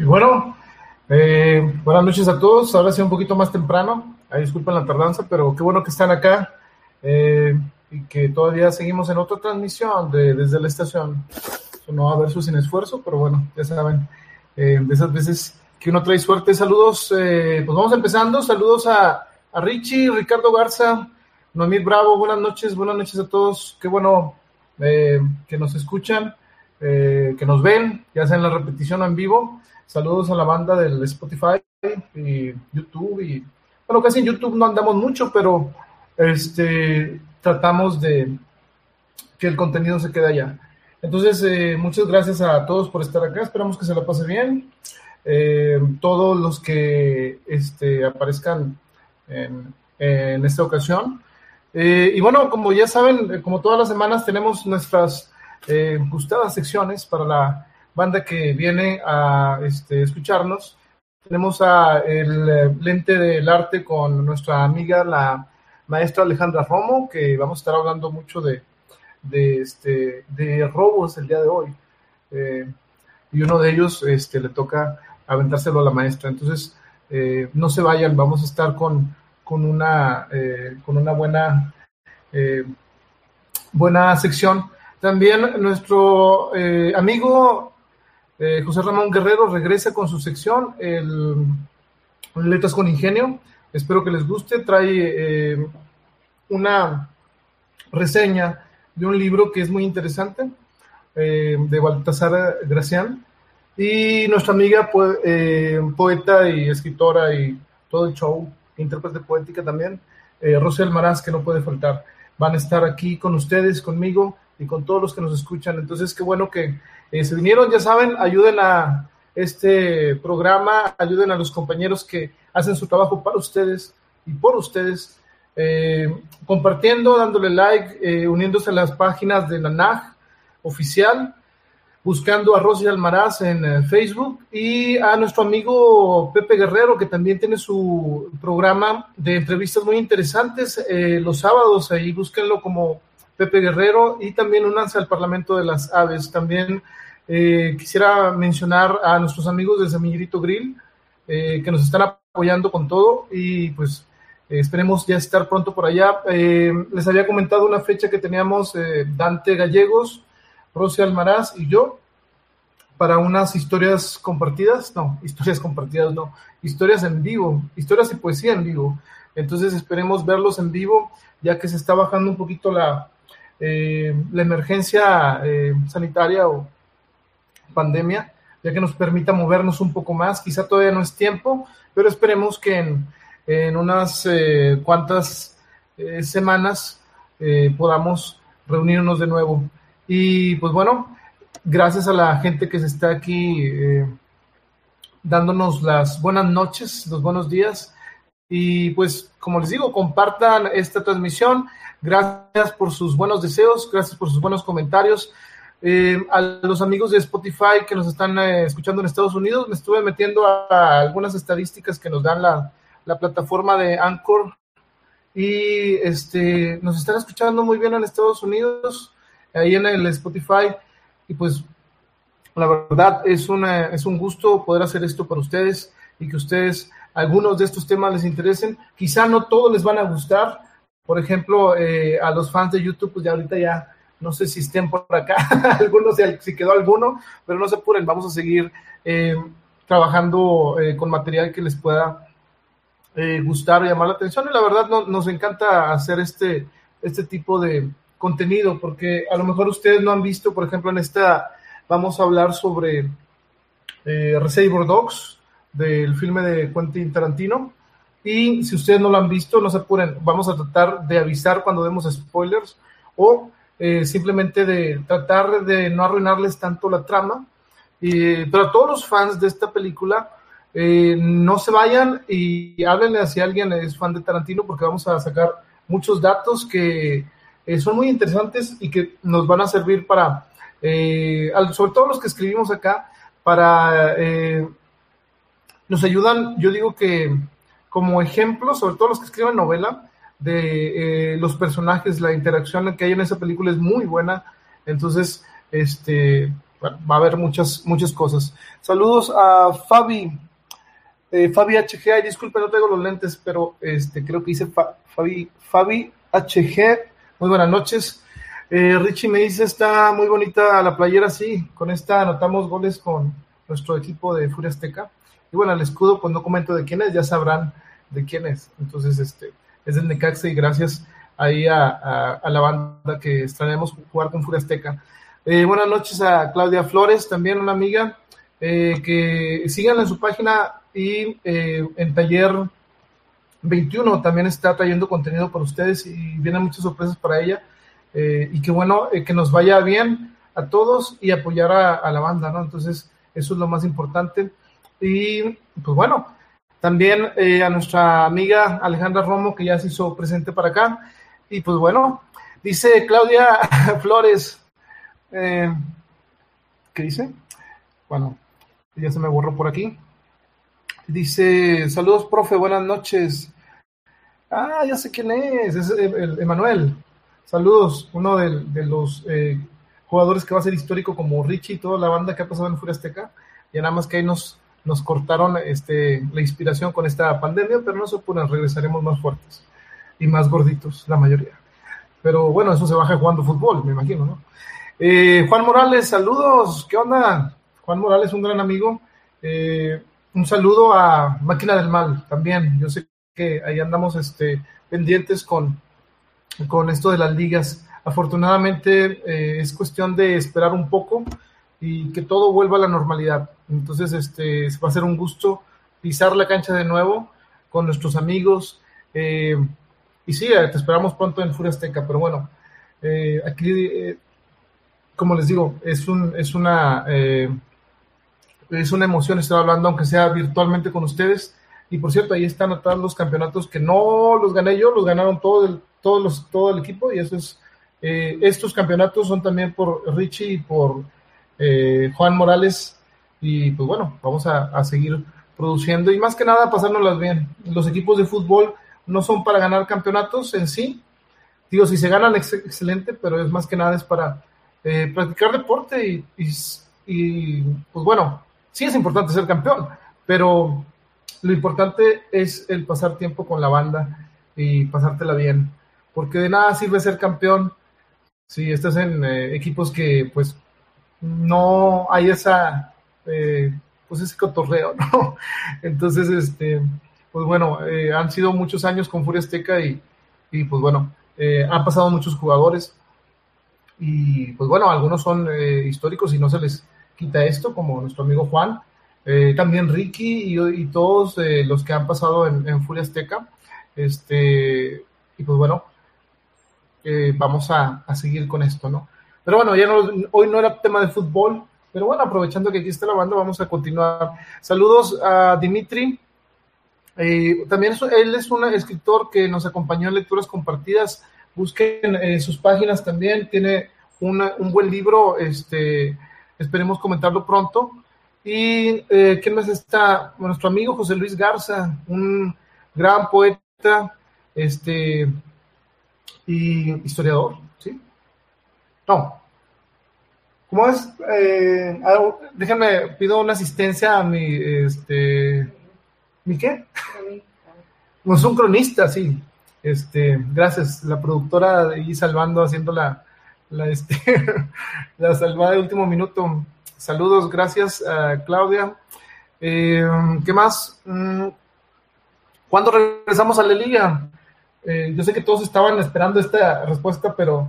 Y bueno, eh, buenas noches a todos. Ahora sí un poquito más temprano. Ahí disculpen la tardanza, pero qué bueno que están acá eh, y que todavía seguimos en otra transmisión de, desde la estación. no va a haber su sin esfuerzo, pero bueno, ya saben, eh, de esas veces que uno trae suerte. Saludos, pues vamos empezando. Saludos a, a Richie, Ricardo Garza, Noemí Bravo. Buenas noches, buenas noches a todos. Qué bueno que nos escuchan. Eh, que nos ven, ya sea en la repetición o en vivo. Saludos a la banda del Spotify y YouTube. Y, bueno, casi en YouTube no andamos mucho, pero este, tratamos de que el contenido se quede allá. Entonces, eh, muchas gracias a todos por estar acá. Esperamos que se la pase bien. Eh, todos los que este, aparezcan en, esta ocasión. y bueno, como ya saben, como todas las semanas tenemos nuestras eh, gustadas secciones para la banda que viene a este, escucharnos. Tenemos a el eh, lente del arte con nuestra amiga, la maestra Alejandra Romo, que vamos a estar hablando mucho de, de, este, de robos el día de hoy. Eh, y uno de ellos este, le toca aventárselo a la maestra. Entonces, eh, no se vayan, vamos a estar con, con, una, con una buena, buena sección también nuestro eh, amigo eh, José Ramón Guerrero regresa con su sección, el Letras con Ingenio. Espero que les guste. Trae eh, una reseña de un libro que es muy interesante, de Baltasar Gracián. Y nuestra amiga poeta y escritora y todo el show, intérprete poética también, Rosel Almaraz, que no puede faltar. Van a estar aquí con ustedes, conmigo, y con todos los que nos escuchan. Entonces, qué bueno que eh, se vinieron, ya saben, ayuden a este programa, ayuden a los compañeros que hacen su trabajo para ustedes y por ustedes, eh, compartiendo, dándole like, eh, uniéndose a las páginas de la NAG oficial, buscando a Rosy Almaraz en Facebook y a nuestro amigo Pepe Guerrero, que también tiene su programa de entrevistas muy interesantes los sábados, ahí búsquenlo como Pepe Guerrero, y también unanse al Parlamento de las Aves. También eh, quisiera mencionar a nuestros amigos del Semillerito Grill, eh, que nos están apoyando con todo, y pues eh, esperemos ya estar pronto por allá. les había comentado una fecha que teníamos Dante Gallegos, Rosy Almaraz y yo, para unas historias compartidas, no, historias compartidas, no, historias en vivo, historias y poesía en vivo. Entonces esperemos verlos en vivo, ya que se está bajando un poquito la, eh, la emergencia eh, sanitaria o pandemia, ya que nos permita movernos un poco más. Quizá todavía no es tiempo, pero esperemos que en, en unas eh, cuantas semanas podamos reunirnos de nuevo. Y pues bueno, gracias a la gente que se está aquí dándonos las buenas noches, los buenos días. Y pues, como les digo, compartan esta transmisión. Gracias por sus buenos deseos, gracias por sus buenos comentarios. Eh, a los amigos de Spotify que nos están eh, escuchando en Estados Unidos, me estuve metiendo a, algunas estadísticas que nos dan la, plataforma de Anchor y este, nos están escuchando muy bien en Estados Unidos, ahí en el Spotify, y pues la verdad es, una, es un gusto poder hacer esto para ustedes y que ustedes algunos de estos temas les interesen. Quizá no todos les van a gustar, por ejemplo, eh, a los fans de YouTube, pues ya ahorita ya no sé si estén por acá, algunos, si quedó alguno, pero no se apuren, vamos a seguir eh, trabajando eh, con material que les pueda gustar o llamar la atención. Y la verdad nos encanta hacer este, este tipo de contenido, porque a lo mejor ustedes no han visto, por ejemplo, en esta vamos a hablar sobre Reservoir Dogs, del filme de Quentin Tarantino. Y si ustedes no lo han visto, no se apuren, vamos a tratar de avisar cuando demos spoilers o eh, simplemente de tratar de no arruinarles tanto la trama. Pero a todos los fans de esta película, eh, no se vayan y háblenle a si alguien es fan de Tarantino porque vamos a sacar muchos datos que eh, son muy interesantes y que nos van a servir para, sobre todo los que escribimos acá, para, nos ayudan, yo digo que como ejemplo, sobre todo los que escriben novela, de eh, los personajes, la interacción que hay en esa película es muy buena. Entonces, este, va a haber muchas, muchas cosas. Saludos a Fabi, eh, Fabi HG, ay, disculpe, no tengo los lentes, pero este, creo que dice Fabi, Fabi HG, muy buenas noches. Eh, Richie me dice, está muy bonita la playera, sí, con esta anotamos goles con nuestro equipo de Furia Azteca. Y bueno, el escudo, pues no comento de quién es, ya sabrán de quién es. Entonces, este, es del Necaxa y gracias ahí a, la banda que extrañamos jugar con Furia Azteca. Eh, buenas noches a Claudia Flores, también una amiga, eh, que síganla en su página y eh, en taller 21 también está trayendo contenido para ustedes y vienen muchas sorpresas para ella. y qué bueno que nos vaya bien a todos y apoyar a, la banda, ¿no? Entonces, eso es lo más importante. Y pues bueno, también a nuestra amiga Alejandra Romo, que ya se hizo presente para acá. Y pues bueno, dice Claudia Flores, eh, ¿qué dice? Bueno, ya se me borró por aquí. Dice, saludos, profe, buenas noches. Ah, ya sé quién es, es Emanuel. Saludos, uno de, los eh, jugadores que va a ser histórico como Richie y toda la banda que ha pasado en Furia Azteca. Y nada más que ahí nos, nos cortaron este, la inspiración con esta pandemia, pero no se regresaremos más fuertes y más gorditos, la mayoría. Pero bueno, eso se baja jugando fútbol, me imagino, ¿no? Eh, Juan Morales, saludos, ¿qué onda? Juan Morales, un gran amigo. Eh, un saludo a Máquina del Mal también. Yo sé que ahí andamos este, pendientes con, con esto de las ligas. Afortunadamente eh, es cuestión de esperar un poco y que todo vuelva a la normalidad. Entonces, este, va a ser un gusto pisar la cancha de nuevo con nuestros amigos. Y sí, eh, te esperamos pronto en Furia Azteca, pero bueno, eh, aquí, eh, como les digo, es, un, es, una, es una emoción estar hablando, aunque sea virtualmente con ustedes. Y por cierto, ahí están atrás los campeonatos que no los gané yo, los ganaron todo el, todos los, todo el equipo. Y eso es, estos campeonatos son también por Richie y por Juan Morales. Y pues bueno, vamos a, seguir produciendo y más que nada pasárnoslas bien. Los equipos de fútbol no son para ganar campeonatos en sí. Digo, si se ganan, excelente, pero es más que nada es para eh, practicar deporte y, pues bueno, sí es importante ser campeón, pero lo importante es el pasar tiempo con la banda y pasártela bien, porque de nada sirve ser campeón si estás en eh, equipos que pues no hay esa, eh, pues ese cotorreo, ¿no? Entonces, este, pues bueno, eh, han sido muchos años con Furia Azteca y, pues bueno, eh, han pasado muchos jugadores y pues bueno, algunos son eh, históricos y no se les quita esto, como nuestro amigo Juan, también Ricky y, todos los que han pasado en, Furia Azteca. Este, y pues bueno, vamos a, seguir con esto, ¿no? Pero bueno, ya no, hoy no era tema de fútbol, pero bueno, aprovechando que aquí está la banda, vamos a continuar. Saludos a Dimitri, eh, también él es un escritor que nos acompañó en lecturas compartidas. Busquen eh, sus páginas también. Tiene un buen libro. Este, esperemos comentarlo pronto. Y eh, ¿quién más está? Nuestro amigo José Luis Garza, un gran poeta, este y historiador. No. ¿Cómo es? Eh, déjenme, pido una asistencia a mi este ¿Mi qué? Pues un cronista, sí. Este, gracias. La productora y salvando, haciendo la, la, este, la salvada de último minuto. Saludos, gracias a Claudia. Eh, ¿Qué más? Mm, ¿Cuándo regresamos a la liga? Eh, yo sé que todos estaban esperando esta respuesta, pero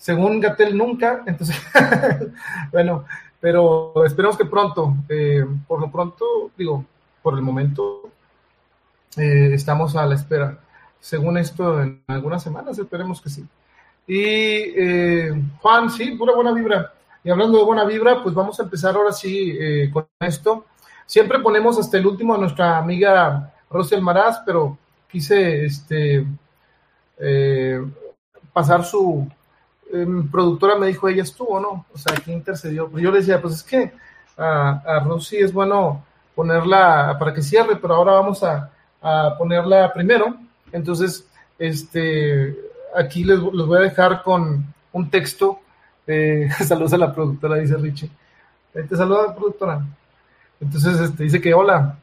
según Gatel nunca, entonces, bueno, pero esperemos que pronto, eh, por lo pronto, digo, por el momento eh, estamos a la espera. Según esto, en algunas semanas esperemos que sí. Y eh, Juan, sí, pura buena vibra. Y hablando de buena vibra, pues vamos a empezar ahora sí eh, con esto. Siempre ponemos hasta el último a nuestra amiga Rosy Almaraz, pero quise este, pasar su productora, me dijo ella estuvo, ¿no? O sea, que intercedió. Yo le decía, pues es que a, a Rosy es bueno ponerla para que cierre, pero ahora vamos a, ponerla primero. Entonces, este, aquí les, voy a dejar con un texto Eh, saludos a la productora, dice Richie. te saluda productora. Entonces este, dice que hola.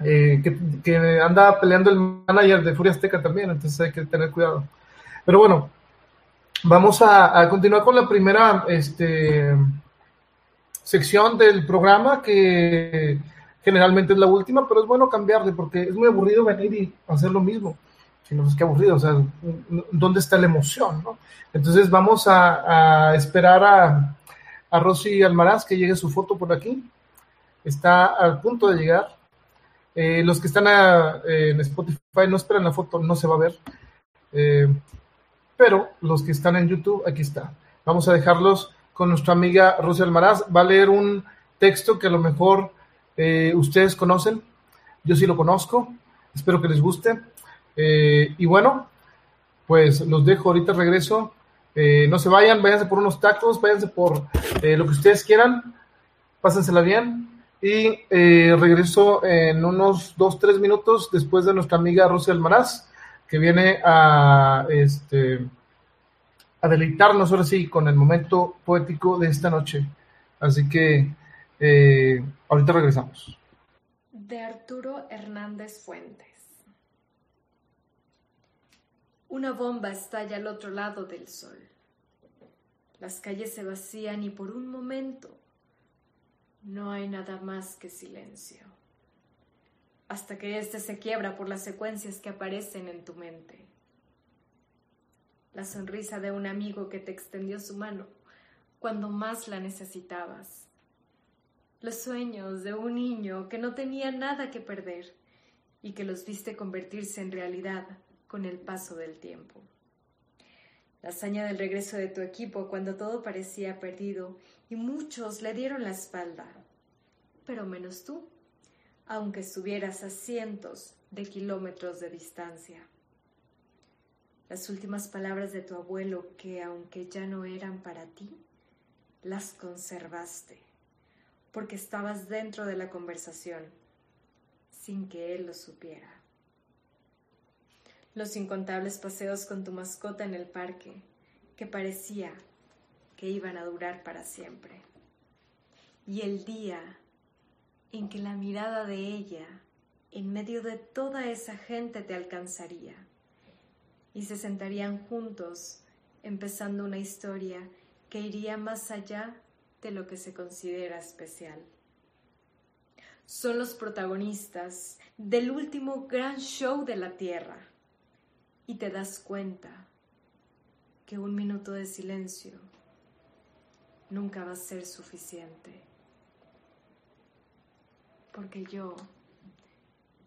Eh, que, anda peleando el manager de Furia Azteca también, entonces hay que tener cuidado. Pero bueno, vamos a, continuar con la primera este, sección del programa, que generalmente es la última, pero es bueno cambiarle porque es muy aburrido venir y hacer lo mismo. Si no es que aburrido, o sea, ¿dónde está la emoción? No? Entonces vamos a, esperar a, a Rosy Almaraz que llegue su foto por aquí. Está al punto de llegar. Eh, los que están en Spotify no esperan la foto, no se va a ver. Eh, pero los que están en YouTube, aquí está. Vamos a dejarlos con nuestra amiga Rosy Almaraz. Va a leer un texto que a lo mejor eh, ustedes conocen. Yo sí lo conozco. Espero que les guste. y bueno, pues los dejo. Ahorita regreso. no se vayan, váyanse por unos tacos, váyanse por lo que ustedes quieran. Pásensela bien. Y eh, regreso en unos dos, tres minutos después de nuestra amiga Rosy Almaraz, que viene a, este, a deleitarnos ahora sí con el momento poético de esta noche. Así que eh, ahorita regresamos. De Arturo Hernández Fuentes. Una bomba estalla al otro lado del sol. Las calles se vacían y por un momento no hay nada más que silencio, hasta que éste se quiebra por las secuencias que aparecen en tu mente. La sonrisa de un amigo que te extendió su mano cuando más la necesitabas. Los sueños de un niño que no tenía nada que perder y que los viste convertirse en realidad con el paso del tiempo. La hazaña del regreso de tu equipo cuando todo parecía perdido y muchos le dieron la espalda, pero menos tú, aunque estuvieras a cientos de kilómetros de distancia. Las últimas palabras de tu abuelo que, aunque ya no eran para ti, las conservaste, porque estabas dentro de la conversación, sin que él lo supiera. Los incontables paseos con tu mascota en el parque, que parecía que iban a durar para siempre. Y el día en que la mirada de ella en medio de toda esa gente te alcanzaría y se sentarían juntos empezando una historia que iría más allá de lo que se considera especial. Son los protagonistas del último gran show de la Tierra y te das cuenta que un minuto de silencio nunca va a ser suficiente. Porque yo,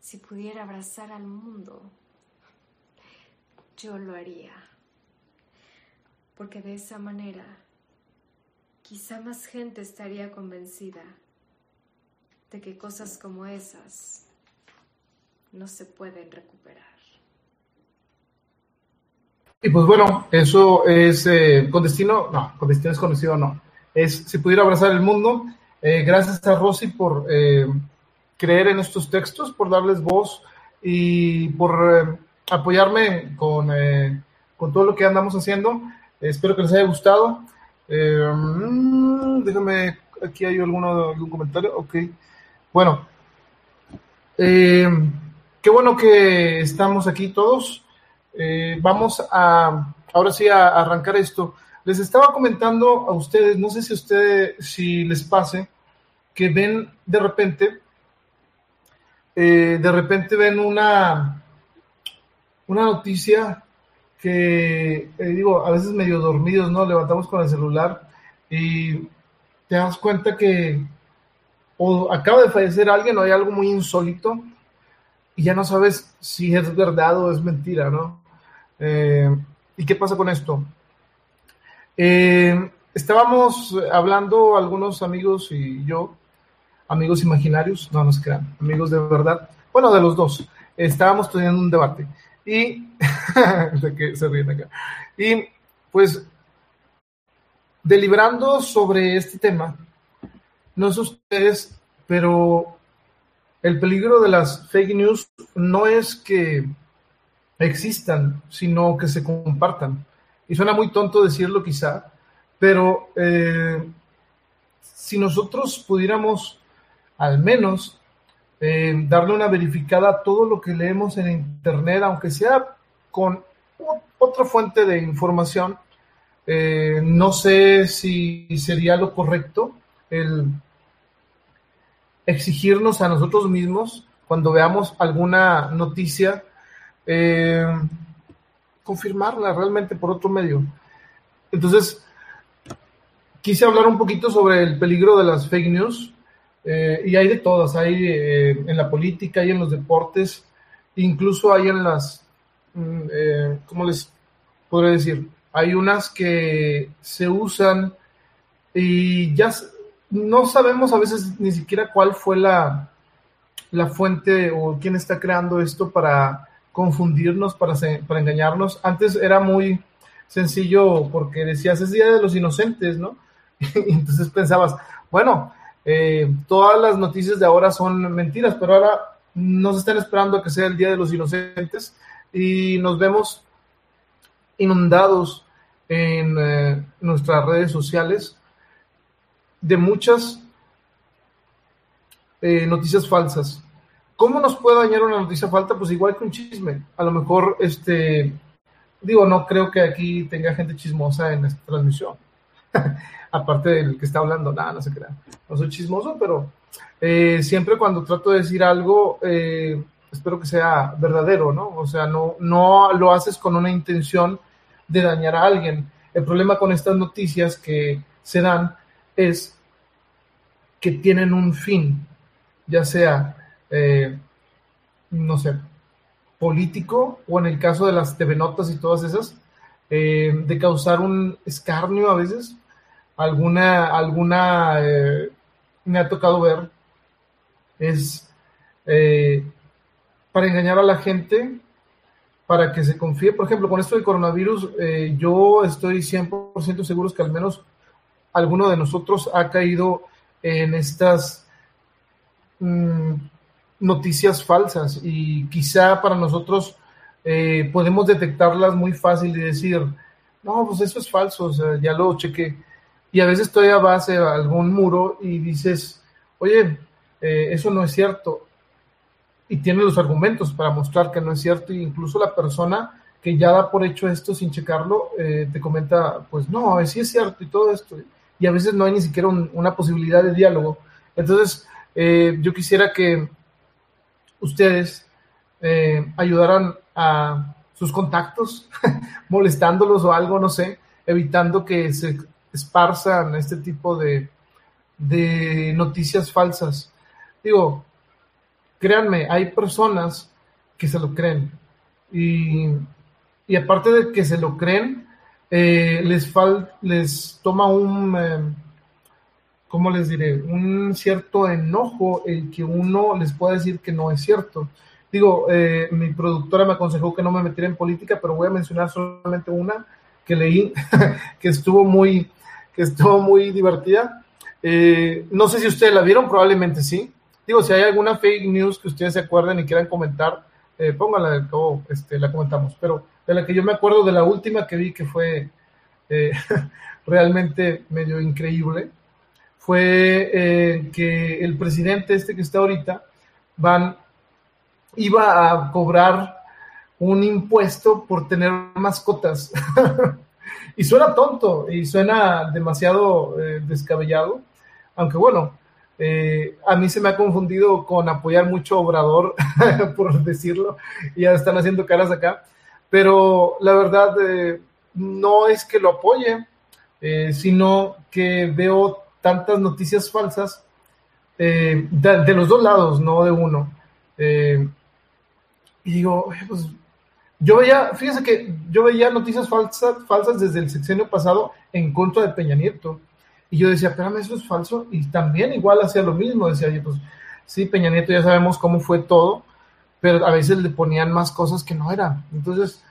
si pudiera abrazar al mundo, yo lo haría. Porque de esa manera, quizá más gente estaría convencida de que cosas como esas no se pueden recuperar. Y pues bueno, eso es eh, con destino, no, con destino es conocido no es si pudiera abrazar el mundo. Eh, gracias a Rosy por eh, creer en estos textos, por darles voz y por eh, apoyarme con, con, todo lo que andamos haciendo. espero que les haya gustado. Mm, déjame, aquí hay alguno, algún comentario. Ok. Bueno, qué bueno que estamos aquí todos. vamos a, ahora sí, a arrancar esto. Les estaba comentando a ustedes, no sé si a ustedes, si les pase, que ven de repente, eh, de repente ven una, una noticia que, eh, digo, a veces medio dormidos, ¿no? Levantamos con el celular y te das cuenta que o acaba de fallecer alguien o hay algo muy insólito y ya no sabes si es verdad o es mentira, ¿no? Eh, ¿Y qué pasa con esto? Estábamos hablando algunos amigos y yo, amigos imaginarios, no nos crean, amigos de verdad, bueno, de los dos, estábamos teniendo un debate y de que se ríen acá. Y pues deliberando sobre este tema, no sé ustedes, pero el peligro de las fake news no es que existan, sino que se compartan. Y suena muy tonto decirlo quizá, pero eh, si nosotros pudiéramos al menos eh, darle una verificada a todo lo que leemos en Internet, aunque sea con otra fuente de información, eh, no sé si sería lo correcto el exigirnos a nosotros mismos cuando veamos alguna noticia, eh, confirmarla realmente por otro medio. Entonces, quise hablar un poquito sobre el peligro de las fake news. Eh, y hay de todas, hay eh, en la política, hay en los deportes, incluso hay en las, mm, eh, ¿cómo les podría decir? Hay unas que se usan y ya no sabemos a veces ni siquiera cuál fue la, la fuente o quién está creando esto para confundirnos, para, para engañarnos. Antes era muy sencillo porque decías, es Día de los Inocentes, ¿no? y entonces pensabas, bueno, eh, todas las noticias de ahora son mentiras, pero ahora nos están esperando a que sea el Día de los Inocentes y nos vemos inundados en eh, nuestras redes sociales de muchas eh, noticias falsas. ¿Cómo nos puede dañar una noticia falsa? Pues igual que un chisme. A lo mejor, este, digo, no creo que aquí tenga gente chismosa en esta transmisión. aparte del que está hablando, nada, no se crea. No soy chismoso, pero eh, siempre cuando trato de decir algo, eh, espero que sea verdadero, ¿no? O sea, no, no lo haces con una intención de dañar a alguien. El problema con estas noticias que se dan es que tienen un fin, ya sea, eh, no sé, político o en el caso de las TV notas y todas esas, de causar un escarnio a veces alguna, alguna eh, me ha tocado ver, es eh, para engañar a la gente, para que se confíe. Por ejemplo, con esto del coronavirus, eh, yo estoy 100% seguro que al menos alguno de nosotros ha caído en estas mm, noticias falsas y quizá para nosotros podemos detectarlas muy fácil y decir, no, pues eso es falso, ya lo chequé y a veces estoy a base de algún muro y dices, oye, eh, eso no es cierto. Y tiene los argumentos para mostrar que no es cierto. E incluso la persona que ya da por hecho esto sin checarlo, eh, te comenta, pues no, sí es cierto y todo esto. Y a veces no hay ni siquiera una posibilidad de diálogo. Entonces, eh, yo quisiera que ustedes ayudaran a sus contactos, molestándolos o algo, no sé, evitando que se esparzan este tipo de, de noticias falsas. Digo, créanme, hay personas que se lo creen. Y, y aparte de que se lo creen, eh, les, fal, les toma un, eh, ¿cómo les diré? Un cierto enojo el que uno les pueda decir que no es cierto. Digo, eh, mi productora me aconsejó que no me metiera en política, pero voy a mencionar solamente una que leí, que estuvo muy, que estuvo muy divertida. Eh, no sé si ustedes la vieron, probablemente sí. Digo, si hay alguna fake news que ustedes se acuerden y quieran comentar, eh, pónganla, o este, la comentamos. Pero de la que yo me acuerdo de la última que vi que fue eh, realmente medio increíble, fue eh, que el presidente este que está ahorita iba a cobrar un impuesto por tener mascotas. Y suena tonto y suena demasiado eh, descabellado, aunque bueno, eh, a mí se me ha confundido con apoyar mucho Obrador, por decirlo, y ya están haciendo caras acá, pero la verdad eh, no es que lo apoye, sino que veo tantas noticias falsas de, de, los dos lados, no de uno. y digo, pues yo veía, fíjense que yo veía noticias falsas, falsas desde el sexenio pasado en contra de Peña Nieto. Y yo decía, espérame, eso es falso. Y también igual hacía lo mismo. Decía yo, pues sí, Peña Nieto ya sabemos cómo fue todo, pero a veces le ponían más cosas que no eran. Entonces,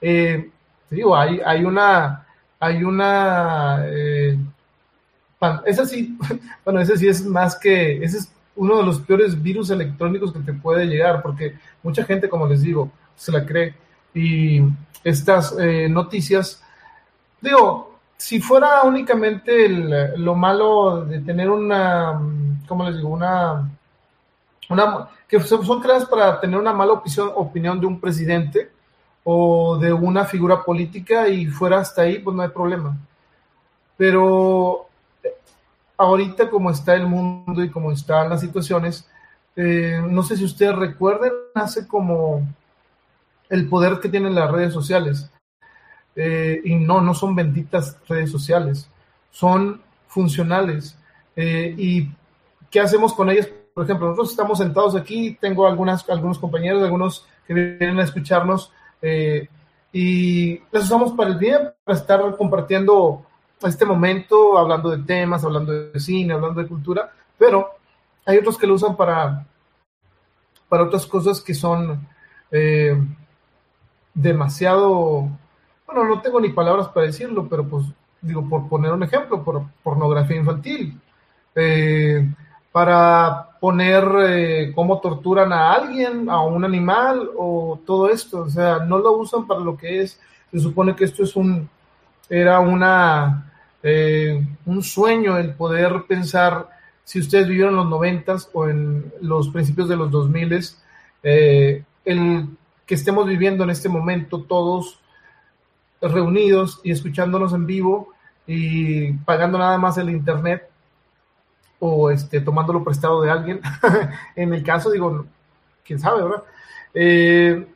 eh, digo, hay, hay una, hay una, eh, esa sí, bueno, ese sí es más que, ese es uno de los peores virus electrónicos que te puede llegar, porque mucha gente, como les digo, se la cree y estas eh, noticias, digo, si fuera únicamente lo malo de tener una, ¿cómo les digo? Una, una que son creadas para tener una mala opinión, opinión de un presidente o de una figura política y fuera hasta ahí, pues no hay problema. Pero eh, ahorita como está el mundo y como están las situaciones, eh, no sé si ustedes recuerden, hace como el poder que tienen las redes sociales. Eh, y no, no son benditas redes sociales, son funcionales. Eh, ¿Y qué hacemos con ellas? Por ejemplo, nosotros estamos sentados aquí, tengo algunas, algunos compañeros, algunos que vienen a escucharnos, eh, y las usamos para el bien, para estar compartiendo este momento, hablando de temas, hablando de cine, hablando de cultura, pero hay otros que lo usan para, para otras cosas que son demasiado bueno, no tengo ni palabras para decirlo, pero pues digo, por poner un ejemplo, por pornografía infantil, eh, para poner eh, cómo torturan a alguien, a un animal o todo esto, o sea, no lo usan para lo que es, se supone que esto es un, era una, eh, un sueño el poder pensar, si ustedes vivieron en los noventas o en los principios de los dos miles, el que estemos viviendo en este momento todos reunidos y escuchándonos en vivo y pagando nada más el internet o este, tomándolo prestado de alguien. en el caso, digo, quién sabe, ¿verdad? Eh,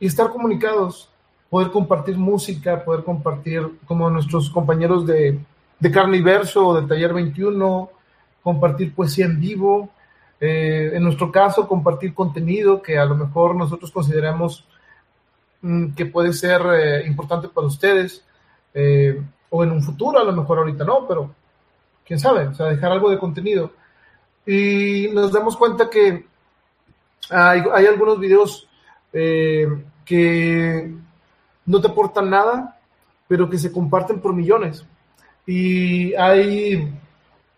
y estar comunicados, poder compartir música, poder compartir como nuestros compañeros de, de Carne y Verso o de Taller 21, compartir poesía en vivo. Eh, en nuestro caso, compartir contenido que a lo mejor nosotros consideramos Mm, que puede ser eh, importante para ustedes, eh, o en un futuro, a lo mejor ahorita no, pero quién sabe, o sea, dejar algo de contenido. Y nos damos cuenta que hay, hay algunos videos eh, que no te aportan nada, pero que se comparten por millones. Y hay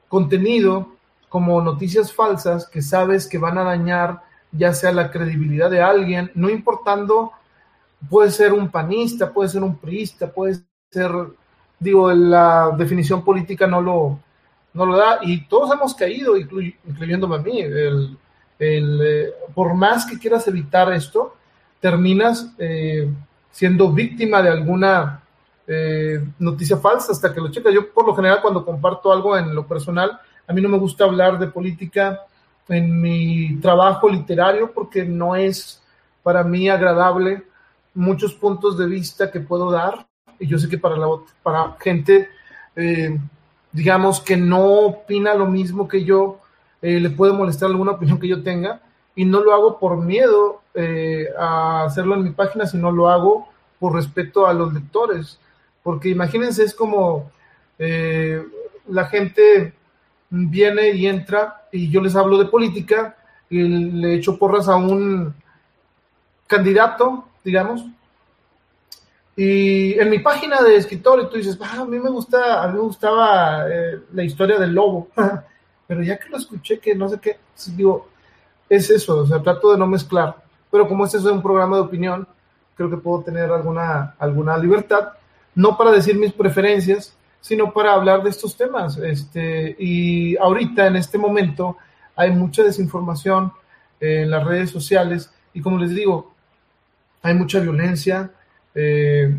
contenido como noticias falsas que sabes que van a dañar ya sea la credibilidad de alguien, no importando puede ser un panista, puede ser un priista, puede ser, digo, la definición política no lo, no lo da y todos hemos caído, incluyéndome a mí. El, eh, por más que quieras evitar esto, terminas eh, siendo víctima de alguna eh, noticia falsa hasta que lo checas. Yo por lo general cuando comparto algo en lo personal, a mí no me gusta hablar de política en mi trabajo literario porque no es para mí agradable muchos puntos de vista que puedo dar. Y yo sé que para, la, para gente, eh, digamos, que no opina lo mismo que yo, eh, le puede molestar alguna opinión que yo tenga. Y no lo hago por miedo eh, a hacerlo en mi página, sino lo hago por respeto a los lectores. Porque imagínense, es como la gente viene y entra y yo les hablo de política y le echo porras a un candidato digamos. Y en mi página de escritor, y tú dices, ah, a mí me gusta, a mí me gustaba eh, la historia del lobo, pero ya que lo escuché, que no sé qué, digo, es eso, o sea, trato de no mezclar, pero como este es un programa de opinión, creo que puedo tener alguna, alguna libertad, no para decir mis preferencias, sino para hablar de estos temas. Este, y ahorita, en este momento, hay mucha desinformación en las redes sociales, y como les digo, hay mucha violencia eh,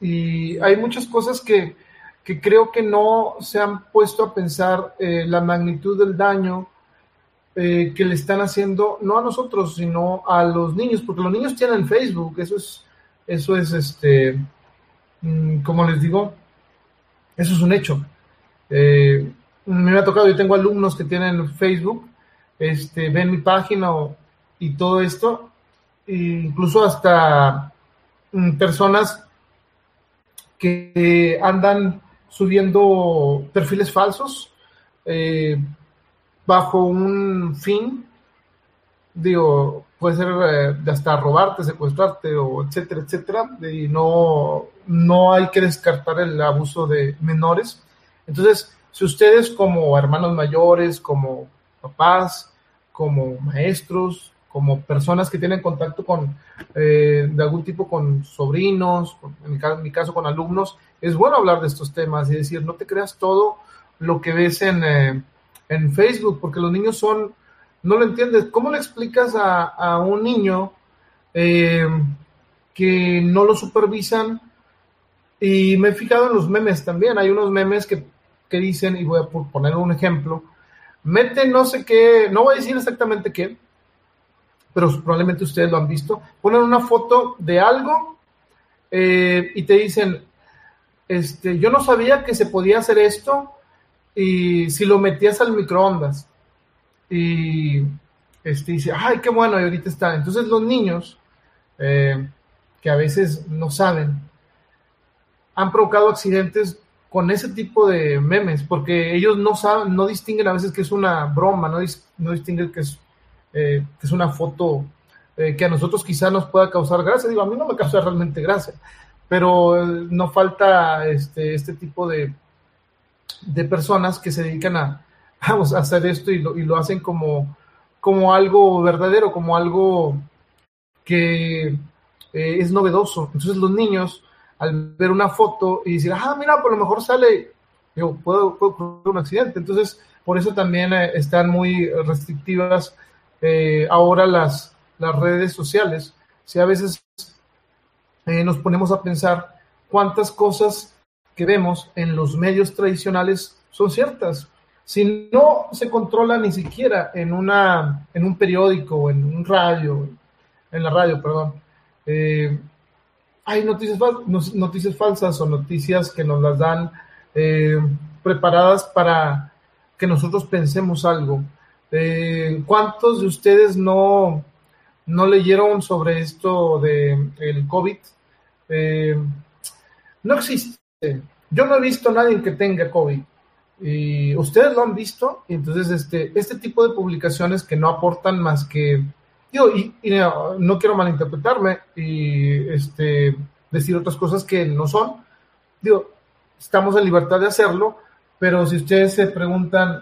y hay muchas cosas que, creo que no se han puesto a pensar eh, la magnitud del daño eh, que le están haciendo, no a nosotros, sino a los niños, porque los niños tienen Facebook, eso es, eso es, este, mm, como les digo, eso es un hecho. me ha tocado, yo tengo alumnos que tienen Facebook, este, ven mi página y todo esto, incluso hasta mm, personas que andan subiendo perfiles falsos eh, bajo un fin, digo, puede ser eh, hasta robarte, secuestrarte o etcétera, etcétera, y no, no hay que descartar el abuso de menores. Entonces, si ustedes como hermanos mayores, como papás, como maestros, como personas que tienen contacto con, eh, de algún tipo con sobrinos, en, mi caso, con alumnos, es bueno hablar de estos temas y decir, no te creas todo lo que ves en, eh, en Facebook, porque los niños son, no lo entiendes. ¿Cómo le explicas a, a un niño eh, que no lo supervisan? Y me he fijado en los memes también, hay unos memes que, que dicen, y voy a poner un ejemplo, mete no sé qué, no voy a decir exactamente qué, pero probablemente ustedes lo han visto, ponen una foto de algo eh, y te dicen, este, yo no sabía que se podía hacer esto y si lo metías al microondas y este, dice, ay, qué bueno, y ahorita está. Entonces los niños, eh, que a veces no saben, han provocado accidentes con ese tipo de memes, porque ellos no saben, no distinguen a veces que es una broma, no, no distinguen que es eh, que es una foto eh, que a nosotros quizá nos pueda causar gracia. Digo, a mí no me causa realmente gracia, pero eh, no falta este, este tipo de, de personas que se dedican a, a hacer esto y lo, y lo hacen como, como algo verdadero, como algo que es novedoso. Entonces los niños, al ver una foto y decir, ah, mira, por lo mejor sale, yo puedo, puedo un accidente. Entonces, por eso también están muy restrictivas eh, ahora las, las redes sociales, si a veces eh, nos ponemos a pensar cuántas cosas que vemos en los medios tradicionales son ciertas. Si no se controla ni siquiera en, una, en un periódico en un radio, en la radio, perdón, eh, hay noticias, noticias falsas o noticias que nos las dan preparadas para que nosotros pensemos algo. Eh, ¿Cuántos de ustedes no, no leyeron sobre esto de el COVID? Eh, no existe. Yo no he visto a nadie que tenga COVID. Y ustedes lo han visto. Entonces, este, este tipo de publicaciones que no aportan más que. Digo, y, no, quiero malinterpretarme y este, decir otras cosas que no son. Digo, estamos en libertad de hacerlo, pero si ustedes se preguntan,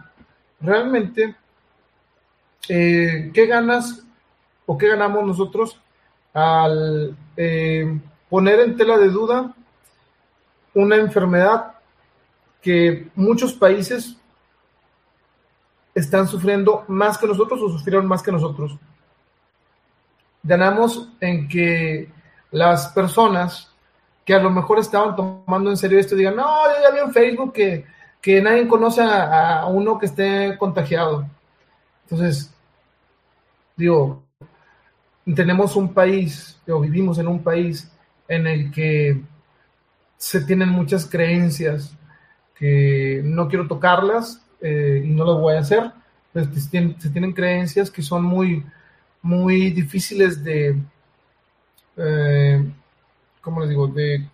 ¿realmente eh, ¿qué ganas o qué ganamos nosotros al eh, poner en tela de duda una enfermedad que muchos países están sufriendo más que nosotros o sufrieron más que nosotros? Ganamos en que las personas que a lo mejor estaban tomando en serio esto digan, no, yo ya vi en Facebook que, que nadie conoce a, uno que esté contagiado. Entonces, digo, tenemos un país, o vivimos en un país en el que se tienen muchas creencias que no quiero tocarlas eh, y no lo voy a hacer, pues se tienen, creencias que son muy, muy difíciles de, eh, ¿cómo les digo?, de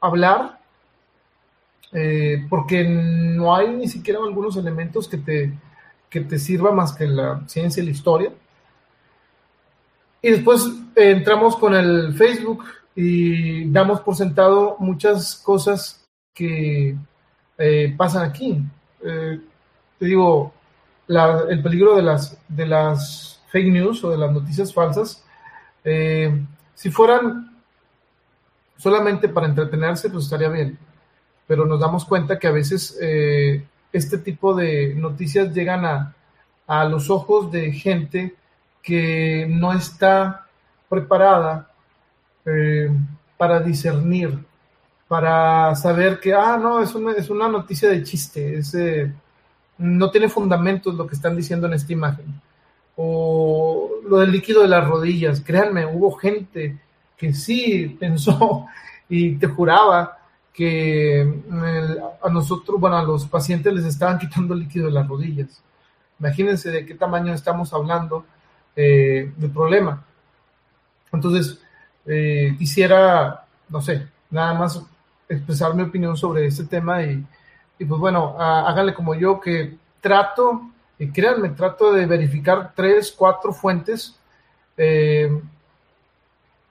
hablar, eh, porque no hay ni siquiera algunos elementos que te, que te sirva más que la ciencia y la historia. Y después eh, entramos con el Facebook y damos por sentado muchas cosas que eh, pasan aquí. Te digo, el peligro de las, de las fake news o de las noticias falsas, si fueran solamente para entretenerse, pues estaría bien. Pero nos damos cuenta que a veces este tipo de noticias llegan a, a los ojos de gente que no está preparada eh, para discernir, para saber que, ah, no, es una, es una noticia de chiste, es, eh, no tiene fundamentos lo que están diciendo en esta imagen. O lo del líquido de las rodillas, créanme, hubo gente que sí pensó y te juraba que a nosotros, bueno, a los pacientes les estaban quitando líquido de las rodillas. Imagínense de qué tamaño estamos hablando eh, del problema. Entonces, eh, quisiera, no sé, nada más expresar mi opinión sobre este tema y, pues bueno, háganle como yo que trato, y créanme, trato de verificar tres, cuatro fuentes. Eh,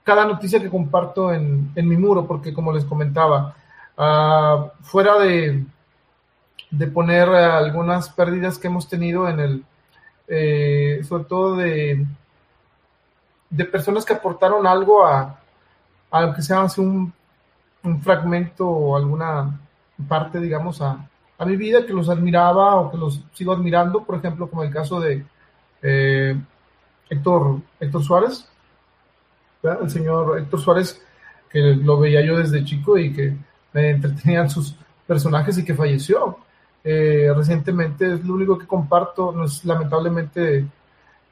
cada noticia que comparto en, en mi muro, porque como les comentaba, Ah, fuera de, de poner algunas pérdidas que hemos tenido en el, eh, sobre todo de, de personas que aportaron algo a, a que sea un, un fragmento o alguna parte, digamos, a, a mi vida que los admiraba o que los sigo admirando, por ejemplo, como el caso de eh, Héctor, Héctor Suárez, el señor Héctor Suárez, que lo veía yo desde chico y que me entretenían sus personajes y que falleció. Eh, recientemente es lo único que comparto, lamentablemente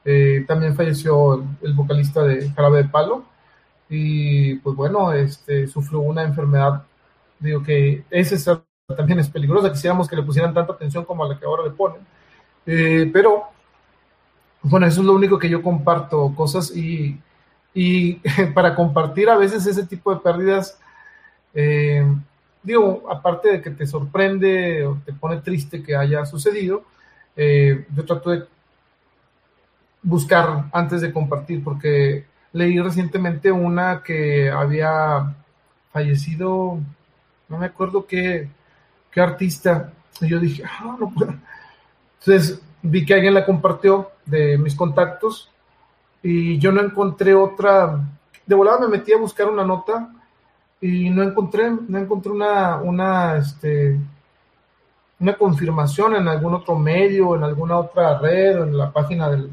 eh, también falleció el, vocalista de Jarabe de Palo y pues bueno, este, sufrió una enfermedad, digo que es también es peligrosa, quisiéramos que le pusieran tanta atención como a la que ahora le ponen. Eh, pero, bueno, eso es lo único que yo comparto, cosas y, y para compartir a veces ese tipo de pérdidas, eh, digo, aparte de que te sorprende o te pone triste que haya sucedido, eh, yo trato de buscar antes de compartir, porque leí recientemente una que había fallecido, no me acuerdo qué, qué artista. Y yo dije, ah, no puedo. Entonces vi que alguien la compartió de mis contactos y yo no encontré otra. De volada me metí a buscar una nota y no encontré, no encontré una, una, este, una confirmación en algún otro medio, en alguna otra red, en la página del,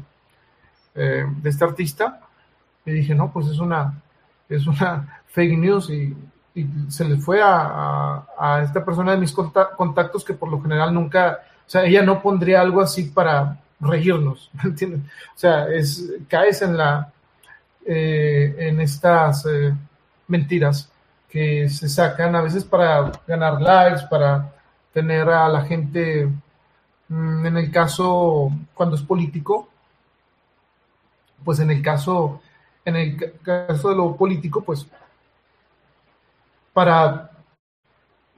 eh, de este artista. Y dije, no, pues es una, es una fake news y y se le fue a, a, esta persona de mis contactos que por lo general nunca, o sea, ella no pondría algo así para regirnos, ¿me entiendes? O sea, es, caes en la, eh, en estas eh, mentiras que se sacan a veces para ganar likes, para tener a la gente, mm, en el caso, cuando es político, pues en el caso, en el caso de lo político, pues para,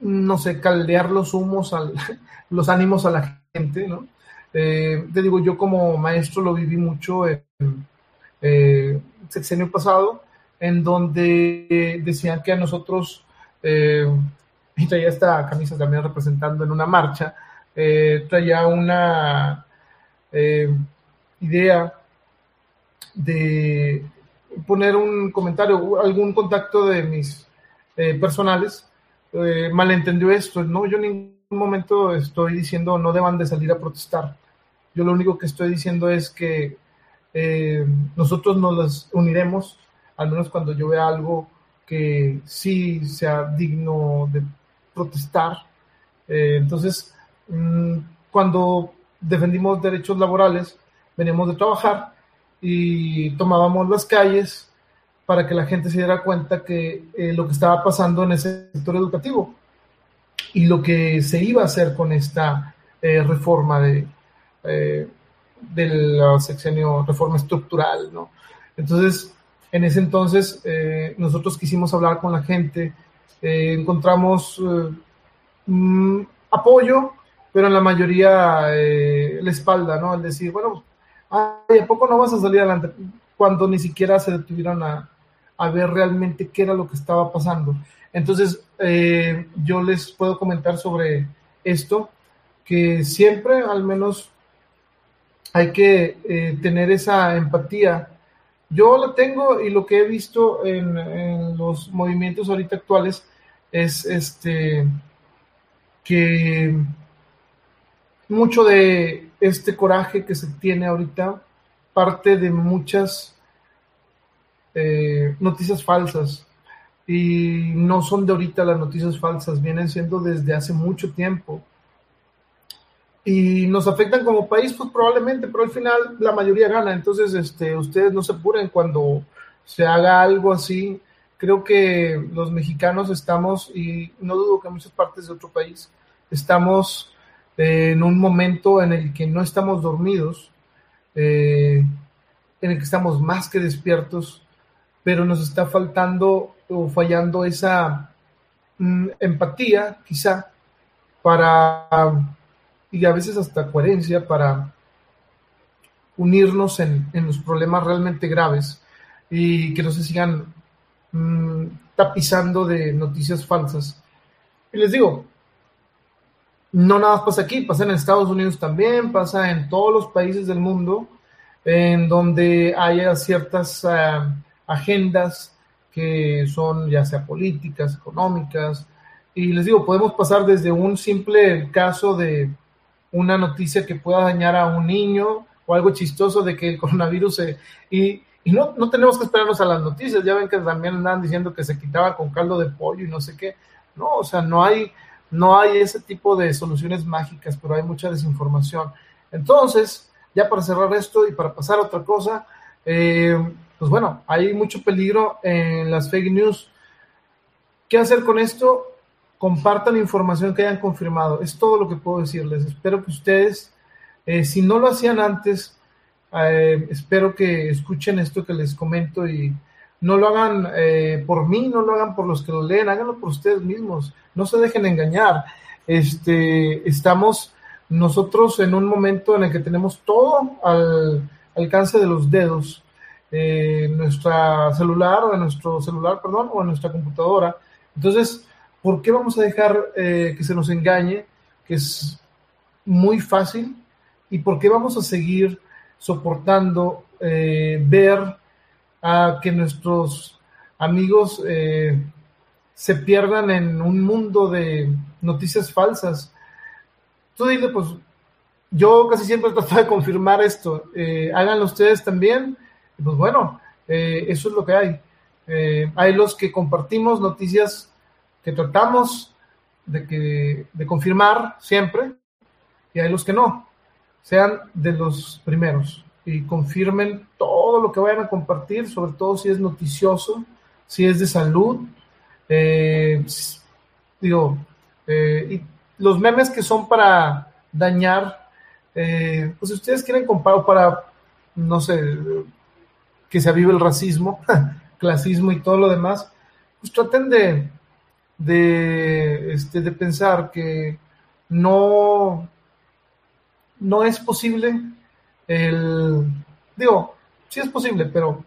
no sé, caldear los humos, los ánimos a la gente, ¿no? Eh, te digo, yo como maestro lo viví mucho en eh, sexenio pasado, en donde decían que a nosotros, eh, y traía esta camisa también representando en una marcha, traía una idea de poner un comentario, algún contacto de mis eh, personales eh, malentendió esto. No, yo en ningún momento estoy diciendo no deban de salir a protestar. Yo lo único que estoy diciendo es que eh, nosotros nos uniremos, al menos cuando yo vea algo que sí sea digno de protestar. entonces, mm, cuando defendimos derechos laborales, veníamos de trabajar y tomábamos las calles para que la gente se diera cuenta que eh, lo que estaba pasando en ese sector educativo y lo que se iba a hacer con esta eh, reforma de, eh, del sexenio, reforma estructural, ¿no? Entonces, en ese entonces, nosotros quisimos hablar con la gente, encontramos mm, apoyo, pero en la mayoría la espalda, ¿no? Al decir, bueno, ¿a poco no vas a salir adelante? Cuando ni siquiera se detuvieron a, a ver realmente qué era lo que estaba pasando. Entonces, eh, yo les puedo comentar sobre esto, que siempre al menos hay que eh, tener esa empatía. Yo la tengo y lo que he visto en, los movimientos ahorita actuales es este que mucho de este coraje que se tiene ahorita parte de muchas eh, noticias falsas. Y no son de ahorita las noticias falsas, vienen siendo desde hace mucho tiempo. Y nos afectan como país, pues probablemente, pero al final la mayoría gana. Entonces, este, ustedes no se apuren cuando se haga algo así. Creo que los mexicanos estamos, y no dudo que muchas partes de otro país, estamos en un momento en el que no estamos dormidos, eh, en el que estamos más que despiertos, pero nos está faltando o fallando esa mm, empatía, quizá, para, y a veces hasta coherencia, para unirnos en, los problemas realmente graves y que no se sigan mm, tapizando de noticias falsas. Y les digo, no nada pasa aquí, pasa en Estados Unidos también, pasa en todos los países del mundo, en donde haya ciertas uh, agendas que son ya sea políticas, económicas, y les digo, podemos pasar desde un simple caso de una noticia que pueda dañar a un niño o algo chistoso de que el coronavirus se... Y, y no, no tenemos que esperarnos a las noticias, ya ven que también andan diciendo que se quitaba con caldo de pollo y no sé qué. No, o sea, no hay, no hay ese tipo de soluciones mágicas, pero hay mucha desinformación. Entonces, ya para cerrar esto y para pasar a otra cosa, eh, pues bueno, hay mucho peligro en las fake news. ¿Qué hacer con esto? Compartan información que hayan confirmado. Es todo lo que puedo decirles. Espero que ustedes, eh, si no lo hacían antes, eh, espero que escuchen esto que les comento y no lo hagan eh, por mí, no lo hagan por los que lo leen, háganlo por ustedes mismos, no se dejen engañar. Este, estamos nosotros en un momento en el que tenemos todo al alcance de los dedos, eh, nuestra celular en nuestro celular, perdón, o en nuestra computadora. Entonces, ¿por qué vamos a dejar eh, que se nos engañe? Que es muy fácil. ¿Y por qué vamos a seguir soportando eh, ver a que nuestros amigos eh, se pierdan en un mundo de noticias falsas. Tú dile, pues yo casi siempre trato de confirmar esto. Eh, háganlo ustedes también. Pues bueno, eh, eso es lo que hay. Eh, hay los que compartimos noticias que tratamos de, que, de confirmar siempre y hay los que no sean de los primeros y confirmen todo lo que vayan a compartir, sobre todo si es noticioso, si es de salud. Eh, digo, y los memes que son para dañar, pues si ustedes quieren comparar para, no sé, que se avive el racismo, clasismo y todo lo demás, pues traten de, de, este, de pensar que no, no es posible el, digo, sí es posible, pero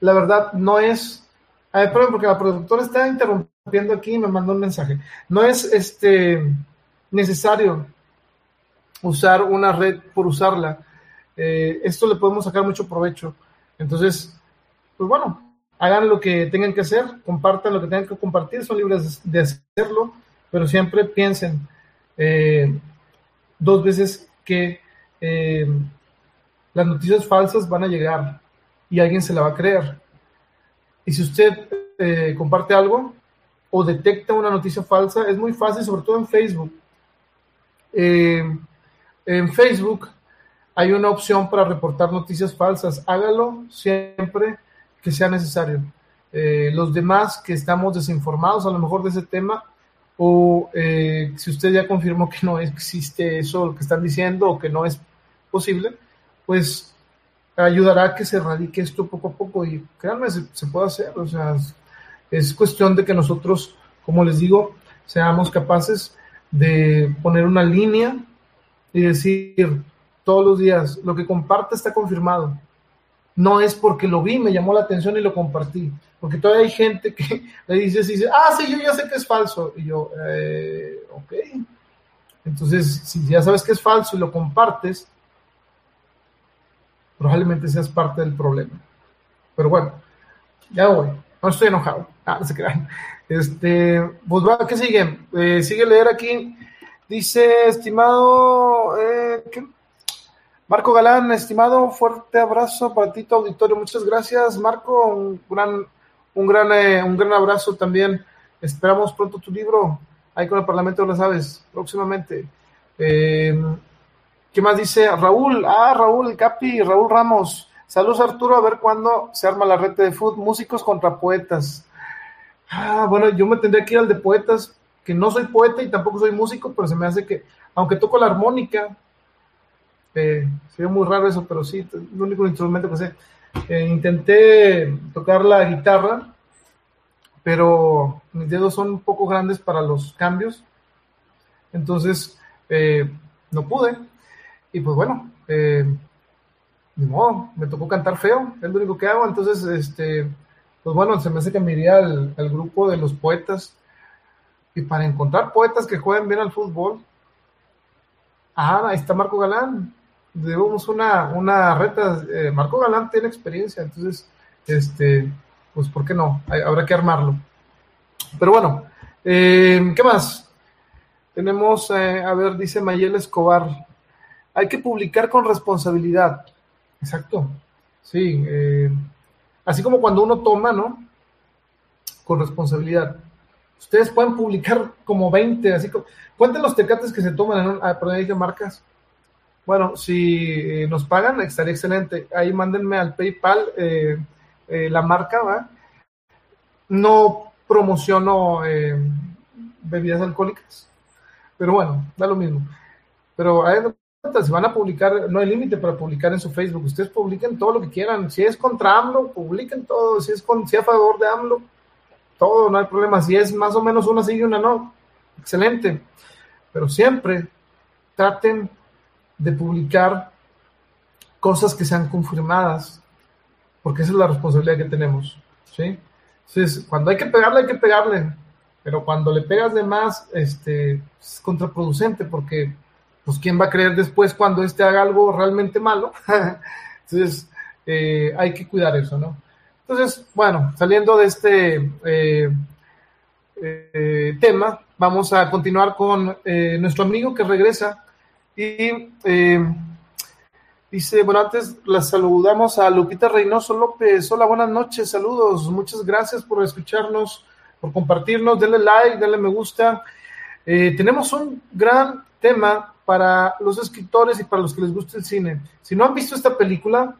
la verdad no es, a ver, porque la productora está interrumpiendo aquí y me mandó un mensaje, no es este necesario usar una red por usarla, eh, esto le podemos sacar mucho provecho, entonces, pues bueno, hagan lo que tengan que hacer, compartan lo que tengan que compartir, son libres de hacerlo, pero siempre piensen eh, dos veces que eh, las noticias falsas van a llegar y alguien se la va a creer. Y si usted eh, comparte algo o detecta una noticia falsa, es muy fácil, sobre todo en Facebook. En Facebook hay una opción para reportar noticias falsas. Hágalo siempre que sea necesario. Eh, los demás que estamos desinformados a lo mejor de ese tema, o eh, si usted ya confirmó que no existe eso, lo que están diciendo, o que no es posible, pues ayudará a que se radique esto poco a poco y créanme, se, se puede hacer, o sea, es, es, cuestión de que nosotros, como les digo, seamos capaces de poner una línea y decir todos los días, lo que comparte está confirmado. No es porque lo vi, me llamó la atención y lo compartí. Porque todavía hay gente que le dice, dice ah, sí, yo ya sé que es falso. Y yo, eh, ok. Entonces, si ya sabes que es falso y lo compartes, probablemente seas parte del problema. Pero bueno, ya voy. No estoy enojado. Ah, no se crean. Este, pues va, ¿qué sigue? Eh, sigue leer aquí. Dice, estimado, eh, ¿qué? Marco Galán, estimado, fuerte abrazo para ti, tu auditorio. Muchas gracias, Marco. Un gran, un gran, eh, un gran abrazo también. Esperamos pronto tu libro ahí con el Parlamento de las Aves, próximamente. Eh, ¿Qué más dice? Raúl, ah, Raúl, Capi, Raúl Ramos. Saludos Arturo, a ver cuándo se arma la red de fútbol, músicos contra poetas. Ah, bueno, yo me tendría que ir al de poetas, que no soy poeta y tampoco soy músico, pero se me hace que, aunque toco la armónica, eh, sería muy raro eso, pero sí, el único instrumento que sé. Eh, intenté tocar la guitarra, pero mis dedos son un poco grandes para los cambios, entonces eh, no pude. Y pues bueno, eh, no, me tocó cantar feo, es lo único que hago. Entonces, este, pues bueno, se me hace que me iría al, al, grupo de los poetas. Y para encontrar poetas que jueguen bien al fútbol, Ah, ahí está Marco Galán. Debemos una, una reta. Eh, Marco Galán tiene experiencia, entonces, este, pues, ¿por qué no? habrá que armarlo. Pero bueno, eh, ¿qué más? Tenemos, eh, a ver, dice Mayel Escobar, hay que publicar con responsabilidad. Exacto. Sí, así como cuando uno toma, ¿no? Con responsabilidad. Ustedes pueden publicar como 20, así como, cuenten los tecates que se toman en un, ah, perdón, dije marcas. Bueno, si eh, nos pagan, estaría excelente. Ahí mándenme al PayPal eh, eh, la marca, ¿va? No promociono bebidas alcohólicas, pero bueno, da lo mismo. Pero si van a publicar, no hay límite para publicar en su Facebook. Ustedes publiquen todo lo que quieran. Si es contra AMLO, publiquen todo. Si es, con, si a favor de AMLO, todo, no hay problema. Si es más o menos una sí y una no, excelente. Pero siempre traten de publicar cosas que sean confirmadas, porque esa es la responsabilidad que tenemos. ¿sí? Entonces, cuando hay que pegarle, hay que pegarle. Pero cuando le pegas de más, este, es contraproducente, porque, pues, ¿quién va a creer después cuando este haga algo realmente malo? Entonces, eh, hay que cuidar eso, ¿no? Entonces, bueno, saliendo de este eh, eh, tema, vamos a continuar con nuestro amigo que regresa y dice, bueno, antes la saludamos a Lupita Reynoso López. Hola, buenas noches, saludos, muchas gracias por escucharnos, por compartirnos, denle like, denle me gusta. tenemos un gran tema para los escritores y para los que les gusta el cine. Si no han visto esta película,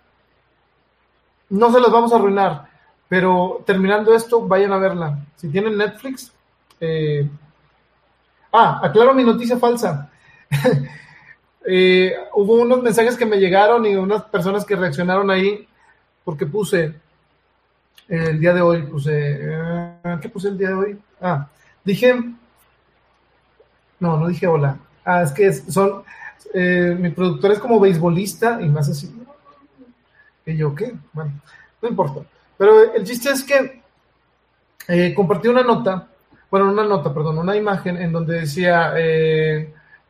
no se las vamos a arruinar, pero terminando esto, vayan a verla. Si tienen Netflix, eh... ah, aclaro mi noticia falsa. eh, hubo unos mensajes que me llegaron y unas personas que reaccionaron ahí porque puse el día de hoy, puse, eh, ¿qué puse el día de hoy? Ah, dije, no, no dije hola. Ah, es que son, eh, mi productor es como beisbolista y más así, ¿Y yo qué? Bueno, no importa. Pero el chiste es que eh, compartí una nota, bueno, una nota, perdón, una imagen en donde decía,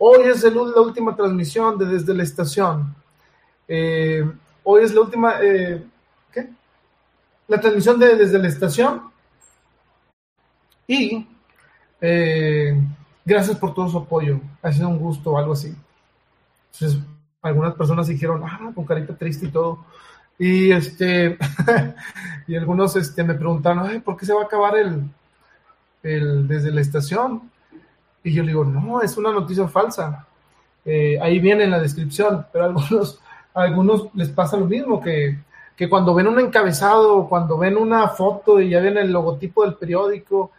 hoy es la última transmisión de desde la estación. Eh, hoy es la última, ¿qué? La transmisión de desde la estación. Y gracias por todo su apoyo. Ha sido un gusto o algo así. Entonces, algunas personas dijeron, ah, con carita triste y todo. Y este, y algunos este, me preguntaron, ¿por qué se va a acabar el, el desde la estación? Y yo le digo, no, es una noticia falsa. Eh, ahí viene en la descripción, pero a algunos, algunos les pasa lo mismo, que, que cuando ven un encabezado, cuando ven una foto y ya viene el logotipo del periódico,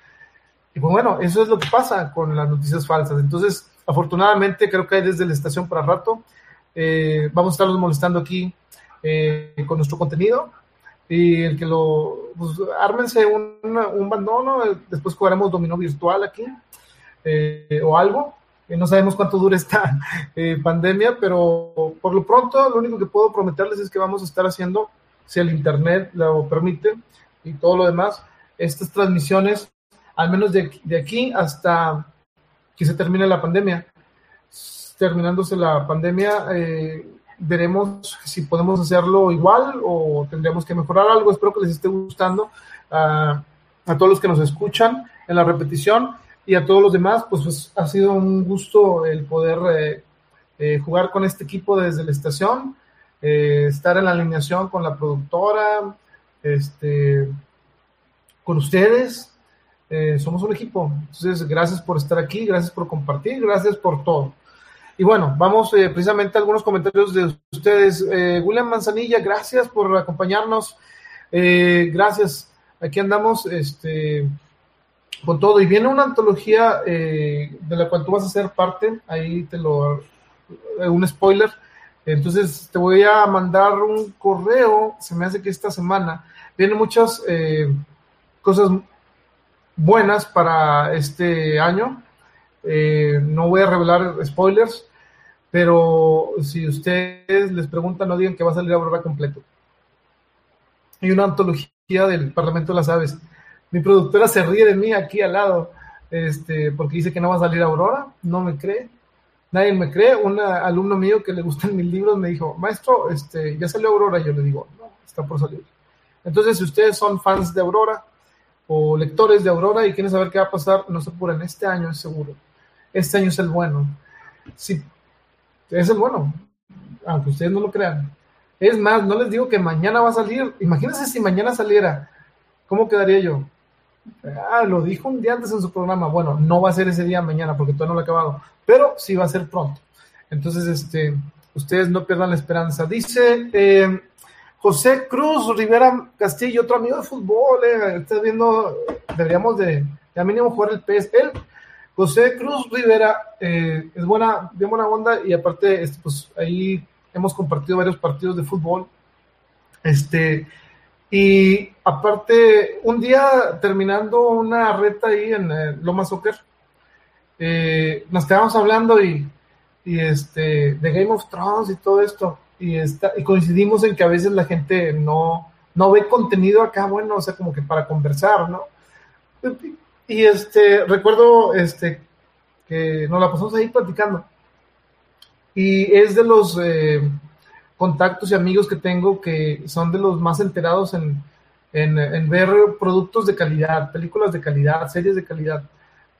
y pues bueno, eso es lo que pasa con las noticias falsas. Entonces, afortunadamente, creo que hay desde la estación para rato. Eh, vamos a estarlos molestando aquí eh, con nuestro contenido. Y el que lo, pues, ármense un, un bandono, después jugaremos dominó virtual aquí eh, o algo. no sabemos cuánto dura esta pandemia, pero por lo pronto lo único que puedo prometerles es que vamos a estar haciendo, si el Internet lo permite y todo lo demás, estas transmisiones, al menos de, de aquí hasta que se termine la pandemia. Terminándose la pandemia, eh, veremos si podemos hacerlo igual o tendríamos que mejorar algo. Espero que les esté gustando a todos los que nos escuchan en la repetición y a todos los demás, pues, pues ha sido un gusto el poder eh, eh, jugar con este equipo desde la estación, eh, estar en la alineación con la productora, este, con ustedes. somos un equipo. Entonces, gracias por estar aquí, gracias por compartir, gracias por todo. Y bueno, vamos eh, precisamente a algunos comentarios de ustedes. Eh, William Manzanilla, gracias por acompañarnos. Eh, gracias. Aquí andamos este, con todo. Y viene una antología de la cual tú vas a ser parte. Ahí te lo. un spoiler. Entonces te voy a mandar un correo. Se me hace que esta semana vienen muchas cosas buenas para este año. no voy a revelar spoilers, pero si ustedes les preguntan, no digan que va a salir Aurora completo. Hay una antología del Parlamento de las Aves. Mi productora se ríe de mí aquí al lado, este, porque dice que no va a salir Aurora, no me cree. nadie me cree. Un alumno mío que le gustan mis libros me dijo, maestro, este, ya salió Aurora. Yo le digo, no, está por salir. Entonces, si ustedes son fans de Aurora o lectores de Aurora y quieren saber qué va a pasar, no se apuren, este año es seguro. Este año es el bueno. Sí, es el bueno, aunque ustedes no lo crean. Es más, no les digo que mañana va a salir. Imagínense si mañana saliera, ¿cómo quedaría yo? Ah, lo dijo un día antes en su programa. Bueno, no va a ser ese día mañana porque todavía no lo he acabado, pero sí va a ser pronto. Entonces, este, ustedes no pierdan la esperanza. Dice eh, José Cruz Rivera Castillo, otro amigo de fútbol. Eh, estás viendo, deberíamos de, ya mínimo jugar el PES. Él, José Cruz Rivera, eh, es buena, bien buena onda y aparte, este, pues ahí hemos compartido varios partidos de fútbol. Este, y aparte, un día terminando una reta ahí en eh, Loma Soccer, eh, nos quedamos hablando y, este, de Game of Thrones y todo esto. Y, está, y coincidimos en que a veces la gente no, no ve contenido acá, bueno, o sea, como que para conversar, ¿no? Y este, recuerdo este, que nos la pasamos ahí platicando. Y es de los eh, contactos y amigos que tengo que son de los más enterados en, en, ver productos de calidad, películas de calidad, series de calidad.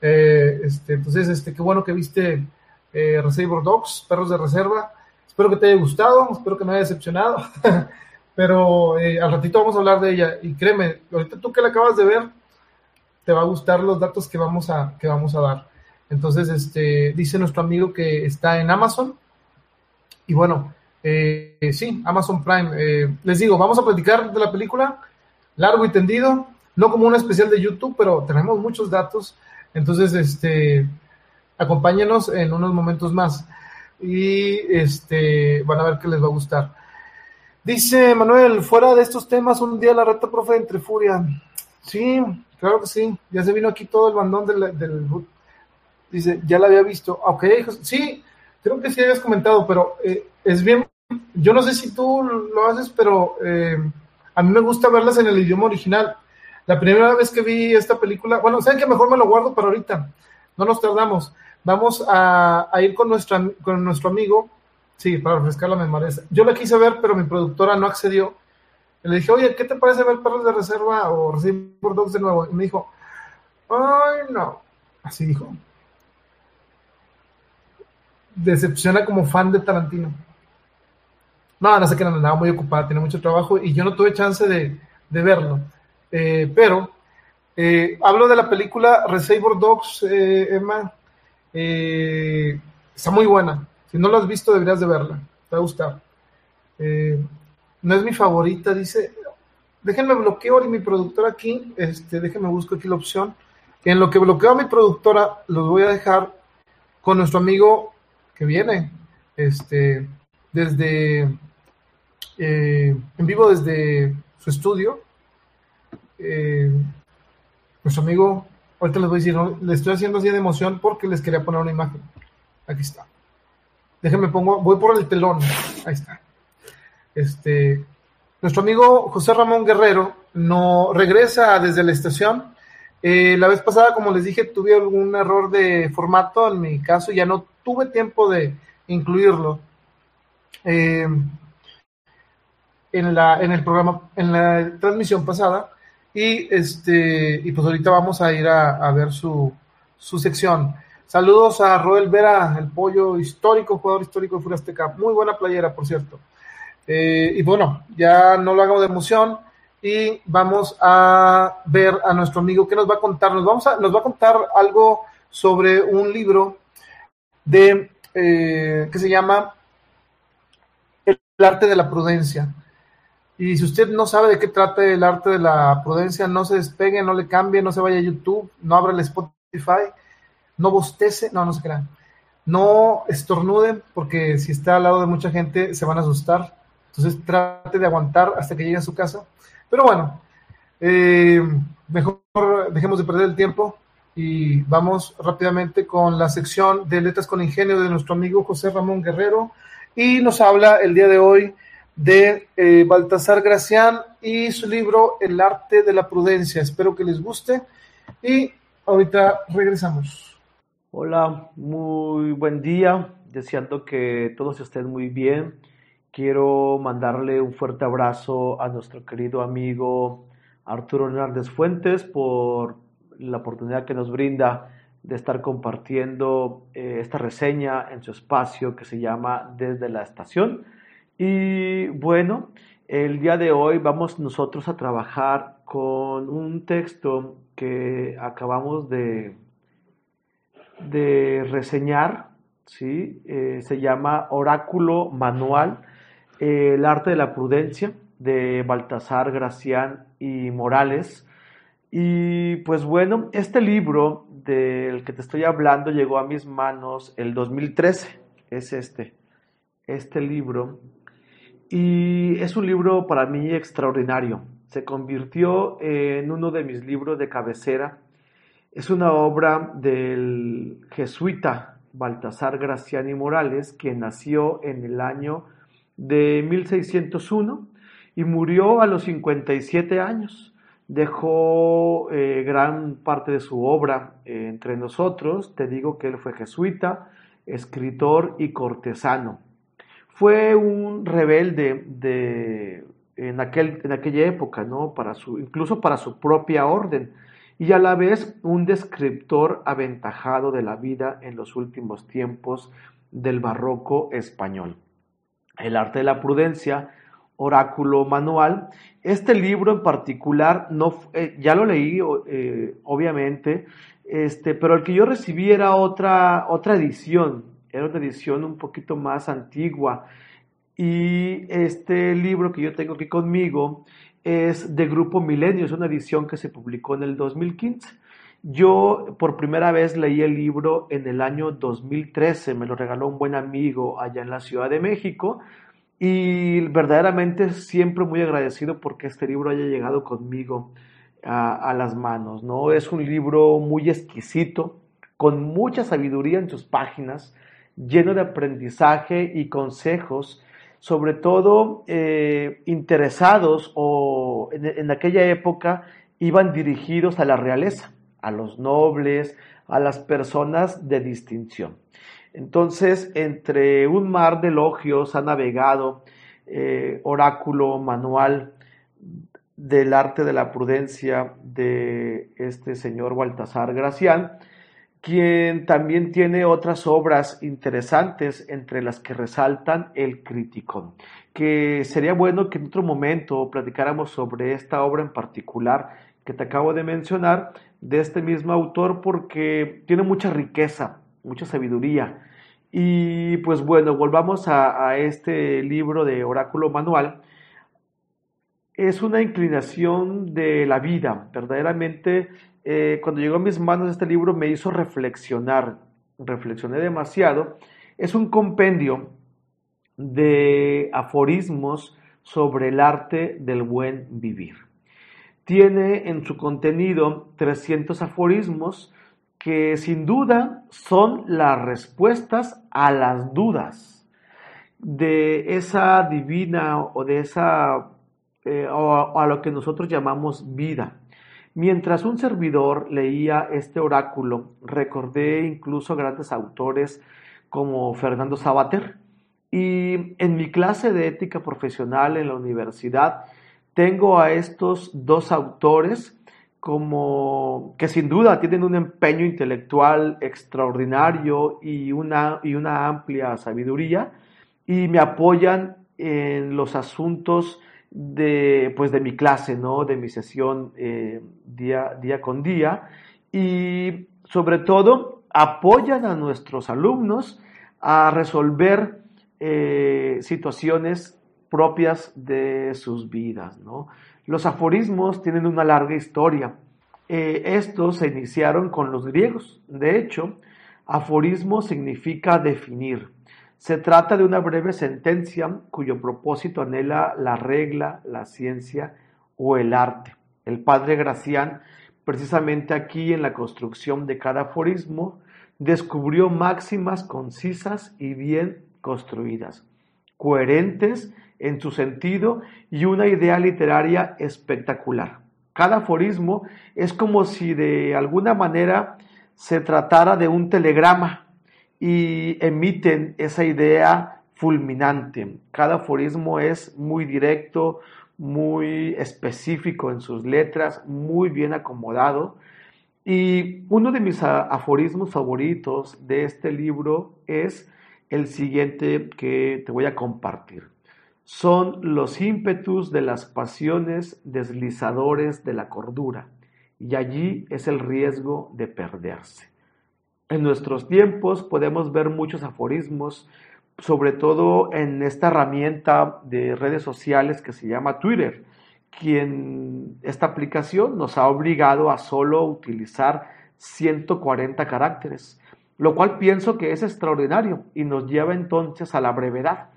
Eh, este, entonces, este, qué bueno que viste eh, Reservoir Dogs, Perros de Reserva. Espero que te haya gustado, espero que no haya decepcionado. Pero eh, al ratito vamos a hablar de ella. Y créeme, ahorita tú que la acabas de ver, te va a gustar los datos que vamos a, que vamos a dar. Entonces, este, dice nuestro amigo que está en Amazon. Y bueno, eh, sí, Amazon Prime. Eh, les digo, vamos a platicar de la película largo y tendido, no como una especial de YouTube, pero tenemos muchos datos. Entonces, este, acompáñenos en unos momentos más y este, van a ver que les va a gustar. Dice Manuel, fuera de estos temas, un día la reta profe entre furia. Sí, claro que sí. Ya se vino aquí todo el bandón del, del dice, ya la había visto. Ok, sí, creo que sí habías comentado, pero eh, es bien yo no sé si tú lo haces, pero eh, a mí me gusta verlas en el idioma original. La primera vez que vi esta película, bueno, saben que mejor me lo guardo para ahorita, no nos tardamos. Vamos a, ir con, nuestra, con nuestro amigo, sí, para refrescar la memoria. Yo la quise ver, pero mi productora no accedió. Le dije, oye, ¿qué te parece ver Perros de Reserva o por Dogs de nuevo? Y me dijo, ay, no. Así dijo. Decepciona como fan de Tarantino. No, no sé qué, andaba muy ocupada, tiene mucho trabajo y yo no tuve chance de, verlo. Eh, pero eh, hablo de la película Reservoir Dogs, eh, Emma. está muy buena. Si no la has visto, deberías de verla. Te va a gustar. no es mi favorita, dice. Déjenme bloquear y mi productora aquí. Este, déjenme busco aquí la opción. En lo que bloqueo a mi productora, los voy a dejar con nuestro amigo que viene. Este, desde eh, en vivo desde su estudio. Eh, nuestro amigo, ahorita les voy a decir, le estoy haciendo así de emoción porque les quería poner una imagen. Aquí está. Déjenme pongo, voy por el telón. Ahí está. Este, nuestro amigo José Ramón Guerrero no regresa desde la estación. Eh, la vez pasada, como les dije, tuve algún error de formato. En mi caso, ya no tuve tiempo de incluirlo. En, la, en el programa, en la transmisión pasada. Y, este, y pues ahorita vamos a ir a, ver su, su sección. Saludos a Roel Vera, el pollo histórico, jugador histórico de Furasteca. Muy buena playera, por cierto. Eh, y bueno, ya no lo hago de emoción y vamos a ver a nuestro amigo que nos va a contar. Nos, vamos a, nos va a contar algo sobre un libro de eh, que se llama El arte de la prudencia. Y si usted no sabe de qué trata el arte de la prudencia, no se despegue, no le cambie, no se vaya a YouTube, no abra el Spotify, no bostece, no, no se crean. No estornude, porque si está al lado de mucha gente se van a asustar. Entonces trate de aguantar hasta que llegue a su casa. Pero bueno, eh, mejor dejemos de perder el tiempo y vamos rápidamente con la sección de Letras con Ingenio de nuestro amigo José Ramón Guerrero. Y nos habla el día de hoy de eh, Baltasar Gracián y su libro El arte de la prudencia. Espero que les guste y ahorita regresamos. Hola, muy buen día. deseando que todos estén muy bien. Quiero mandarle un fuerte abrazo a nuestro querido amigo Arturo Hernández Fuentes por la oportunidad que nos brinda de estar compartiendo eh, esta reseña en su espacio que se llama Desde la Estación. Y bueno, el día de hoy vamos nosotros a trabajar con un texto que acabamos de, de reseñar, ¿sí? Eh, se llama Oráculo Manual, el arte de la prudencia, de Baltasar Gracián y Morales. Y pues bueno, este libro del que te estoy hablando llegó a mis manos el 2013, es este, este libro. Y es un libro para mí extraordinario. Se convirtió en uno de mis libros de cabecera. Es una obra del jesuita Baltasar Graciani Morales, quien nació en el año de 1601 y murió a los 57 años. Dejó eh, gran parte de su obra eh, entre nosotros. Te digo que él fue jesuita, escritor y cortesano. Fue un rebelde de, en, aquel, en aquella época, ¿no? para su, incluso para su propia orden, y a la vez un descriptor aventajado de la vida en los últimos tiempos del barroco español. El arte de la prudencia oráculo manual. Este libro en particular, no, eh, ya lo leí, eh, obviamente, este, pero el que yo recibí era otra, otra edición, era una edición un poquito más antigua. Y este libro que yo tengo aquí conmigo es de Grupo Milenio, es una edición que se publicó en el 2015. Yo por primera vez leí el libro en el año 2013, me lo regaló un buen amigo allá en la Ciudad de México y verdaderamente siempre muy agradecido porque este libro haya llegado conmigo a, las manos, ¿no? Es un libro muy exquisito, con mucha sabiduría en sus páginas, lleno de aprendizaje y consejos, sobre todo eh, interesados o en aquella época iban dirigidos a la realeza, a los nobles, a las personas de distinción. Entonces, entre un mar de elogios ha navegado eh, oráculo manual del arte de la prudencia de este señor Baltasar Gracián, quien también tiene otras obras interesantes, entre las que resaltan el crítico, que sería bueno que en otro momento platicáramos sobre esta obra en particular que te acabo de mencionar, de este mismo autor, porque tiene mucha riqueza, mucha sabiduría. Y pues bueno, volvamos a, este libro de Oráculo Manual. Es una inclinación de la vida. Verdaderamente, eh, cuando llegó a mis manos este libro me hizo reflexionar. Reflexioné demasiado. Es un compendio de aforismos sobre el arte del buen vivir. Tiene en su contenido 300 aforismos que sin duda son las respuestas a las dudas de esa divina o de esa eh, o a lo que nosotros llamamos vida. Mientras un servidor leía este oráculo, recordé incluso grandes autores como Fernando Sabater. Y en mi clase de ética profesional en la universidad tengo a estos dos autores como que sin duda tienen un empeño intelectual extraordinario y una, y una amplia sabiduría y me apoyan en los asuntos de, pues de mi clase, ¿no? de mi sesión eh, día, día con día y sobre todo apoyan a nuestros alumnos a resolver eh, situaciones propias de sus vidas. ¿no? Los aforismos tienen una larga historia. Eh, estos se iniciaron con los griegos. De hecho, aforismo significa definir. Se trata de una breve sentencia cuyo propósito anhela la regla, la ciencia o el arte. El padre Gracián, precisamente aquí en la construcción de cada aforismo, descubrió máximas concisas y bien construidas, coherentes en su sentido y una idea literaria espectacular. Cada aforismo es como si de alguna manera se tratara de un telegrama y emiten esa idea fulminante. Cada aforismo es muy directo, muy específico en sus letras, muy bien acomodado. Y uno de mis aforismos favoritos de este libro es el siguiente que te voy a compartir. Son los ímpetus de las pasiones deslizadores de la cordura, y allí es el riesgo de perderse. En nuestros tiempos podemos ver muchos aforismos, sobre todo en esta herramienta de redes sociales que se llama Twitter, quien esta aplicación nos ha obligado a solo utilizar 140 caracteres, lo cual pienso que es extraordinario y nos lleva entonces a la brevedad.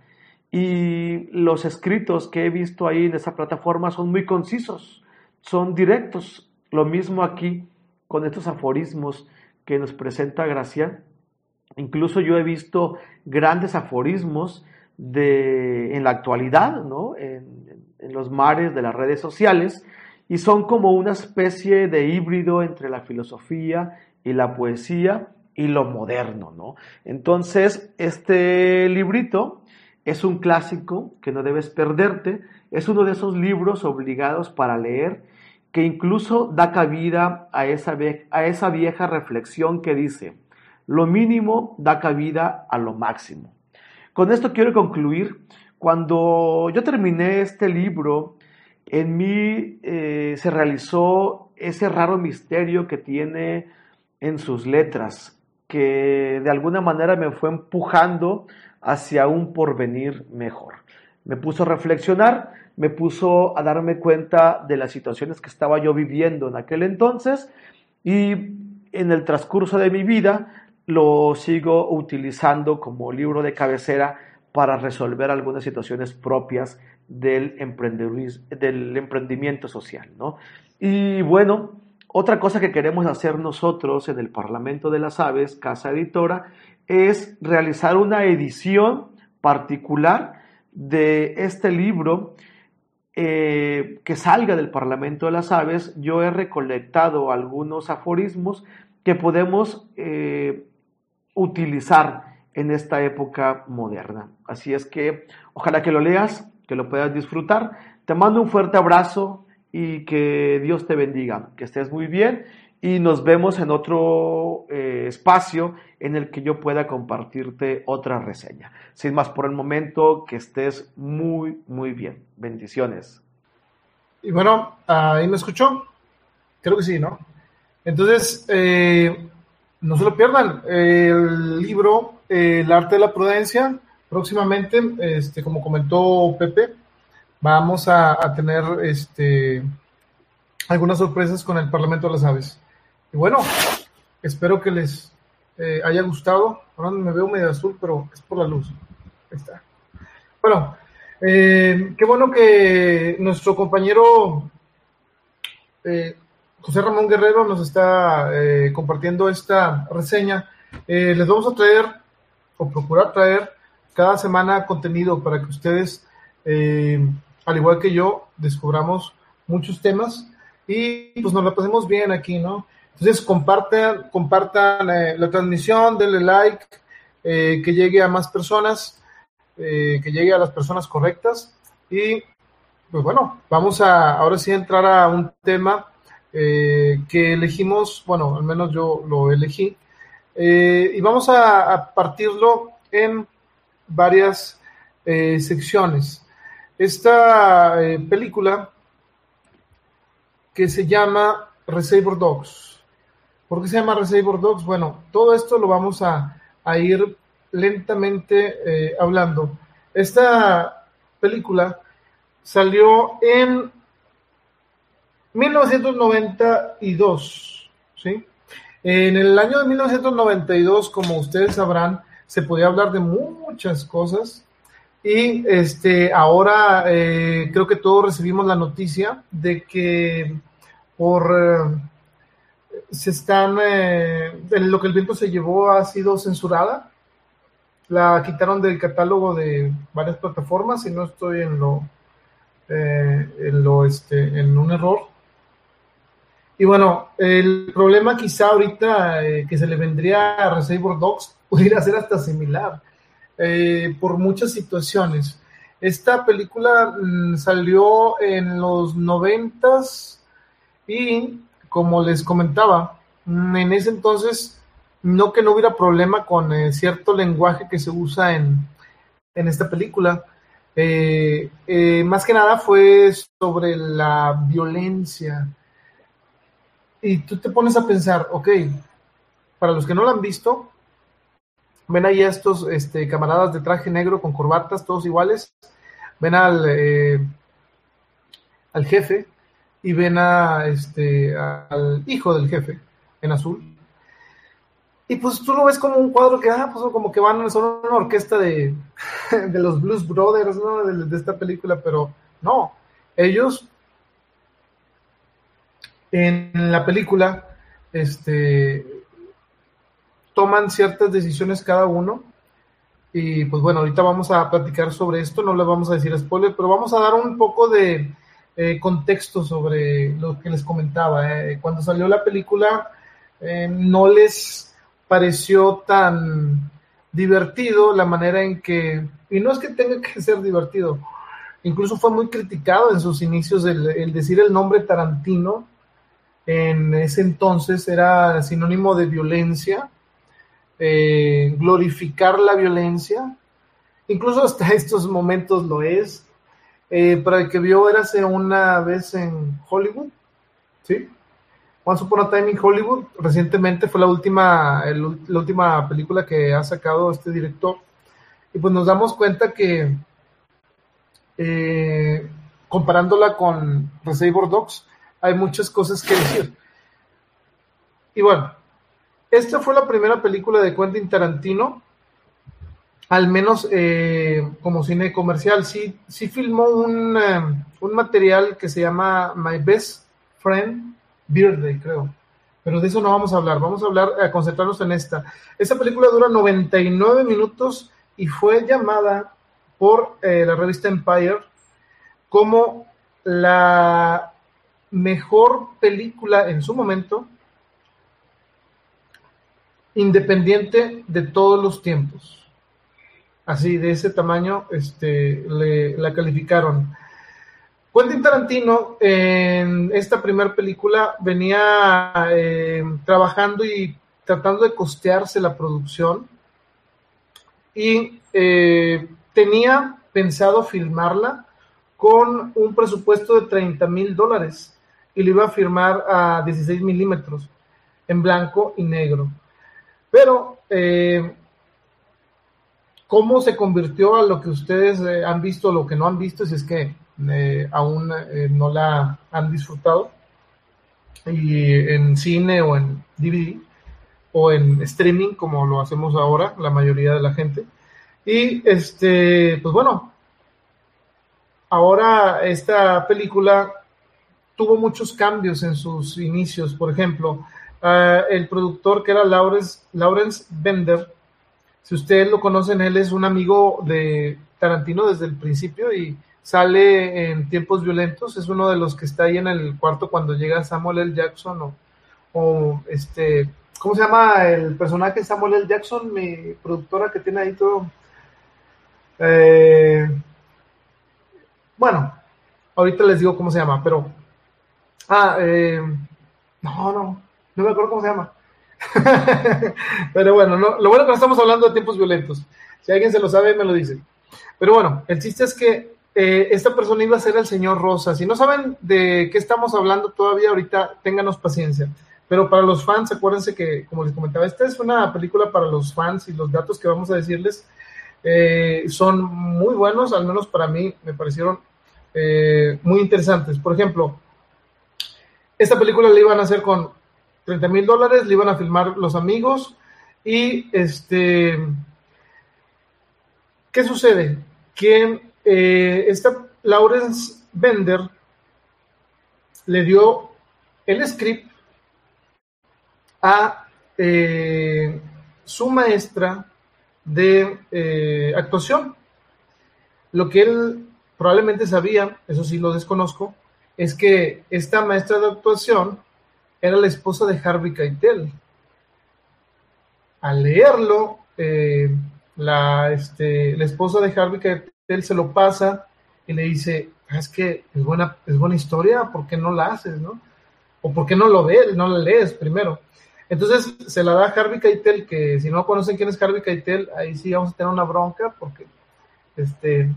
Y los escritos que he visto ahí en esa plataforma son muy concisos, son directos. Lo mismo aquí con estos aforismos que nos presenta Gracia. Incluso yo he visto grandes aforismos de, en la actualidad, ¿no? en, los mares de las redes sociales, y son como una especie de híbrido entre la filosofía y la poesía y lo moderno. ¿no? Entonces, este librito es un clásico que no debes perderte, es uno de esos libros obligados para leer que incluso da cabida a esa, a esa vieja reflexión que dice, lo mínimo da cabida a lo máximo. Con esto quiero concluir. Cuando yo terminé este libro, en mí eh, se realizó ese raro misterio que tiene en sus letras, que de alguna manera me fue empujando hacia un porvenir mejor. Me puso a reflexionar me puso a darme cuenta de las situaciones que estaba yo viviendo en aquel entonces y en el transcurso de mi vida lo sigo utilizando como libro de cabecera para resolver algunas situaciones propias del, del emprendimiento social. ¿no? Y bueno, otra cosa que queremos hacer nosotros en el Parlamento de las Aves, Casa Editora, es realizar una edición particular de este libro eh, que salga del Parlamento de las Aves, yo he recolectado algunos aforismos que podemos eh, utilizar en esta época moderna. Así es que ojalá que lo leas, que lo puedas disfrutar. Te mando un fuerte abrazo y que Dios te bendiga, que estés muy bien y nos vemos en otro eh, espacio en el que yo pueda compartirte otra reseña. Sin más por el momento, que estés muy, muy bien. Bendiciones. Y bueno, ahí me escuchó. Creo que sí, ¿no? Entonces, eh, no se lo pierdan. El libro El arte de la prudencia, próximamente, este, como comentó Pepe, vamos a, a tener este, algunas sorpresas con el Parlamento de las Aves. Y bueno, espero que les eh, haya gustado. Ahora me veo medio azul, pero es por la luz. Ahí está. Bueno, eh, qué bueno que nuestro compañero eh, José Ramón Guerrero nos está compartiendo esta reseña. les vamos a traer o procurar traer cada semana contenido para que ustedes, al igual que yo, descubramos muchos temas y pues nos la pasemos bien aquí, ¿no? Entonces compartan, compartan eh, la transmisión, denle like, eh, que llegue a más personas, eh, que llegue a las personas correctas. Y pues bueno, vamos a ahora sí entrar a un tema que elegimos, bueno, al menos yo lo elegí, y vamos a, a, partirlo en varias secciones. Esta película que se llama Reservoir Dogs ¿Por qué se llama Reservoir Dogs? Bueno, todo esto lo vamos a, ir lentamente eh, hablando. Esta película salió en 1992, ¿sí? En el año de 1992, como ustedes sabrán, se podía hablar de muchas cosas y este, ahora eh, creo que todos recibimos la noticia de que por... Se están, eh, lo que el viento se llevó ha sido censurada. La quitaron del catálogo de varias plataformas y no estoy en lo, eh, en lo, este, en un error. Y bueno, el problema quizá ahorita eh, que se le vendría a Reservoir Dogs pudiera ser hasta similar por muchas situaciones. Esta película mm, salió en los noventas y como les comentaba, mm, en ese entonces no que no hubiera problema con eh, cierto lenguaje que se usa en, en esta película. Eh, eh, más que nada fue sobre la violencia. Y tú te pones a pensar, ok, para los que no la han visto, ven ahí a estos este, camaradas de traje negro con corbatas, todos iguales, ven al, al jefe y ven a, este, al hijo del jefe en azul y pues tú lo ves como un cuadro que, ah, pues como que van, son una orquesta de, de los Blues Brothers, ¿no? De, esta película, pero no. Ellos en la película, este, toman ciertas decisiones cada uno. Y pues bueno, ahorita vamos a platicar sobre esto, no le vamos a decir spoiler, pero vamos a dar un poco de eh, contexto sobre lo que les comentaba. Eh. Cuando salió la película, eh, no les pareció tan divertido la manera en que, y no es que tenga que ser divertido, incluso fue muy criticado en sus inicios el, decir el nombre Tarantino, en ese entonces era sinónimo de violencia, glorificar la violencia, incluso hasta estos momentos lo es. Eh, para el que vio, érase una vez en Hollywood, ¿sí? Once Upon a Time in Hollywood recientemente fue la última, la última película que ha sacado este director. Y pues nos damos cuenta que eh, comparándola con Reservoir Dogs, hay muchas cosas que decir. Y bueno, esta fue la primera película de Quentin Tarantino, al menos eh, como cine comercial. Sí, sí filmó un, eh, un material que se llama My Best Friend Birthday, creo. Pero de eso no vamos a hablar, vamos a hablar, a concentrarnos en esta. Esta película dura 99 minutos y fue llamada por eh, la revista Empire como la mejor película en su momento independiente de todos los tiempos. Así, de ese tamaño, este, le, la calificaron. Quentin Tarantino en esta primera película venía eh, trabajando y tratando de costearse la producción y eh, tenía pensado filmarla con un presupuesto de 30 mil dólares y lo iba a firmar a 16 milímetros en blanco y negro. Pero, eh, ¿cómo se convirtió a lo que ustedes han visto, lo que no han visto? Si es que eh, aún eh, no la han disfrutado y en cine o en DVD o en streaming como lo hacemos ahora la mayoría de la gente y este pues bueno ahora esta película tuvo muchos cambios en sus inicios por ejemplo el productor que era Lawrence, Lawrence Bender si ustedes lo conocen él es un amigo de Tarantino desde el principio y sale en tiempos violentos, es uno de los que está ahí en el cuarto cuando llega Samuel L. Jackson o, este, ¿cómo se llama el personaje Samuel L. Jackson? Mi productora que tiene ahí todo. Eh, bueno, ahorita les digo cómo se llama, pero... Ah, eh, no, no, no me acuerdo cómo se llama. pero bueno, lo bueno que no estamos hablando de tiempos violentos. Si alguien se lo sabe, me lo dice. Pero bueno, el chiste es que eh, esta persona iba a ser el señor Rosa. Si no saben de qué estamos hablando todavía, ahorita ténganos paciencia. Pero para los fans, acuérdense que, como les comentaba, esta es una película para los fans y los datos que vamos a decirles eh, son muy buenos, al menos para mí me parecieron eh, muy interesantes. Por ejemplo, esta película la iban a hacer con 30 mil dólares, le iban a filmar los amigos y este, ¿qué sucede? Que eh, esta Lawrence Bender le dio el script a eh, su maestra de eh, actuación. Lo que él probablemente sabía, eso sí lo desconozco, es que esta maestra de actuación era la esposa de Harvey Keitel. Al leerlo, eh, la, este, la esposa de Harvey Keitel se lo pasa y le dice, ah, es que es buena, es buena historia, ¿por qué no la haces, no? O ¿por qué no lo ves, no la lees primero? Entonces se la da Harvey Keitel, que si no conocen quién es Harvey Keitel, ahí sí vamos a tener una bronca, porque, este,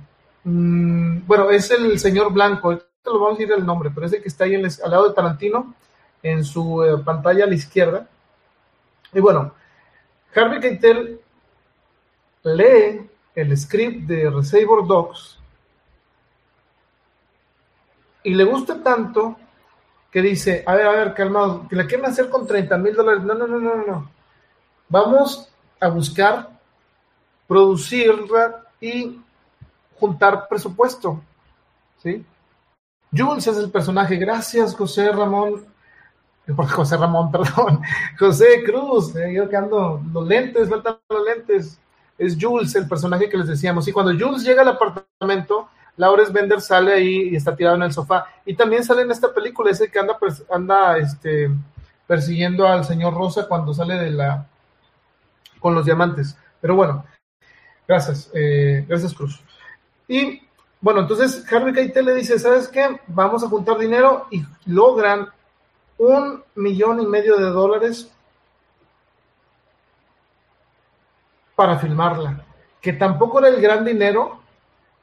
mmm, bueno, es el señor blanco, lo vamos a decir el nombre, pero es el que está ahí en, al lado de Tarantino, en su eh, pantalla a la izquierda. Y bueno, Harvey Keitel lee el script de Reservoir Dogs y le gusta tanto que dice, a ver, a ver, calmado, que la quieren hacer con 30 mil dólares. No, no, no, no, no. Vamos a buscar producirla y juntar presupuesto. ¿Sí? Jules es el personaje. Gracias, José Ramón. José Ramón, perdón. José Cruz. Eh, yo que ando, los lentes, faltan los lentes. Es Jules el personaje que les decíamos. Y cuando Jules llega al apartamento, Laura Bender sale ahí y está tirado en el sofá. Y también sale en esta película ese que anda, anda este, persiguiendo al señor Rosa cuando sale de la con los diamantes. Pero bueno, gracias, eh, gracias Cruz. Y bueno, entonces Harvey Keitel le dice, ¿sabes qué? Vamos a juntar dinero y logran un millón y medio de dólares para filmarla, que tampoco era el gran dinero,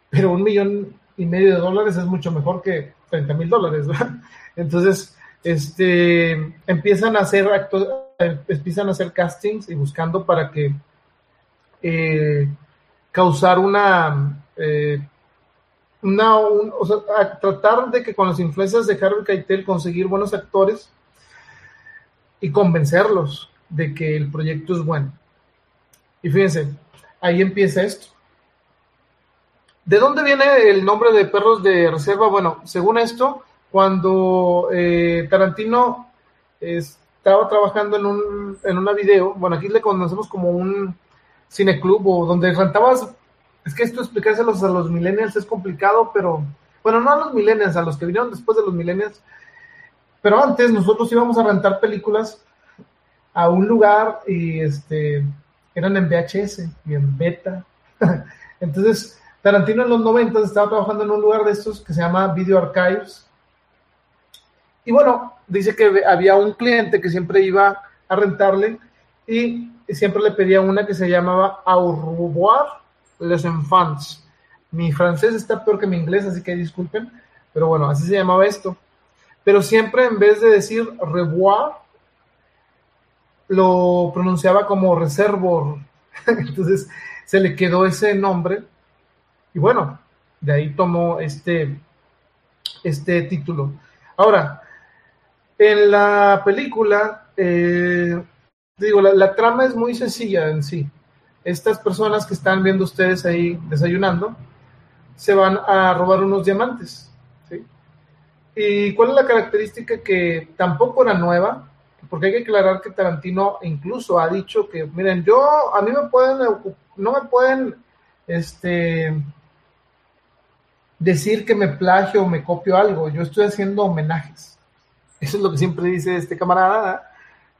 pero un millón y medio de dólares es mucho mejor que 30 mil dólares, ¿verdad? Entonces, este, empiezan a hacer actos, empiezan a hacer castings y buscando para que eh, causar una, eh, una o sea, tratar de que con las influencias de Harvey Keitel conseguir buenos actores y convencerlos de que el proyecto es bueno. Y fíjense, ahí empieza esto. ¿De dónde viene el nombre de Perros de Reserva? Bueno, según esto, cuando eh, Tarantino estaba trabajando en, un, en una video, bueno, aquí le conocemos como un cineclub o donde rentabas, es que esto explicárselos a los millennials es complicado, pero, bueno, no a los millennials, a los que vinieron después de los millennials, pero antes nosotros íbamos a rentar películas a un lugar y este eran en VHS y en beta. Entonces, Tarantino en los 90 estaba trabajando en un lugar de estos que se llama Video Archives. Y bueno, dice que había un cliente que siempre iba a rentarle y siempre le pedía una que se llamaba Au les enfants. Mi francés está peor que mi inglés, así que disculpen, pero bueno, así se llamaba esto. Pero siempre en vez de decir revoir, lo pronunciaba como reservoir. Entonces se le quedó ese nombre y bueno, de ahí tomó este, este título. Ahora, en la película, eh, digo, la, trama es muy sencilla en sí. Estas personas que están viendo ustedes ahí desayunando, se van a robar unos diamantes. ¿sí? ¿Y cuál es la característica que tampoco era nueva? Porque hay que aclarar que Tarantino incluso ha dicho que, miren, yo, a mí me pueden, no me pueden, este, decir que me plagio o me copio algo, yo estoy haciendo homenajes. Eso es lo que siempre dice este camarada.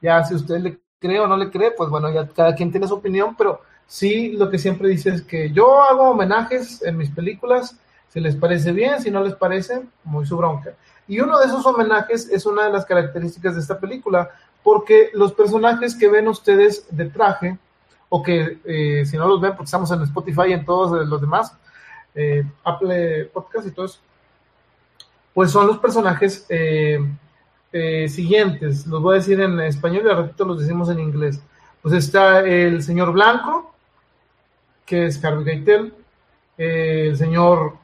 Ya si usted le cree o no le cree, pues bueno, ya cada quien tiene su opinión, pero sí lo que siempre dice es que yo hago homenajes en mis películas, si les parece bien, si no les parece, muy su bronca. Y uno de esos homenajes es una de las características de esta película, porque los personajes que ven ustedes de traje, o que eh, si no los ven, porque estamos en Spotify y en todos los demás, eh, Apple Podcast y todo eso, pues son los personajes eh, siguientes. Los voy a decir en español y al ratito los decimos en inglés. Pues está el señor Blanco, que es Harvey Keitel, el señor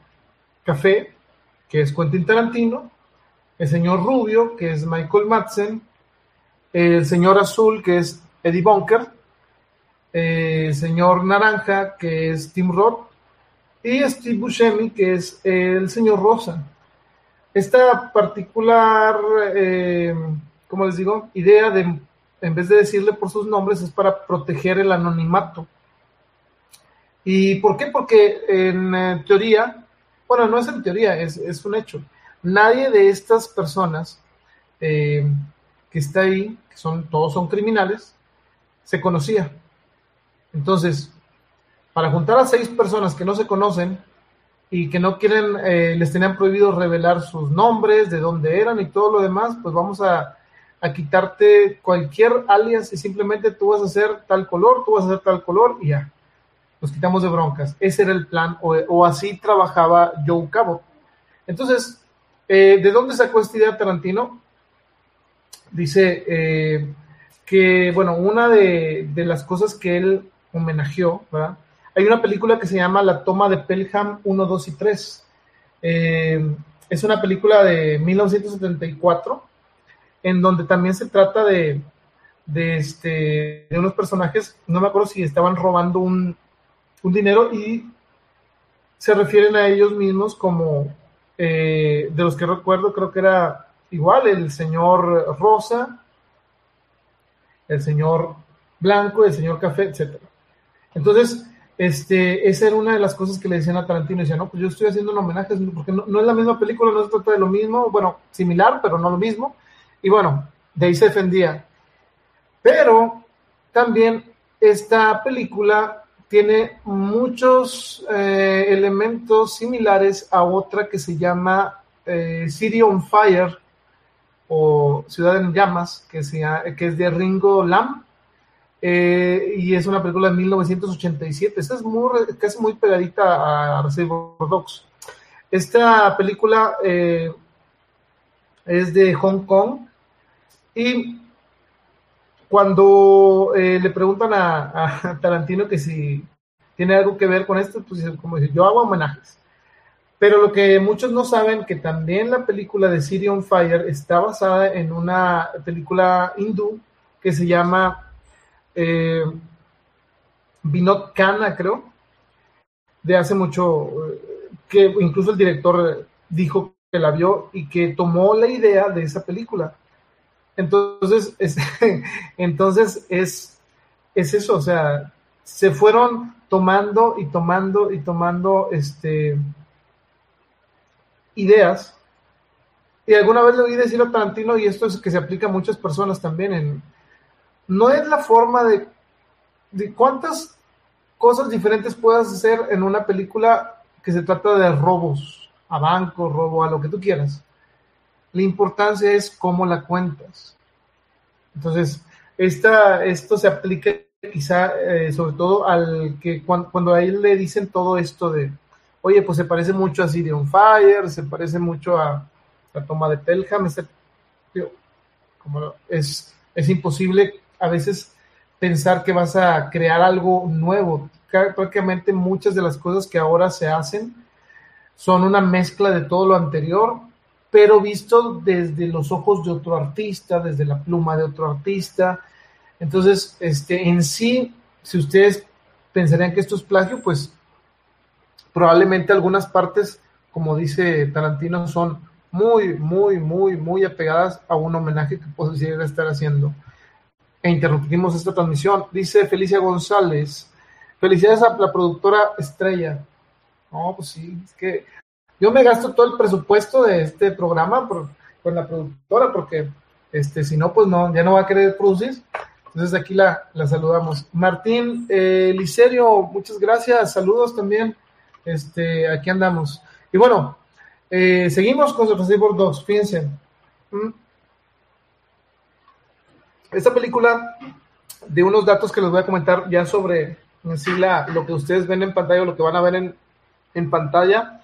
Café, que es Quentin Tarantino, el señor Rubio, que es Michael Madsen, el señor Azul, que es Eddie Bunker, el señor Naranja, que es Tim Roth, y Steve Buscemi, que es el señor Rosa. Esta particular, eh, como les digo, idea de, en vez de decirle por sus nombres, es para proteger el anonimato. ¿Y por qué? Porque en eh, teoría, bueno, no es en teoría, es, un hecho. Nadie de estas personas eh, que está ahí, que son, todos son criminales, se conocía. Entonces, para juntar a seis personas que no se conocen y que no quieren, eh, les tenían prohibido revelar sus nombres, de dónde eran y todo lo demás, pues vamos a, a quitarte cualquier alias y simplemente tú vas a hacer tal color, tú vas a hacer tal color y ya. Nos quitamos de broncas. Ese era el plan, o, así trabajaba Joe Cabo. Entonces, eh, ¿de dónde sacó esta idea Tarantino? Dice eh, que, bueno, una de, de, las cosas que él homenajeó, ¿verdad? Hay una película que se llama La toma de Pelham 1, 2 y 3. Eh, es una película de 1974 en donde también se trata de, de, este, de unos personajes, no me acuerdo si estaban robando un, un dinero y se refieren a ellos mismos como, eh, de los que recuerdo, creo que era igual el señor Rosa, el señor Blanco, el señor Café, etc. Entonces, este, esa era una de las cosas que le decían a Tarantino, decía, no, pues yo estoy haciendo un homenaje, porque no, no, es la misma película, no se trata de lo mismo, bueno, similar, pero no lo mismo, y bueno, de ahí se defendía. Pero también esta película tiene muchos eh, elementos similares a otra que se llama eh, City on Fire o Ciudad en Llamas, que, sea, que es de Ringo Lam. Eh, y es una película de 1987. Esta es muy, casi muy pegadita a Reservoir Dogs. Esta película es de Hong Kong y cuando eh, le preguntan a, a, Tarantino que si tiene algo que ver con esto, pues como dice, yo hago homenajes. Pero lo que muchos no saben, que también la película de City on Fire está basada en una película hindú que se llama eh, Vinod Khanna, creo, de hace mucho, que incluso el director dijo que la vio y que tomó la idea de esa película. Entonces, es, entonces es, es eso, o sea, se fueron tomando y tomando y tomando este, ideas. Y alguna vez le oí decir a Tarantino, y esto es que se aplica a muchas personas también, en, no es la forma de, de cuántas cosas diferentes puedas hacer en una película que se trata de robos a bancos, robo a lo que tú quieras. La importancia es cómo la cuentas. Entonces, esta, esto se aplica quizá eh, sobre todo al que cuando, cuando, le dicen todo esto de, oye, pues se parece mucho a City on Fire, se parece mucho a la toma de Pelham, este, es, es imposible a veces pensar que vas a crear algo nuevo. Prácticamente muchas de las cosas que ahora se hacen son una mezcla de todo lo anterior, pero visto desde los ojos de otro artista, desde la pluma de otro artista. Entonces, este, en sí, si ustedes pensarían que esto es plagio, pues probablemente algunas partes, como dice Tarantino, son muy, muy, muy, muy apegadas a un homenaje que podría estar haciendo. E interrumpimos esta transmisión. Dice Felicia González, felicidades a la productora Estrella. No, pues sí, es que yo me gasto todo el presupuesto de este programa por, con la productora, porque este, si no, pues no, ya no va a querer producir. Entonces aquí la, la saludamos. Martín eh, muchas gracias, saludos también. Este, aquí andamos. Y bueno, eh, seguimos con Reservoir Dogs, fíjense. ¿Mm? Esta película, de unos datos que les voy a comentar ya sobre en la, lo que ustedes ven en pantalla o lo que van a ver en, en pantalla,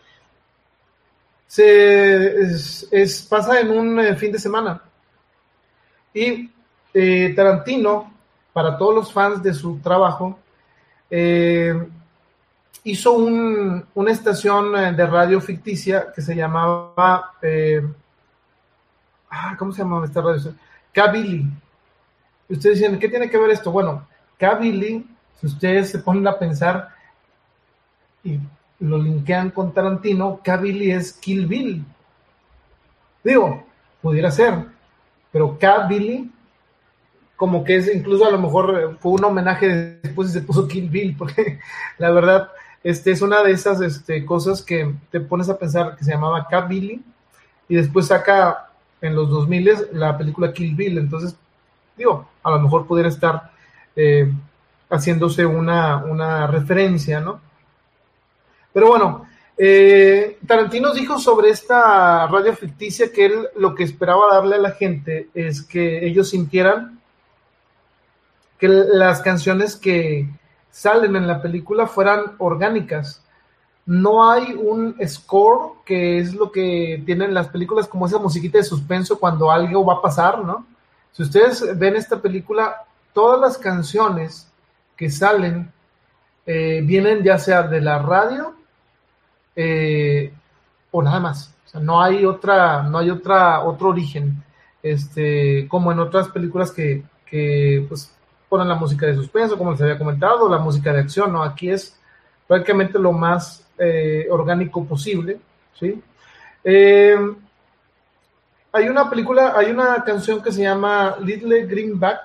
se es, pasa en un eh, fin de semana. Y eh, Tarantino, para todos los fans de su trabajo, eh, hizo un, una estación de radio ficticia que se llamaba, ah, ¿cómo se llamaba esta radio? Kabili. Ustedes dicen, ¿qué tiene que ver esto? Bueno, Kabili, si ustedes se ponen a pensar y lo linkean con Tarantino, Kabili es Kill Bill. Digo, pudiera ser, pero Kabili como que es incluso a lo mejor fue un homenaje después y se puso Kill Bill, porque la verdad este, es una de esas este, cosas que te pones a pensar que se llamaba Kabili y después saca en los 2000 la película Kill Bill. Entonces, digo, a lo mejor pudiera estar eh, haciéndose una, una, referencia, ¿no? Pero bueno, eh, Tarantino dijo sobre esta radio ficticia que él lo que esperaba darle a la gente es que ellos sintieran que las canciones que salen en la película fueran orgánicas. No hay un score, que es lo que tienen las películas, como esa musiquita de suspenso cuando algo va a pasar, ¿no? Si ustedes ven esta película, todas las canciones que salen eh, vienen ya sea de la radio eh, o nada más. No hay otra, no hay otra, otro origen. Este, como en otras películas que, que pues, ponen la música de suspenso, como les había comentado, la música de acción, ¿no? Aquí es prácticamente lo más eh, orgánico posible, ¿sí? Eh, hay una película, hay una canción que se llama Little Greenback,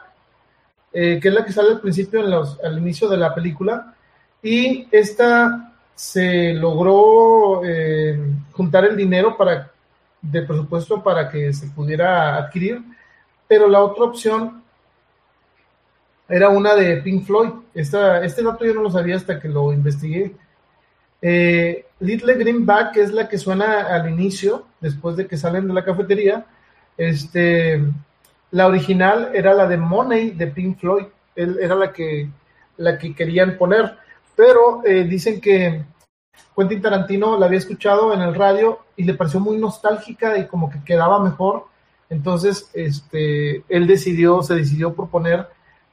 eh, que es la que sale al principio, al inicio de la película, y esta se logró juntar el dinero para, de presupuesto para que se pudiera adquirir, pero la otra opción era una de Pink Floyd. Esta, este dato yo no lo sabía hasta que lo investigué. Eh, Little Greenback es la que suena al inicio, después de que salen de la cafetería. Este, la original era la de Money de Pink Floyd, era la que, la que querían poner, pero eh, dicen que Quentin Tarantino la había escuchado en el radio y le pareció muy nostálgica y como que quedaba mejor. Entonces, este, él decidió, se decidió por poner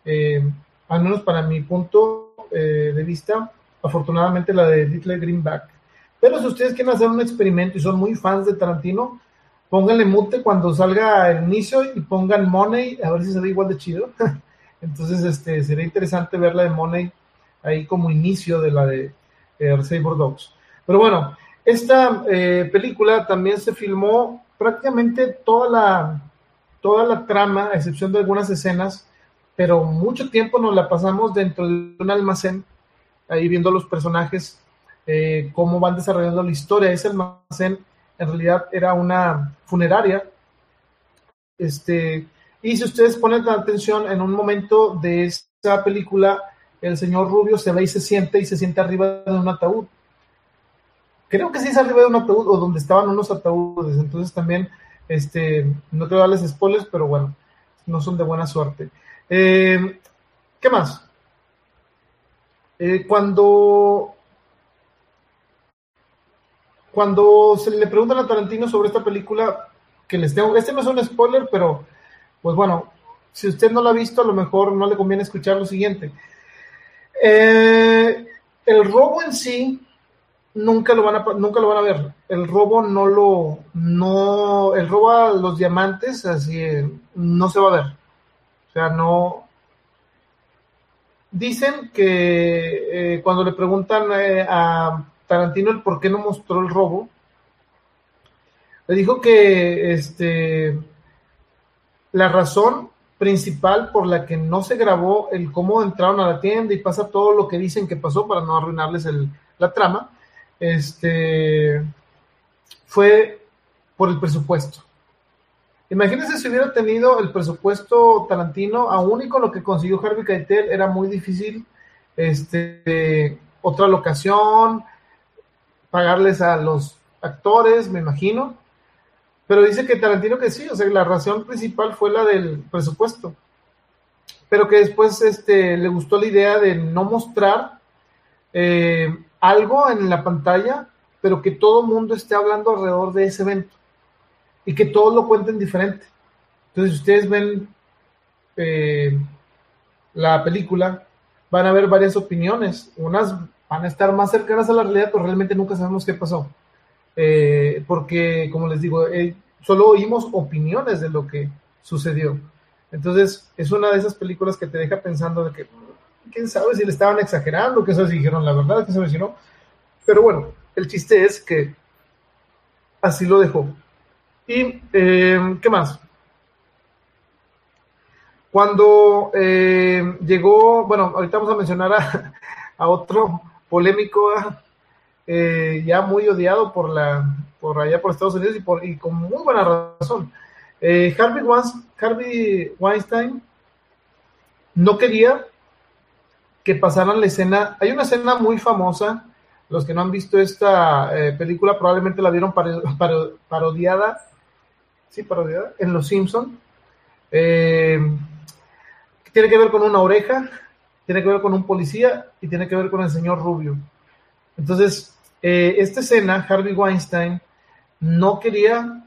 eh, al menos para mi punto eh, de vista, afortunadamente la de Little Greenback. Pero si ustedes quieren hacer un experimento y son muy fans de Tarantino, pónganle mute cuando salga el inicio y pongan Money, a ver si se ve igual de chido. Entonces, este, sería interesante ver la de Money ahí como inicio de la de eh, Reservoir Dogs. Pero bueno, esta eh, película también se filmó prácticamente toda la, toda la trama, a excepción de algunas escenas, pero mucho tiempo nos la pasamos dentro de un almacén, ahí viendo los personajes, eh, cómo van desarrollando la historia. Ese almacén en realidad era una funeraria. Este, y si ustedes ponen atención, en un momento de esa película, el señor Rubio se ve y se siente y se siente arriba de un ataúd. Creo que sí es arriba de un ataúd o donde estaban unos ataúdes. Entonces también, este, no quiero darles spoilers, pero bueno, no son de buena suerte. Eh, ¿Qué más? Eh, cuando cuando se le preguntan a Tarantino sobre esta película, que les tengo, este no es un spoiler, pero pues bueno, si usted no lo ha visto, a lo mejor no le conviene escuchar lo siguiente. Eh, el robo en sí nunca lo van a nunca lo van a ver. El robo no lo no el robo a los diamantes así no se va a ver. O sea, no... Dicen que eh, cuando le preguntan eh, a Tarantino el por qué no mostró el robo, le dijo que este, la razón principal por la que no se grabó el cómo entraron a la tienda y pasa todo lo que dicen que pasó para no arruinarles la trama, este, fue por el presupuesto. Imagínense si hubiera tenido el presupuesto Tarantino, aún y con lo que consiguió Harvey Keitel, era muy difícil este, otra locación, pagarles a los actores, me imagino. Pero dice que Tarantino que sí, o sea, la razón principal fue la del presupuesto. Pero que después este, le gustó la idea de no mostrar eh, algo en la pantalla, pero que todo el mundo esté hablando alrededor de ese evento y que todos lo cuenten diferente. Entonces, si ustedes ven eh, la película, van a ver varias opiniones. Unas van a estar más cercanas a la realidad, pero realmente nunca sabemos qué pasó. Eh, porque, como les digo, eh, solo oímos opiniones de lo que sucedió. Entonces, es una de esas películas que te deja pensando de que, quién sabe si le estaban exagerando, qué sabe si dijeron la verdad, qué sabe si no. Pero bueno, el chiste es que así lo dejó. Y, eh, ¿qué más? Cuando eh, llegó, bueno, ahorita vamos a mencionar a, otro polémico, eh, ya muy odiado por la, por allá por Estados Unidos y, por, y con muy buena razón. Eh, Harvey, Harvey Weinstein no quería que pasaran la escena. Hay una escena muy famosa. Los que no han visto esta eh, película probablemente la vieron parodiada, sí, parodiada, en Los Simpson. Tiene que ver con una oreja, tiene que ver con un policía y tiene que ver con el señor Rubio. Entonces, eh, esta escena, Harvey Weinstein no quería,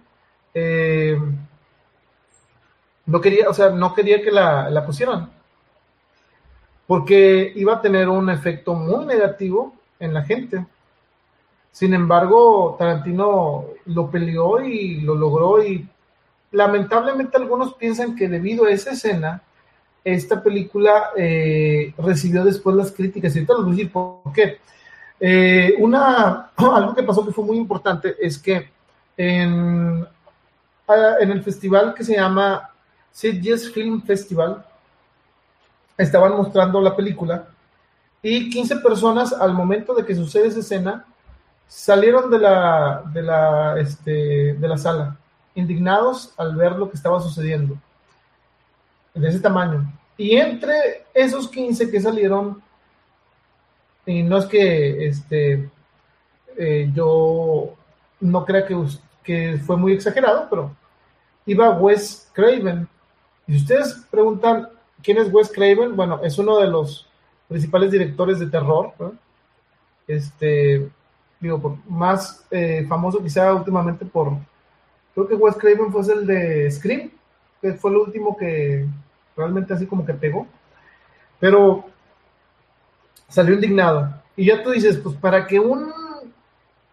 no quería, o sea, no quería que la, la pusieran porque iba a tener un efecto muy negativo en la gente. Sin embargo, Tarantino lo peleó y lo logró y lamentablemente algunos piensan que debido a esa escena, esta película eh, recibió después las críticas. Y ahorita les voy a decir por qué. Eh, una, algo que pasó que fue muy importante es que en, en el festival que se llama Sitges Film Festival, estaban mostrando la película y 15 personas al momento de que sucede esa escena salieron de la, de la, este, de la sala, indignados al ver lo que estaba sucediendo, de ese tamaño. Y entre esos 15 que salieron, y no es que este, eh, yo no crea que, que fue muy exagerado, pero iba Wes Craven. Y si ustedes preguntan, ¿Quién es Wes Craven? Bueno, es uno de los principales directores de terror. Este, digo, más eh, famoso quizá últimamente por. Creo que Wes Craven fue el de Scream, que fue el último que realmente así como que pegó. Pero salió indignado. Y ya tú dices, pues para que un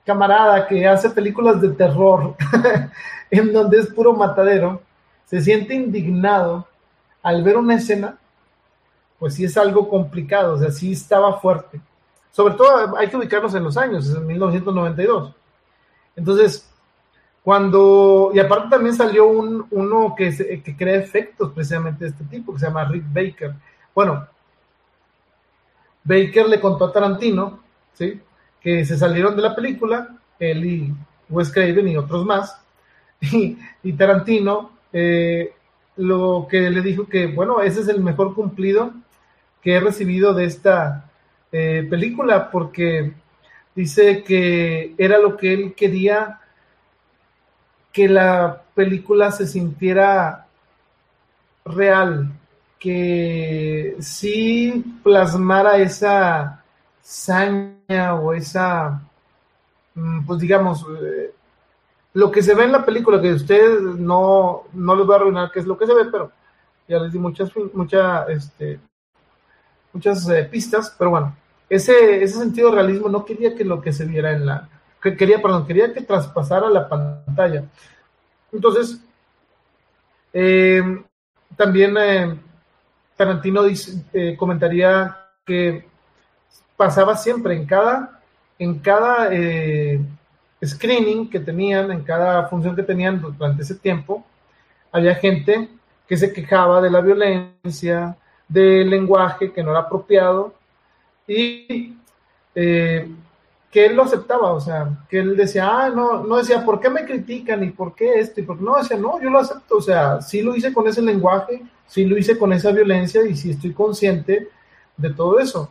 camarada que hace películas de terror, en donde es puro matadero, se siente indignado al ver una escena, pues sí es algo complicado, o sea, sí estaba fuerte. Sobre todo hay que ubicarnos en los años, en 1992. Entonces, cuando, y aparte también salió un, uno que, que crea efectos precisamente de este tipo, que se llama Rick Baker. Bueno, Baker le contó a Tarantino, ¿sí? Que se salieron de la película, él y Wes Craven y otros más, y, y Tarantino eh, lo que le dijo que, bueno, ese es el mejor cumplido que he recibido de esta eh, película, porque dice que era lo que él quería que la película se sintiera real, que sí plasmara esa saña o esa, mm, pues digamos, eh, lo que se ve en la película, que ustedes no, no les voy a arruinar qué es lo que se ve, pero ya les di muchas, mucha, este, muchas eh, pistas, pero bueno, ese, ese sentido de realismo no quería que lo que se viera en la, que quería, perdón, quería que traspasara la pantalla. Entonces, eh, también Tarantino dice, comentaría que pasaba siempre en cada, en cada screening que tenían, en cada función que tenían durante ese tiempo, había gente que se quejaba de la violencia, del lenguaje que no era apropiado y eh, que él lo aceptaba, o sea, que él decía, ah, no, no decía, ¿por qué me critican y por qué esto? Y por no, decía, no, yo lo acepto, o sea, sí lo hice con ese lenguaje, sí lo hice con esa violencia y sí estoy consciente de todo eso.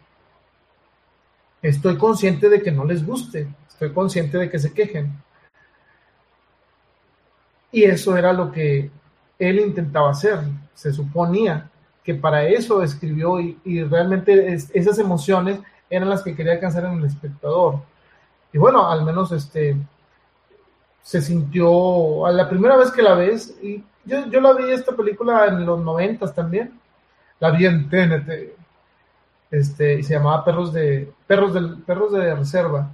Estoy consciente de que no les guste, Estoy consciente de que se quejen. Y eso era lo que él intentaba hacer. Se suponía que para eso escribió y, realmente esas emociones eran las que quería alcanzar en el espectador. Y bueno, al menos este se sintió la primera vez que la ves y yo, yo la vi esta película en los noventas también la vi en TNT este y se llamaba perros de perros del perros de reserva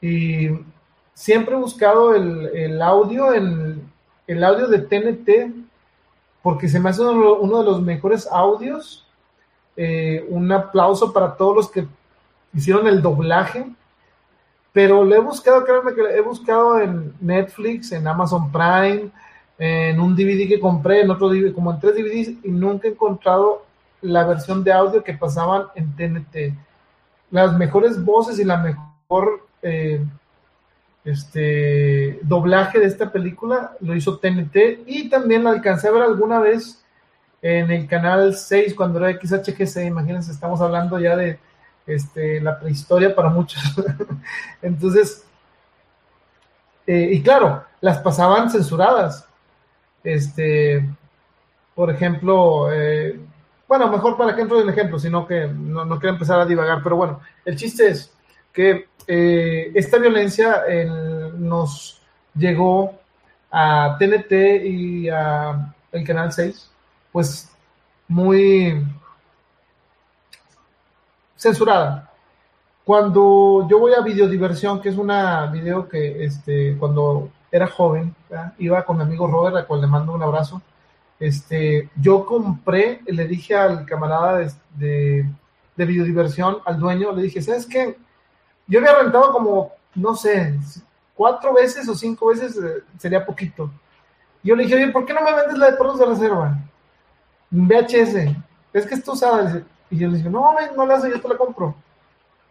y siempre he buscado el, audio, el, el, audio de TNT, porque se me hace uno, de los mejores audios. Eh, un aplauso para todos los que hicieron el doblaje. Pero lo he buscado, créanme que he buscado en Netflix, en Amazon Prime, en un DVD que compré, en otro DVD, como en tres DVDs, y nunca he encontrado la versión de audio que pasaban en TNT. Las mejores voces y la mejor eh, este doblaje de esta película, lo hizo TNT y también la alcancé a ver alguna vez en el canal 6 cuando era XHGC, imagínense, estamos hablando ya de este, la prehistoria para muchos. Entonces, eh, y claro, las pasaban censuradas. Este, por ejemplo, eh, bueno, mejor para que entre el ejemplo, sino que no, no, quiero empezar a divagar, pero bueno, el chiste es que eh, esta violencia nos llegó a TNT y a el Canal 6, pues muy censurada. Cuando yo voy a Videodiversión, que es una video que este, cuando era joven, iba con mi amigo Robert, a cual le mando un abrazo, este, yo compré, le dije al camarada de, de, de videodiversión, al dueño, le dije, ¿sabes qué? Yo había rentado como, no sé, cuatro veces o cinco veces, eh, sería poquito. Yo le dije, oye, ¿por qué no me vendes la de perros de reserva? VHS. Es que esto usada. Y yo le dije, no, no la hace, yo te la compro.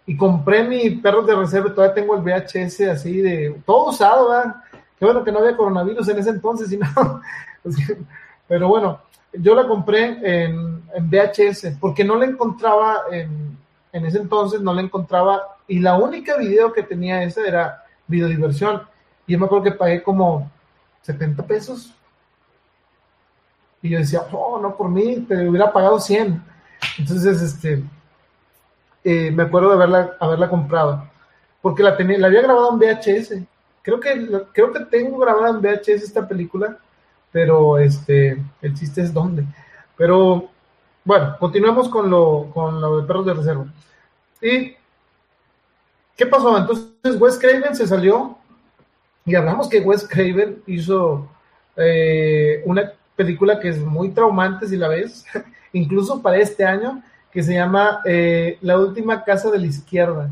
Y compré mi perros de reserva, todavía tengo el VHS así de, todo usado, ¿verdad? Qué bueno que no había coronavirus en ese entonces, sino, pero bueno, yo la compré en, en VHS porque no la encontraba en, en, ese entonces, no la encontraba y la única video que tenía esa era videodiversión. Y yo me acuerdo que pagué como 70 pesos. Y yo decía, oh, no, por mí te hubiera pagado 100. Entonces, este, eh, me acuerdo de haberla, haberla comprado. Porque la, tenía, la había grabado en VHS. Creo que, creo que tengo grabada en VHS esta película pero este, el chiste es dónde. Pero bueno, continuemos con lo, con lo de perros de reserva. ¿Y qué pasó? Entonces Wes Craven se salió y hablamos que Wes Craven hizo eh, una película que es muy traumante si la ves, incluso para este año, que se llama eh, La última casa de la izquierda.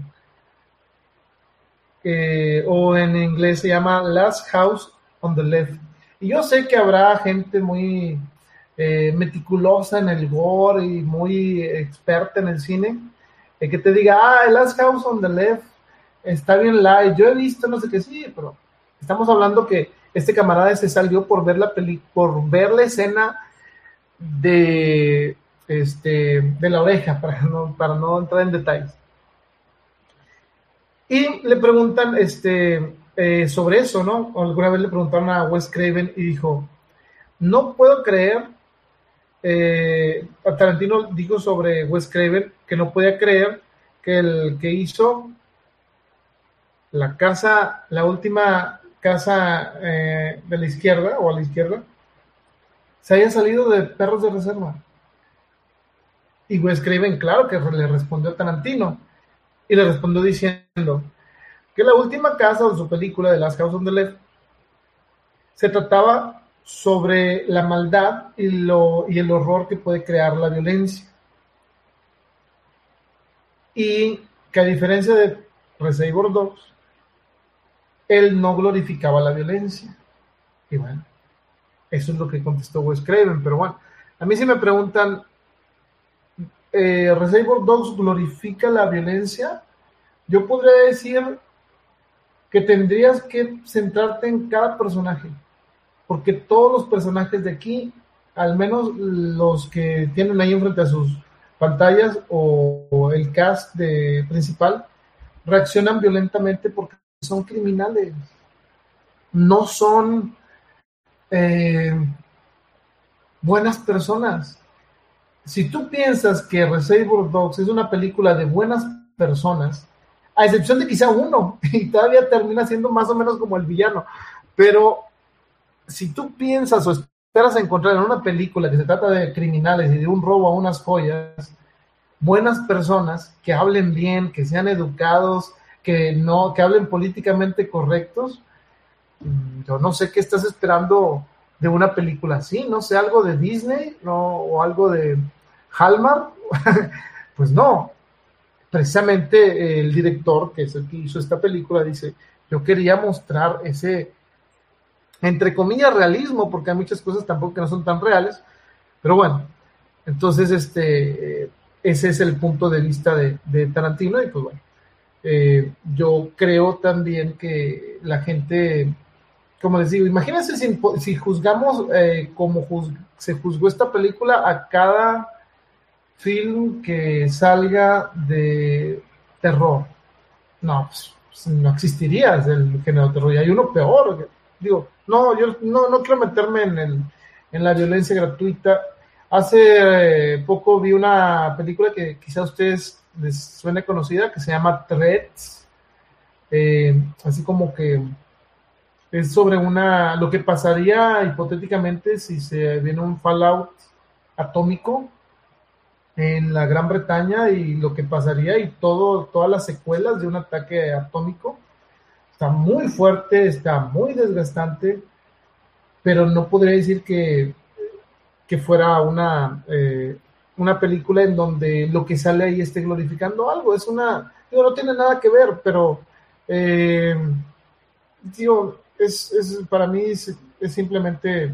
Eh, o en inglés se llama Last House on the Left. Y yo sé que habrá gente muy eh, meticulosa en el gore y muy experta en el cine, eh, que te diga, ah, Last House on the Left está bien light. Yo he visto, no sé qué, sí, pero estamos hablando que este camarada se salió por ver la peli por ver la escena de este de la oreja para no, para no entrar en detalles. Y le preguntan, este, eh, sobre eso, ¿no? Alguna vez le preguntaron a Wes Craven y dijo, no puedo creer, eh, Tarantino dijo sobre Wes Craven que no podía creer que el que hizo la casa, la última casa eh, de la izquierda o a la izquierda, se haya salido de perros de reserva. Y Wes claro que le respondió a Tarantino y le respondió diciendo, que la última casa o su película de Las House on the Left se trataba sobre la maldad y, lo, y el horror que puede crear la violencia. Y que a diferencia de Reservoir Dogs, él no glorificaba la violencia. Y bueno, eso es lo que contestó Wes Craven, pero bueno, a mí si me preguntan, eh, Reservoir Dogs glorifica la violencia, yo podría decir que tendrías que centrarte en cada personaje, porque todos los personajes de aquí, al menos los que tienen ahí enfrente a sus pantallas o, el cast de principal, reaccionan violentamente porque son criminales, no son eh, buenas personas. Si tú piensas que Reservoir Dogs es una película de buenas personas, a excepción de quizá uno, y todavía termina siendo más o menos como el villano. Pero si tú piensas o esperas encontrar en una película que se trata de criminales y de un robo a unas joyas, buenas personas que hablen bien, que sean educados, que no, que hablen políticamente correctos, yo no sé qué estás esperando de una película así, no sé, algo de Disney, no, o algo de Hallmark, pues no, precisamente el director, que es el que hizo esta película, dice, yo quería mostrar ese, entre comillas, realismo, porque hay muchas cosas tampoco que no son tan reales, pero bueno, entonces este, ese es el punto de vista de, Tarantino y pues bueno, eh, yo creo también que la gente, como les digo, imagínense si, juzgamos eh, como se juzgó esta película a cada film que salga de terror. No, pues, pues no existiría el género terror. Y hay uno peor. Digo, no, yo no, no quiero meterme en, el, en la violencia gratuita. Hace eh, poco vi una película que quizá a ustedes les suene conocida, que se llama Threads. Eh, así como que es sobre una lo que pasaría hipotéticamente si se viene un fallout atómico en la Gran Bretaña y lo que pasaría y todo todas las secuelas de un ataque atómico está muy fuerte está muy desgastante pero no podría decir que que fuera una eh, una película en donde lo que sale ahí esté glorificando algo. Es una, digo, no tiene nada que ver, pero, eh, digo, es, es, para mí es, simplemente,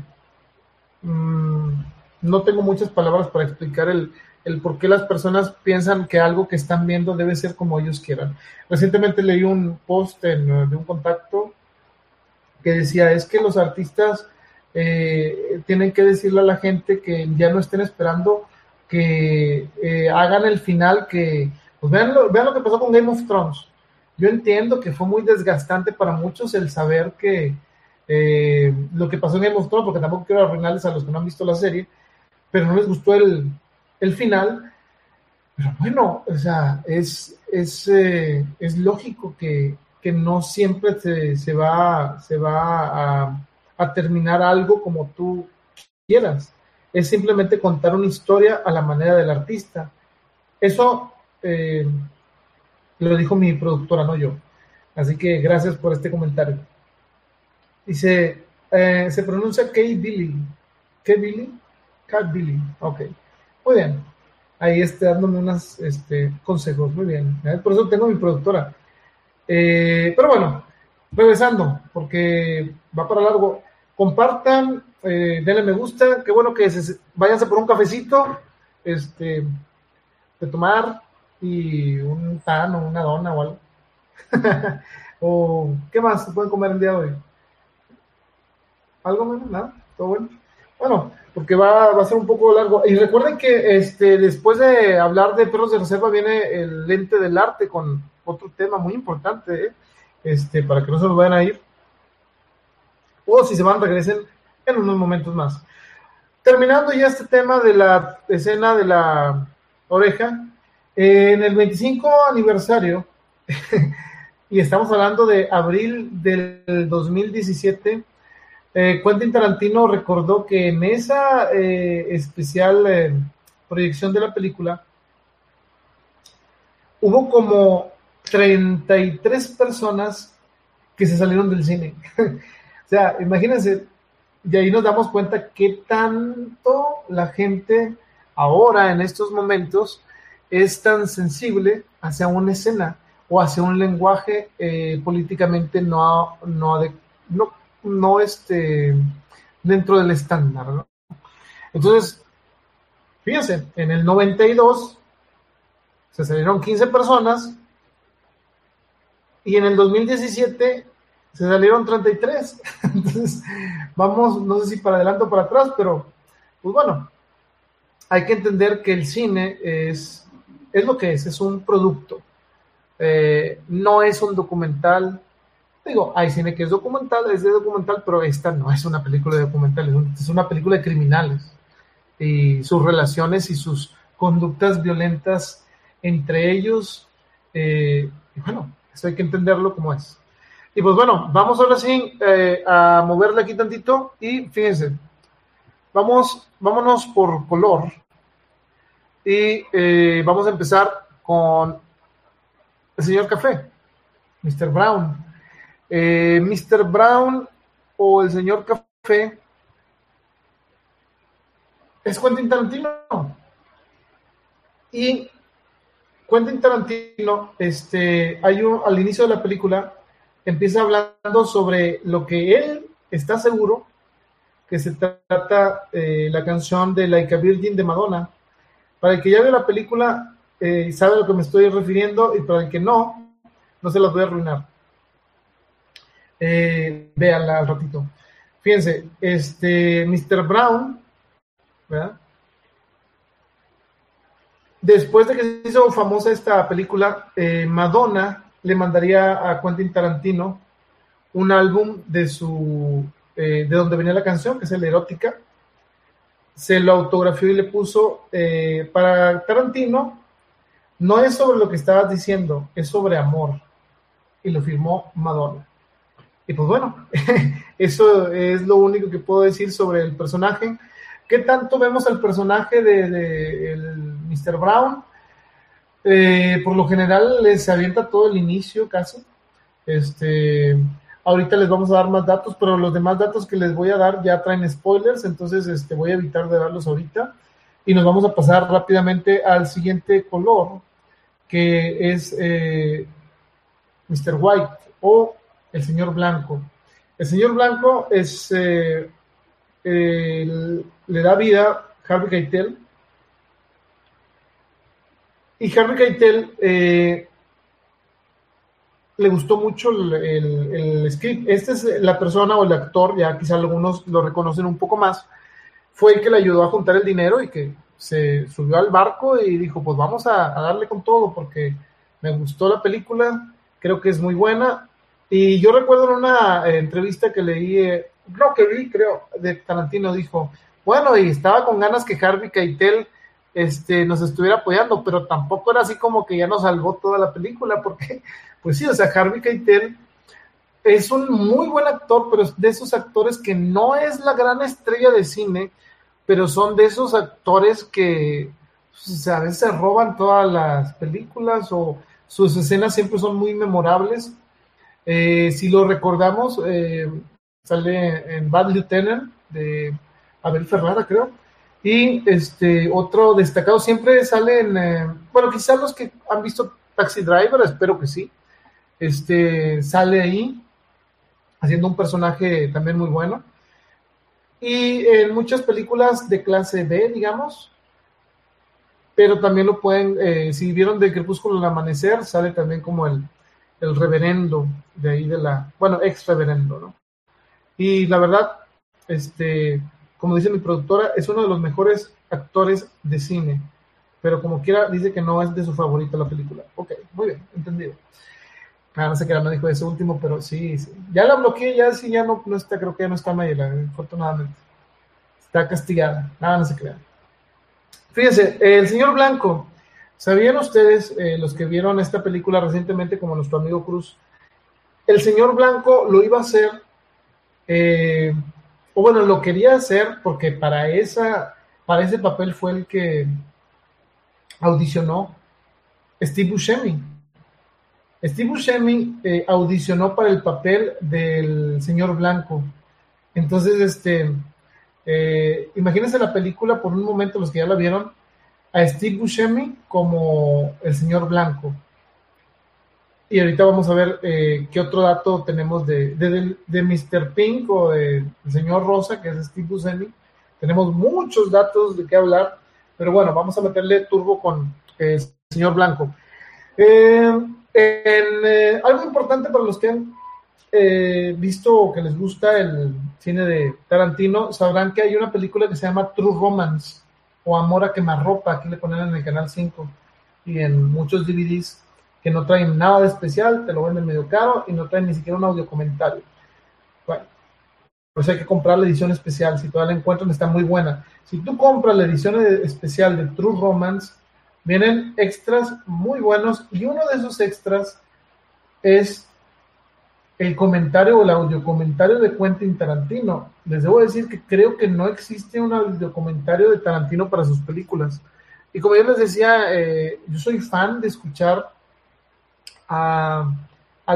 mm, no tengo muchas palabras para explicar el, el por qué las personas piensan que algo que están viendo debe ser como ellos quieran. Recientemente leí un post en, de un contacto que decía, es que los artistas eh, tienen que decirle a la gente que ya no estén esperando que eh, hagan el final que, pues vean lo, vean lo que pasó con Game of Thrones. Yo entiendo que fue muy desgastante para muchos el saber que eh, lo que pasó en Game of porque tampoco quiero arruinarles a los que no han visto la serie, pero no les gustó el, el final. Pero bueno, o sea, es, es, eh, es lógico que, que, no siempre se, se va, se va a, a terminar algo como tú quieras es simplemente contar una historia a la manera del artista. Eso eh, lo dijo mi productora, no yo. Así que gracias por este comentario. Dice, eh, se pronuncia K. Billy. ¿Qué Billy? Cat Billy. Ok. Muy bien. Ahí está dándome unos este, consejos. Muy bien. Por eso tengo mi productora. Eh, pero bueno, regresando, porque va para largo. Compartan eh, denle me gusta, qué bueno que se, váyanse por un cafecito, este, de tomar y un pan o una dona o algo. o, ¿qué más se pueden comer el día de hoy? ¿Algo menos? ¿Nada? ¿Todo bueno? Bueno, porque va, va, a ser un poco largo. Y recuerden que este, después de hablar de perros de reserva viene el lente del arte con otro tema muy importante, ¿eh? este, para que no se nos vayan a ir. O si se van, regresen en unos momentos más. Terminando ya este tema de la escena de la oreja, en el 25 aniversario, y estamos hablando de abril del 2017, eh, Quentin Tarantino recordó que en esa eh, especial eh, proyección de la película hubo como 33 personas que se salieron del cine. o sea, imagínense, y ahí nos damos cuenta que tanto la gente ahora, en estos momentos, es tan sensible hacia una escena o hacia un lenguaje eh, políticamente no, no, no, no este, dentro del estándar. Entonces, fíjense, en el 92 se salieron 15 personas y en el 2017 se salieron 33. Entonces, vamos, no sé si para adelante o para atrás, pero pues bueno, hay que entender que el cine es, es lo que es, es un producto. Eh, no es un documental. Digo, hay cine que es documental, es de documental, pero esta no es una película de documental, es una película de criminales y sus relaciones y sus conductas violentas entre ellos. Eh, bueno, eso hay que entenderlo como es. Y pues bueno, vamos ahora sí eh, a moverle aquí tantito y fíjense, vamos, vámonos por color y eh, vamos a empezar con el señor Café, Mr. Brown. Eh, Mr. Brown o el señor Café es Quentin Tarantino. Y Quentin Tarantino, este, hay un, al inicio de la película, empieza hablando sobre lo que él está seguro que se trata eh, la canción de Like a Virgin de Madonna. Para el que ya ve la película eh, y sabe a lo que me estoy refiriendo, y para el que no, no se las voy a arruinar. Eh, véanla al ratito. Fíjense, este Mr. Brown, ¿verdad? Después de que se hizo famosa esta película, eh, Madonna le mandaría a Quentin Tarantino un álbum de su eh, de donde venía la canción, que es el erótica. Se lo autografió y le puso eh, para Tarantino. No es sobre lo que estabas diciendo, es sobre amor. Y lo firmó Madonna. Y pues bueno, eso es lo único que puedo decir sobre el personaje. ¿Qué tanto vemos al personaje de, el Mr. Brown? Eh, por lo general les avienta todo el inicio casi. Este, ahorita les vamos a dar más datos, pero los demás datos que les voy a dar ya traen spoilers, entonces este, voy a evitar de darlos ahorita. Y nos vamos a pasar rápidamente al siguiente color, que es eh, Mr. White o el señor Blanco. El señor Blanco es, eh, le da vida Harvey Keitel. Y Harvey Keitel eh, le gustó mucho el, script. Esta es la persona o el actor, ya quizá algunos lo reconocen un poco más, fue el que le ayudó a juntar el dinero y que se subió al barco y dijo, pues vamos a, a darle con todo porque me gustó la película, creo que es muy buena y yo recuerdo en una eh, entrevista que leí, eh, no, que vi, creo, de Tarantino, dijo, bueno, y estaba con ganas que Harvey Keitel este, nos estuviera apoyando, pero tampoco era así como que ya nos salvó toda la película, porque, pues sí, o sea, Harvey Keitel es un muy buen actor, pero es de esos actores que no es la gran estrella de cine, pero son de esos actores que pues, a veces roban todas las películas o sus escenas siempre son muy memorables eh, si lo recordamos, eh, sale en Bad Lieutenant de Abel Ferrara, creo. Y este otro destacado siempre sale en, eh, bueno, quizás los que han visto Taxi Driver, espero que sí. Este sale ahí haciendo un personaje también muy bueno. Y en muchas películas de clase B, digamos, pero también lo pueden, si vieron de Crepúsculo al Amanecer, sale también como el, el reverendo de ahí de la, bueno, ex reverendo, ¿no? Y la verdad, este, como dice mi productora, es uno de los mejores actores de cine, pero como quiera dice que no es de su favorita la película. Ok, muy bien, entendido. Ah, no sé qué me dijo ese último, pero sí, sí. Ya la bloqueé, ya sí, ya no, no está, creo que ya no está Mayela, afortunadamente. Está castigada, nada, no se crean. Fíjense, el señor Blanco, ¿Sabían ustedes, eh, los que vieron esta película recientemente, como nuestro amigo Cruz, el señor Blanco lo iba a hacer, eh, o bueno, lo quería hacer porque para, esa, para ese papel fue el que audicionó Steve Buscemi. Steve Buscemi eh, audicionó para el papel del señor Blanco. Entonces, este, imagínense la película por un momento, los que ya la vieron, a Steve Buscemi como el señor Blanco. Y ahorita vamos a ver eh, qué otro dato tenemos de, de, Mr. Pink o del señor Rosa, que es Steve Buscemi. Tenemos muchos datos de qué hablar, pero bueno, vamos a meterle turbo con el señor Blanco. Eh, eh, algo importante para los que han visto o que les gusta el cine de Tarantino, sabrán que hay una película que se llama True Romance o Amor a quemarropa, aquí le ponen en el canal 5 y en muchos DVDs no traen nada de especial, te lo venden medio caro y no traen ni siquiera un audio comentario. Bueno, pues hay que comprar la edición especial, si todavía la encuentran está muy buena. Si tú compras la edición especial de True Romance, vienen extras muy buenos y uno de esos extras es el comentario o el audio comentario de Quentin Tarantino. Les debo decir que creo que no existe un audio comentario de Tarantino para sus películas. Y como yo les decía, eh, yo soy fan de escuchar a,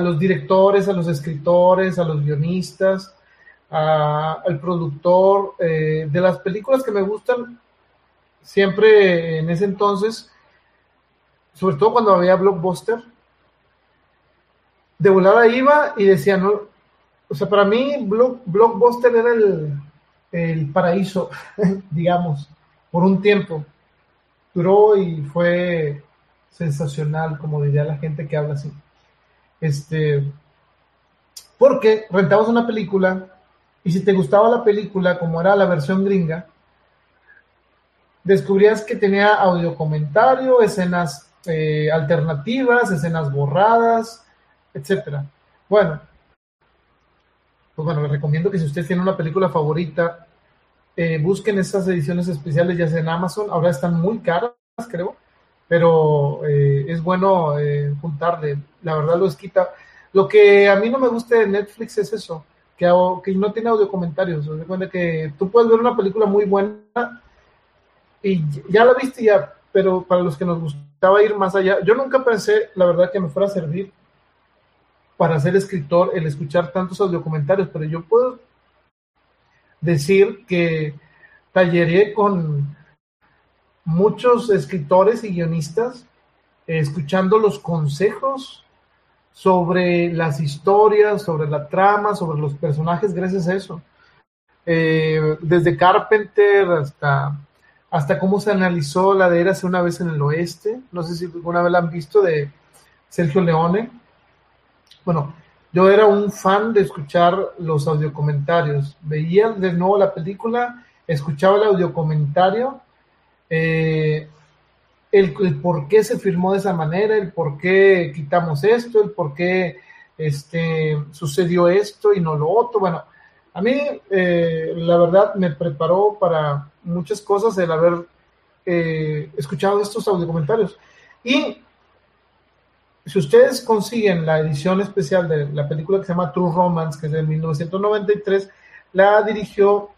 los directores, a los escritores, a los guionistas, al productor eh, de las películas que me gustan. Siempre en ese entonces, sobre todo cuando había blockbuster, de volada iba y decía, no, o sea, para mí Blockbuster era el, el paraíso, digamos, por un tiempo. Duró y fue sensacional, como diría la gente que habla así. Este, porque rentabas una película y si te gustaba la película, como era la versión gringa, descubrías que tenía audio comentario, escenas eh, alternativas, escenas borradas, etcétera. Bueno, pues bueno, les recomiendo que si usted tiene una película favorita, eh, busquen esas ediciones especiales ya sea en Amazon. Ahora están muy caras, creo, pero eh, es bueno juntarle. La verdad lo quita. Lo que a mí no me gusta de Netflix es eso, que, que no tiene audio comentarios. Se que tú puedes ver una película muy buena y ya la viste ya, pero para los que nos gustaba ir más allá, yo nunca pensé, la verdad, que me fuera a servir para ser escritor el escuchar tantos audiocomentarios, pero yo puedo decir que talleré con muchos escritores y guionistas escuchando los consejos sobre las historias, sobre la trama, sobre los personajes, gracias a eso. Eh, desde Carpenter hasta, hasta cómo se analizó la de Érase una vez en el oeste. No sé si alguna vez la han visto de Sergio Leone. Bueno, yo era un fan de escuchar los audiocomentarios. Veía de nuevo la película, escuchaba el audiocomentario, eh, el, por qué se firmó de esa manera, el por qué quitamos esto, el por qué este, sucedió esto y no lo otro. Bueno, a mí eh, la verdad me preparó para muchas cosas el haber eh, escuchado estos audiocomentarios. Y si ustedes consiguen la edición especial de la película que se llama True Romance, que es de 1993, la dirigió.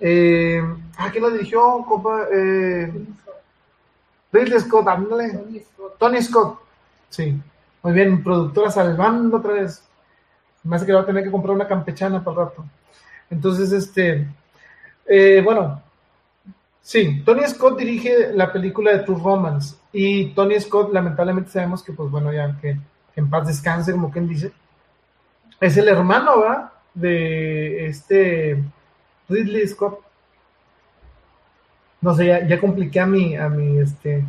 Eh, ¿Ah, quién la dirigió? Compa? Eh, Ridley Scott, ándale. Tony Scott. Sí. Muy bien, productora salvando otra vez. Me hace que va a tener que comprar una campechana para el rato. Entonces, este. Eh, bueno, Sí, Tony Scott dirige la película de True Romance y Tony Scott lamentablemente sabemos que pues bueno ya que, en paz descanse como quien dice es el hermano ¿verdad? de este Ridley Scott. No sé ya, compliqué a mi a mi este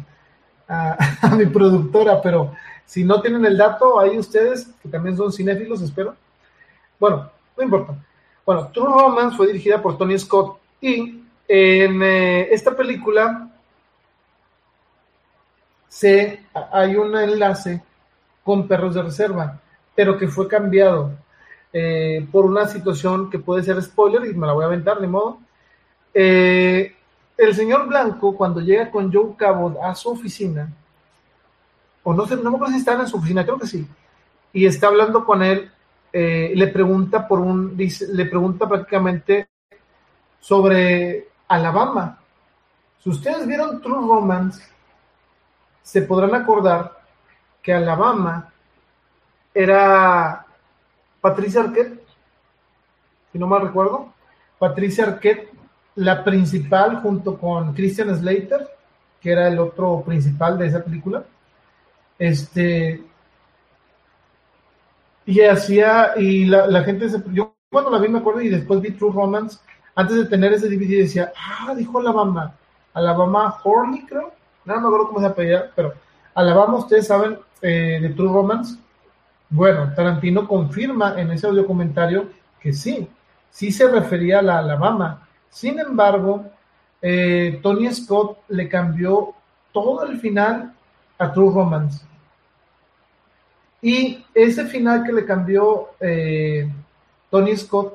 a, a, mi productora pero si no tienen el dato ahí ustedes que también son cinéfilos espero. Bueno no importa. Bueno True Romance fue dirigida por Tony Scott y en eh, esta película se, hay un enlace con perros de reserva, pero que fue cambiado eh, por una situación que puede ser spoiler y me la voy a aventar, de modo. Eh, el señor Blanco, cuando llega con Joe Cabot a su oficina, o no sé, no me acuerdo si están en su oficina, creo que sí, y está hablando con él, le pregunta por un, dice, le pregunta prácticamente sobre Alabama. Si ustedes vieron True Romance, se podrán acordar que Alabama era Patricia Arquette, si no mal recuerdo, Patricia Arquette, la principal junto con Christian Slater, que era el otro principal de esa película. Este, y hacía, y la, gente, se, yo cuando la vi me acuerdo y después vi True Romance, antes de tener ese DVD decía, ah, dijo Alabama, Alabama Horley, creo, no me acuerdo cómo se apellida, pero Alabama, ustedes saben, eh, de True Romance. Bueno, Tarantino confirma en ese audio comentario que sí, sí se refería a la Alabama. Sin embargo, eh, Tony Scott le cambió todo el final a True Romance. Y ese final que le cambió eh, Tony Scott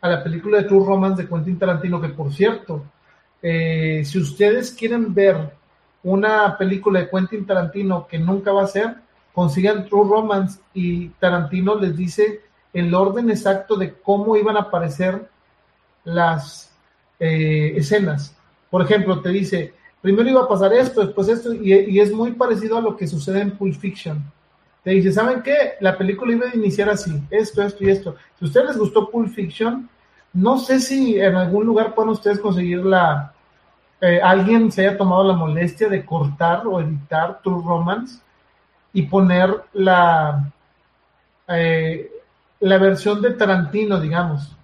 a la película de True Romance de Quentin Tarantino, que por cierto, eh, si ustedes quieren ver una película de Quentin Tarantino que nunca va a ser, consigan True Romance y Tarantino les dice el orden exacto de cómo iban a aparecer las eh, escenas. Por ejemplo, te dice, primero iba a pasar esto, después esto, y, y, es muy parecido a lo que sucede en Pulp Fiction. Te dice, ¿saben qué? La película iba a iniciar así, esto, esto y esto. Si a ustedes les gustó Pulp Fiction, no sé si en algún lugar pueden ustedes conseguir la. Eh, alguien se haya tomado la molestia de cortar o editar True Romance y poner la. Eh, la versión de Tarantino, digamos.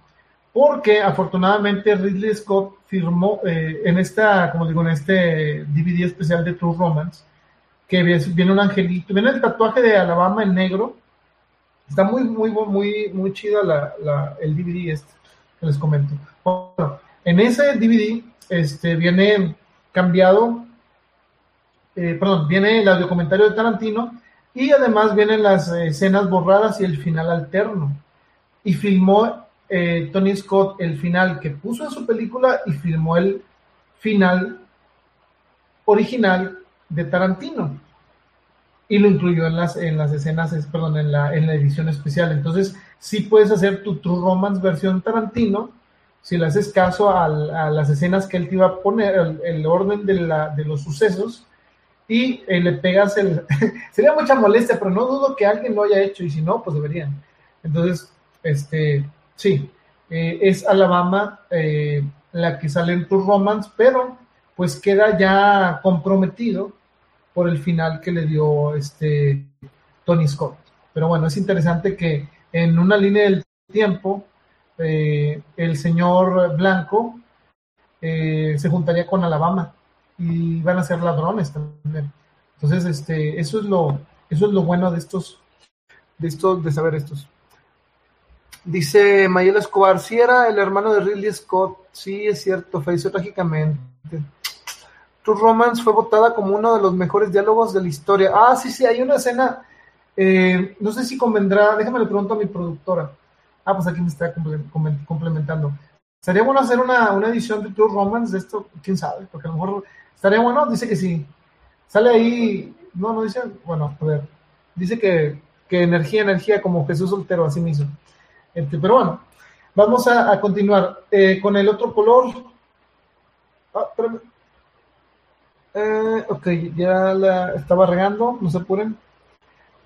Porque afortunadamente Ridley Scott firmó eh, en esta, como digo, en este DVD especial de True Romance, que viene un angelito, viene el tatuaje de Alabama en negro. Está muy, muy, muy, muy chida la, el DVD este que les comento. En ese DVD este, viene cambiado, eh, perdón, viene el audiocomentario de Tarantino y además vienen las escenas borradas y el final alterno. Y filmó eh, Tony Scott el final que puso en su película y filmó el final original de Tarantino y lo incluyó en las, en las escenas, perdón, en la, en la edición especial. Entonces, sí puedes hacer tu True Romance versión Tarantino, si le haces caso a, las escenas que él te iba a poner, el, orden de, la, de, los sucesos, y eh, le pegas el... sería mucha molestia, pero no dudo que alguien lo haya hecho, y si no, pues deberían. Entonces, este, sí, eh, es Alabama eh, la que sale en True Romance, pero pues queda ya comprometido por el final que le dio este Tony Scott. Pero bueno, es interesante que en una línea del tiempo el señor Blanco se juntaría con Alabama y van a ser ladrones también. Entonces, este, eso es lo, eso es lo bueno de estos, de estos, de saber estos. Dice Mayela Escobar, si era el hermano de Ridley Scott, sí es cierto, falleció trágicamente. True Romance fue votada como uno de los mejores diálogos de la historia. Ah, sí, sí, hay una escena, eh, no sé si convendrá, déjame le pregunto a mi productora. Ah, pues aquí me está complementando. ¿Sería bueno hacer una, edición de True Romance de esto? ¿Quién sabe? Porque a lo mejor estaría bueno, dice que sí. Sale ahí, no, no dice, bueno, a ver, dice que, energía, energía, como Jesús soltero, así mismo. Este, pero bueno, vamos a, continuar eh, con el otro color. Ah, eh, ok, ya la estaba regando, no se apuren.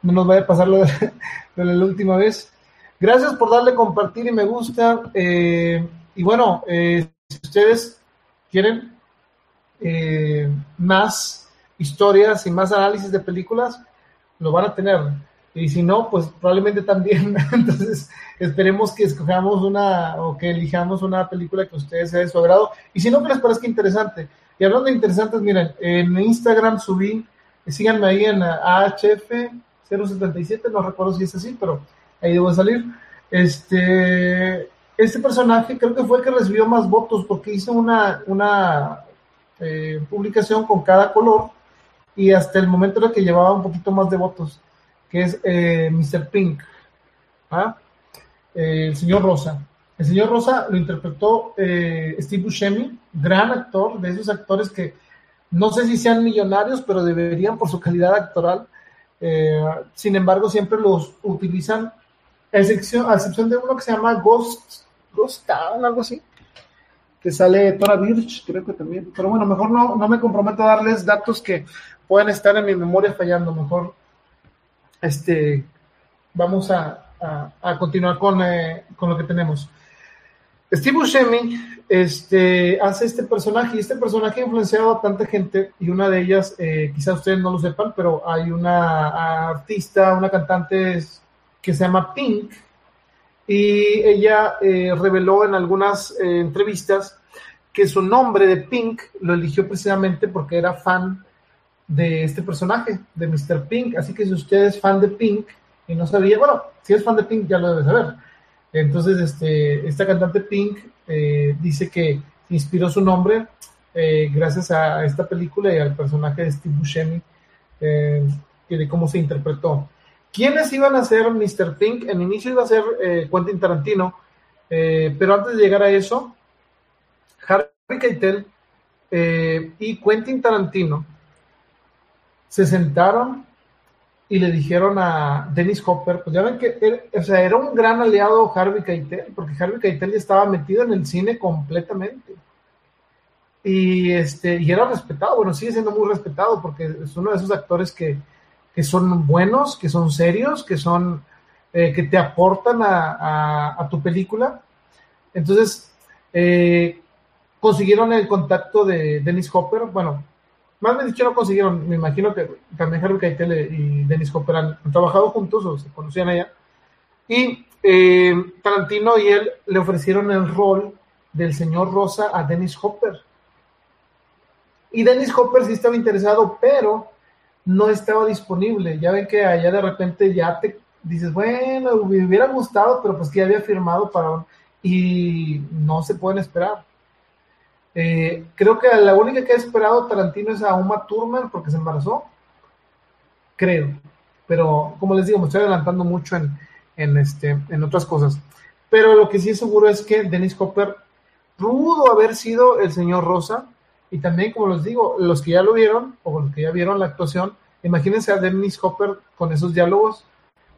No nos vaya a pasar lo de, la última vez. Gracias por darle compartir y me gusta. Eh, y bueno, eh, si ustedes quieren más historias y más análisis de películas, lo van a tener. Y si no, pues probablemente también. Entonces, esperemos que escojamos una o que elijamos una película que a ustedes sea de su agrado. Y si no, que les parezca interesante. Y hablando de interesantes, miren, en Instagram subí, síganme ahí en AHF077, no recuerdo si es así, pero ahí debo salir. Este, este personaje creo que fue el que recibió más votos porque hizo una, una eh, publicación con cada color y hasta el momento era que llevaba un poquito más de votos, que es eh, Mr. Pink, ¿ah? eh, el señor Rosa. El señor Rosa lo interpretó Steve Buscemi, gran actor, de esos actores que no sé si sean millonarios, pero deberían por su calidad actoral. Sin embargo, siempre los utilizan, a excepción, a excepción de uno que se llama Ghost, Ghost Town, algo así, sale Tora Birch, creo que también. Pero bueno, mejor no, no me comprometo a darles datos que puedan estar en mi memoria fallando. Mejor este, vamos a, continuar con, eh, con lo que tenemos. Steve Buscemi este, hace este personaje y este personaje ha influenciado a tanta gente y una de ellas, eh, quizás ustedes no lo sepan, pero hay una artista, una cantante que se llama Pink y ella eh, reveló en algunas eh, entrevistas que su nombre de Pink lo eligió precisamente porque era fan de este personaje, de Mr. Pink. Así que si usted es fan de Pink y no sabía, bueno, si es fan de Pink ya lo debe saber entonces, este, esta cantante Pink eh, dice que inspiró su nombre eh, gracias a esta película y al personaje de Steve Buscemi eh, y de cómo se interpretó. ¿Quiénes iban a ser Mr. Pink? En inicio iba a ser Quentin Tarantino, pero antes de llegar a eso, Harvey Keitel y Quentin Tarantino se sentaron y le dijeron a Dennis Hopper, pues ya ven que era, o sea, era un gran aliado Harvey Keitel, porque Harvey Keitel ya estaba metido en el cine completamente. Y, este, y era respetado, bueno, sigue siendo muy respetado porque es uno de esos actores que, que son buenos, que son serios, que son, eh, que te aportan a, a, tu película. Entonces, eh, consiguieron el contacto de Dennis Hopper, bueno, más bien dicho no consiguieron, me imagino que también Harvey Keitel y Dennis Hopper han, trabajado juntos o se conocían allá. Y eh, Tarantino y él le ofrecieron el rol del señor Rosa a Dennis Hopper. Y Dennis Hopper sí estaba interesado, pero no estaba disponible. Ya ven que allá de repente ya te dices, bueno, me hubiera gustado, pero pues que ya había firmado para... Y no se pueden esperar. Eh, creo que la única que ha esperado Tarantino es a Uma Thurman porque se embarazó. Creo. Pero como les digo, me estoy adelantando mucho en, en, este, en otras cosas. Pero lo que sí es seguro es que Dennis Hopper pudo haber sido el señor Rosa. Y también, como les digo, los que ya lo vieron, o los que ya vieron la actuación, imagínense a Dennis Hopper con esos diálogos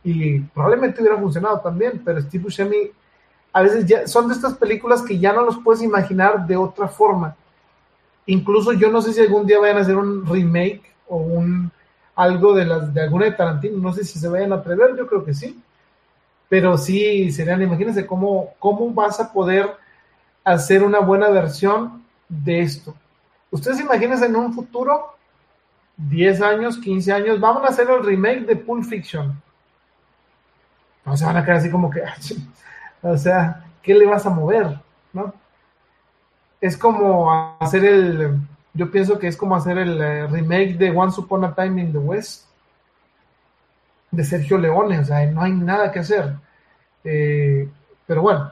y probablemente hubiera funcionado también, pero Steve Buscemi a veces ya son de estas películas que ya no los puedes imaginar de otra forma. Incluso yo no sé si algún día vayan a hacer un remake o un algo de las de alguna de Tarantino, no sé si se vayan a atrever, yo creo que sí. Pero sí serían, imagínense cómo, cómo vas a poder hacer una buena versión de esto. Ustedes imagínense en un futuro, 10 años, 15 años, vamos a hacer el remake de Pulp Fiction. No se van a quedar así como que, o sea, ¿qué le vas a mover? ¿No? Es como hacer el, yo pienso que es como hacer el eh, remake de Once Upon a Time in the West de Sergio Leone, o sea, no hay nada que hacer. Eh, pero bueno,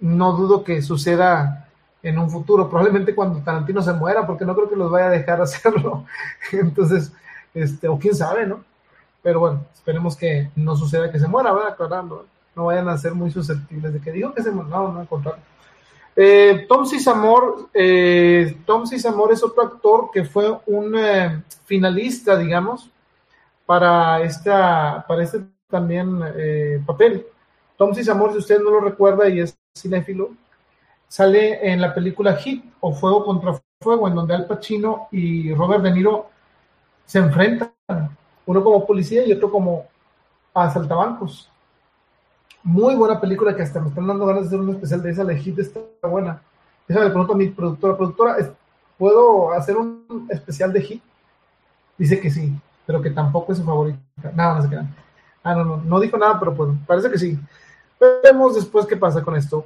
no dudo que suceda en un futuro, probablemente cuando Tarantino se muera, porque no creo que los vaya a dejar hacerlo. Entonces, este, o quién sabe, ¿no? Pero bueno, esperemos que no suceda que se muera, ¿verdad? Aclarando, no vayan a ser muy susceptibles de que digo que se muera, no, al contrario. Eh, Tom Sizamor, eh, Tom es otro actor que fue un eh, finalista, digamos, para esta, para este también eh, papel. Tom Sizamor, si usted no lo recuerda y es cinéfilo, sale en la película Hit o Fuego contra Fuego, en donde Al Pacino y Robert De Niro se enfrentan uno como policía y otro como asaltabancos. Muy buena película que hasta me están dando ganas de hacer un especial de esa, la Hit está buena. Déjame le pregunto a mi productora, productora, ¿puedo hacer un especial de Hit? Dice que sí, pero que tampoco es su favorita. Nada, no se. Ah, no, no, no dijo nada, pero pues parece que sí. Veremos después qué pasa con esto.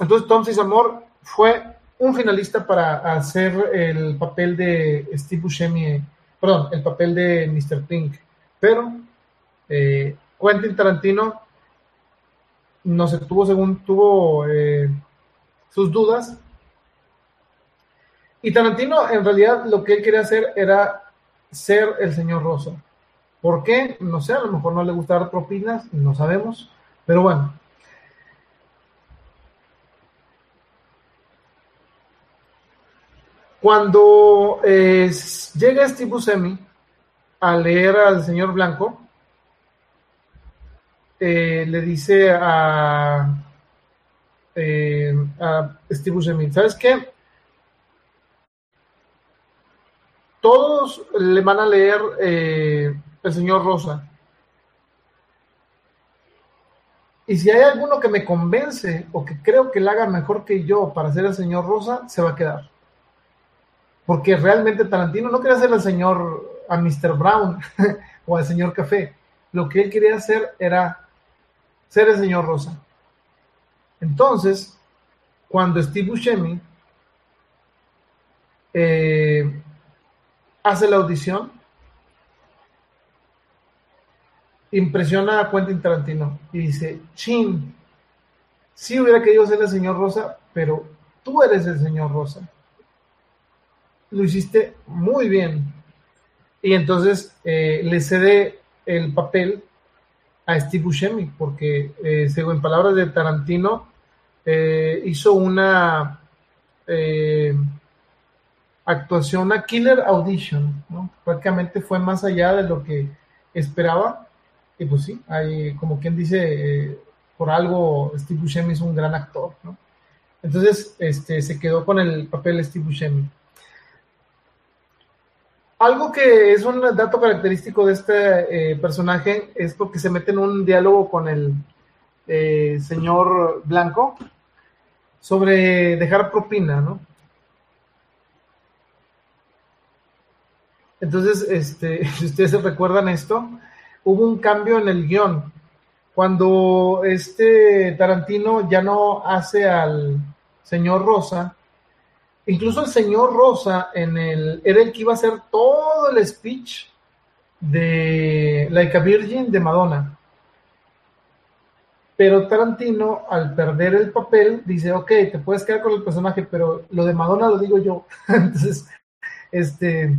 Entonces, Tom Amor fue un finalista para hacer el papel de Steve Buscemi perdón, el papel de Mr. Pink. Pero eh, Quentin Tarantino no se tuvo, según tuvo eh, sus dudas. Y Tarantino, en realidad, lo que él quería hacer era ser el señor Rosa. ¿Por qué? No sé, a lo mejor no le gusta dar propinas, no sabemos. Pero bueno, Cuando eh, llega Steve Buscemi a leer al señor Blanco, eh, le dice a, eh, a Steve Buscemi, ¿sabes qué? Todos le van a leer el señor Rosa. Y si hay alguno que me convence o que creo que le haga mejor que yo para ser el señor Rosa, se va a quedar porque realmente Tarantino no quería ser el señor a Mr. Brown o al señor Café. Lo que él quería hacer era ser el señor Rosa. Entonces, cuando Steve Buscemi eh, hace la audición, impresiona a Quentin Tarantino y dice, chin, sí hubiera querido ser el señor Rosa, pero tú eres el señor Rosa lo hiciste muy bien. Y entonces eh, le cede el papel a Steve Buscemi, porque eh, según palabras de Tarantino, eh, hizo una actuación, una killer audition, prácticamente fue más allá de lo que esperaba. Y pues sí, hay, como quien dice, por algo Steve Buscemi es un gran actor. Entonces este, se quedó con el papel de Steve Buscemi. Algo que es un dato característico de este eh, personaje es porque se mete en un diálogo con el eh, señor Blanco sobre dejar propina, ¿no? Entonces, este, si ustedes recuerdan esto, hubo un cambio en el guion. Cuando este Tarantino ya no hace al señor Rosa, Incluso el señor Rosa en el, era el que iba a hacer todo el speech de Like Virgin de Madonna. Pero Tarantino, al perder el papel, dice, ok, te puedes quedar con el personaje, pero lo de Madonna lo digo yo. Entonces, este,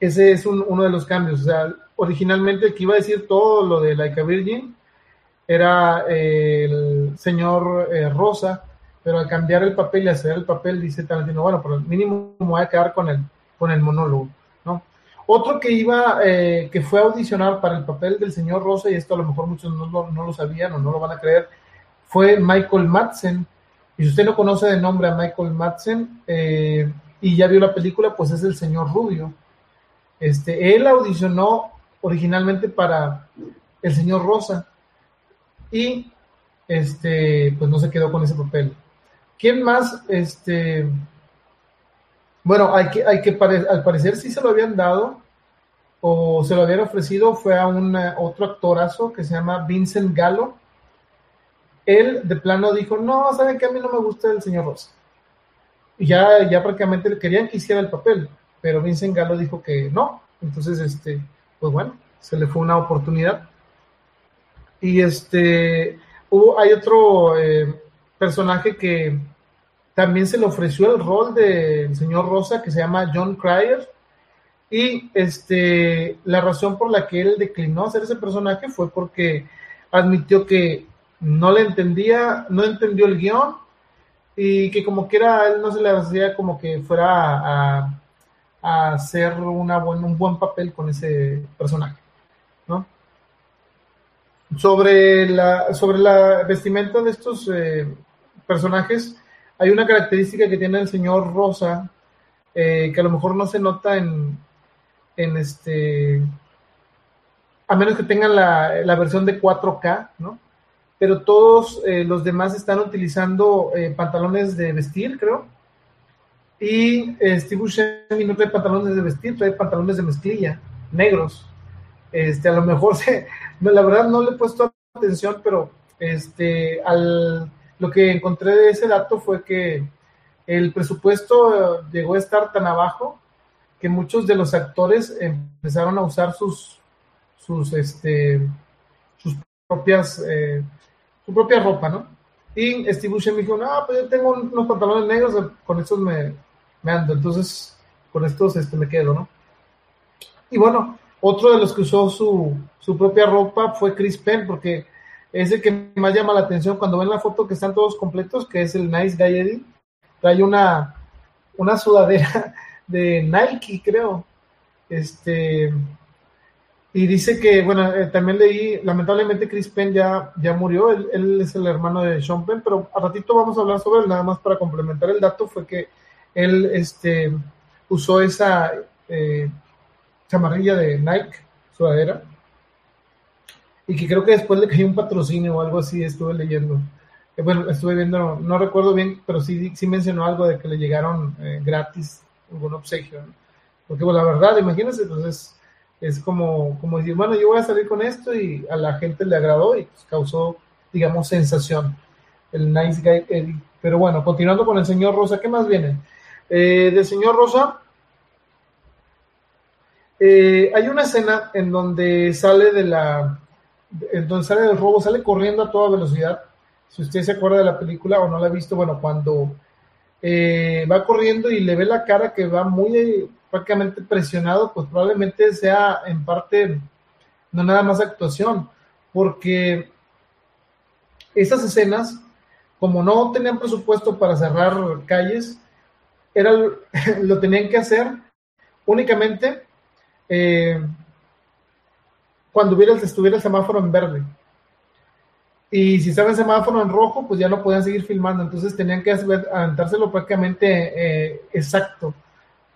ese es uno de los cambios. O sea, originalmente el que iba a decir todo lo de Like Virgin era el señor eh, Rosa, pero al cambiar el papel y hacer el papel, dice Tarantino, bueno, por el mínimo me voy a quedar con el, con el monólogo, ¿no? Otro que iba, eh, que fue a audicionar para el papel del señor Rosa, y esto a lo mejor muchos no, no, lo sabían o no lo van a creer, fue Michael Madsen. Y si usted no conoce de nombre a Michael Madsen y ya vio la película, pues es el señor Rubio. Este, él audicionó originalmente para el señor Rosa y este, pues no se quedó con ese papel. ¿Quién más? Este, bueno, hay que, hay que al parecer sí se lo habían dado o se lo habían ofrecido, fue a un otro actorazo que se llama Vincent Gallo. Él de plano dijo, no, saben que a mí no me gusta el señor Rosa. Y ya, ya prácticamente querían que hiciera el papel, pero Vincent Gallo dijo que no. Entonces, este, pues bueno, se le fue una oportunidad. Y este, hubo, hay otro eh, personaje que también se le ofreció el rol del señor Rosa, que se llama John Cryer. Y este, la razón por la que él declinó hacer ese personaje fue porque admitió que no le entendía, no entendió el guion y que como que era, él no se le hacía como que fuera a, hacer una un buen papel con ese personaje. Sobre la, sobre la vestimenta de estos eh, personajes, hay una característica que tiene el señor Rosa, eh, que a lo mejor no se nota en, en este, a menos que tengan la, la versión de 4K, ¿no? Pero todos eh, los demás están utilizando pantalones de vestir, creo. Y Steve Buscemi no trae pantalones de vestir, trae pantalones de mezclilla, negros. Este, a lo mejor se, la verdad no le he puesto atención, pero este, al, lo que encontré de ese dato fue que el presupuesto llegó a estar tan abajo que muchos de los actores empezaron a usar sus, sus, este, sus propias, eh, su propia ropa, ¿no? Y Steve Buscemi dijo, no, pues yo tengo unos pantalones negros, con estos me, me ando, entonces con estos este, me quedo, ¿no? Y bueno, otro de los que usó su, su propia ropa fue Chris Penn, porque es el que más llama la atención cuando ven la foto que están todos completos, que es el Nice Guy Eddie. Trae una, una sudadera de Nike, creo. Este, y dice que, bueno, eh, también leí, lamentablemente Chris Penn ya, ya murió, él, es el hermano de Sean Penn, pero a ratito vamos a hablar sobre él, nada más para complementar el dato, fue que él este, usó esa eh, chamarrilla de Nike, sudadera, y que creo que después le cayó un patrocinio o algo así, estuve leyendo. Eh, bueno, estuve viendo, no, recuerdo bien, pero sí, sí mencionó algo de que le llegaron eh, gratis algún obsequio. Porque, bueno, la verdad, imagínense, entonces es como, como decir, bueno, yo voy a salir con esto y a la gente le agradó y pues, causó, digamos, sensación. El Nice Guy Eddie. Pero bueno, continuando con el señor Rosa, ¿qué más viene? Eh, del señor Rosa, eh, hay una escena en donde sale de la, donde sale del robo, sale corriendo a toda velocidad. Si usted se acuerda de la película o no la ha visto, bueno, cuando eh, va corriendo y le ve la cara que va muy prácticamente presionado, pues probablemente sea en parte no nada más actuación, porque esas escenas, como no tenían presupuesto para cerrar calles, era, lo tenían que hacer únicamente eh, cuando hubiera, estuviera el semáforo en verde. Y si estaba el semáforo en rojo, pues ya no podían seguir filmando. Entonces tenían que aventárselo prácticamente eh, exacto.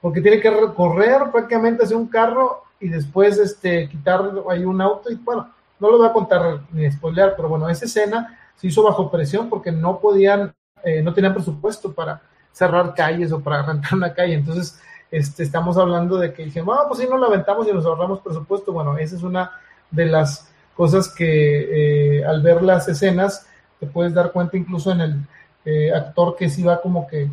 Porque tiene que correr prácticamente hacia un carro y después este, quitar ahí un auto. Y bueno, no lo voy a contar ni spoilear, pero bueno, esa escena se hizo bajo presión porque no podían, eh, no tenían presupuesto para cerrar calles o para arrancar una calle. Entonces, este, estamos hablando de que dije, ah, pues si no lo aventamos y nos ahorramos presupuesto. Bueno, esa es una de las cosas que eh, al ver las escenas te puedes dar cuenta incluso en el eh, actor que sí va como que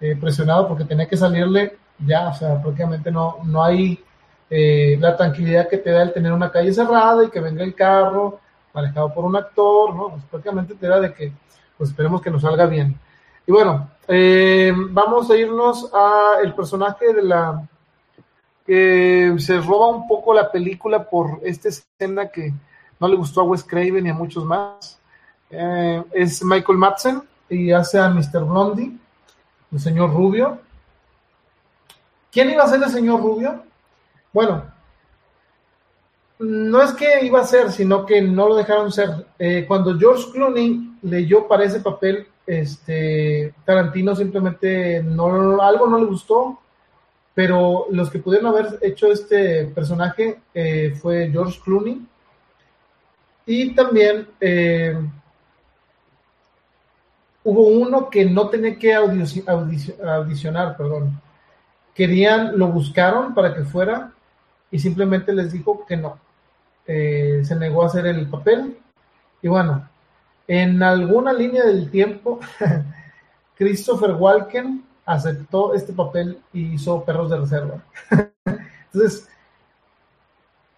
eh, presionado porque tenía que salirle ya, o sea, prácticamente no, no hay eh, la tranquilidad que te da el tener una calle cerrada y que venga el carro manejado por un actor, ¿no? Pues prácticamente te da de que, pues esperemos que nos salga bien. Y bueno, eh, vamos a irnos a el personaje de la que se roba un poco la película por esta escena que no le gustó a Wes Craven y a muchos más. Eh, es Michael Madsen y hace a Mr. Blondie, el señor Rubio. ¿Quién iba a ser el señor Rubio? Bueno, no es que iba a ser, sino que no lo dejaron ser. Eh, cuando George Clooney leyó para ese papel, este Tarantino simplemente no algo no le gustó, pero los que pudieron haber hecho este personaje eh, fue George Clooney y también eh, hubo uno que no tenía que audicionar, perdón. Querían, lo buscaron para que fuera y simplemente les dijo que no. Eh, se negó a hacer el papel. Y bueno, en alguna línea del tiempo, Christopher Walken aceptó este papel y hizo Perros de Reserva. Entonces,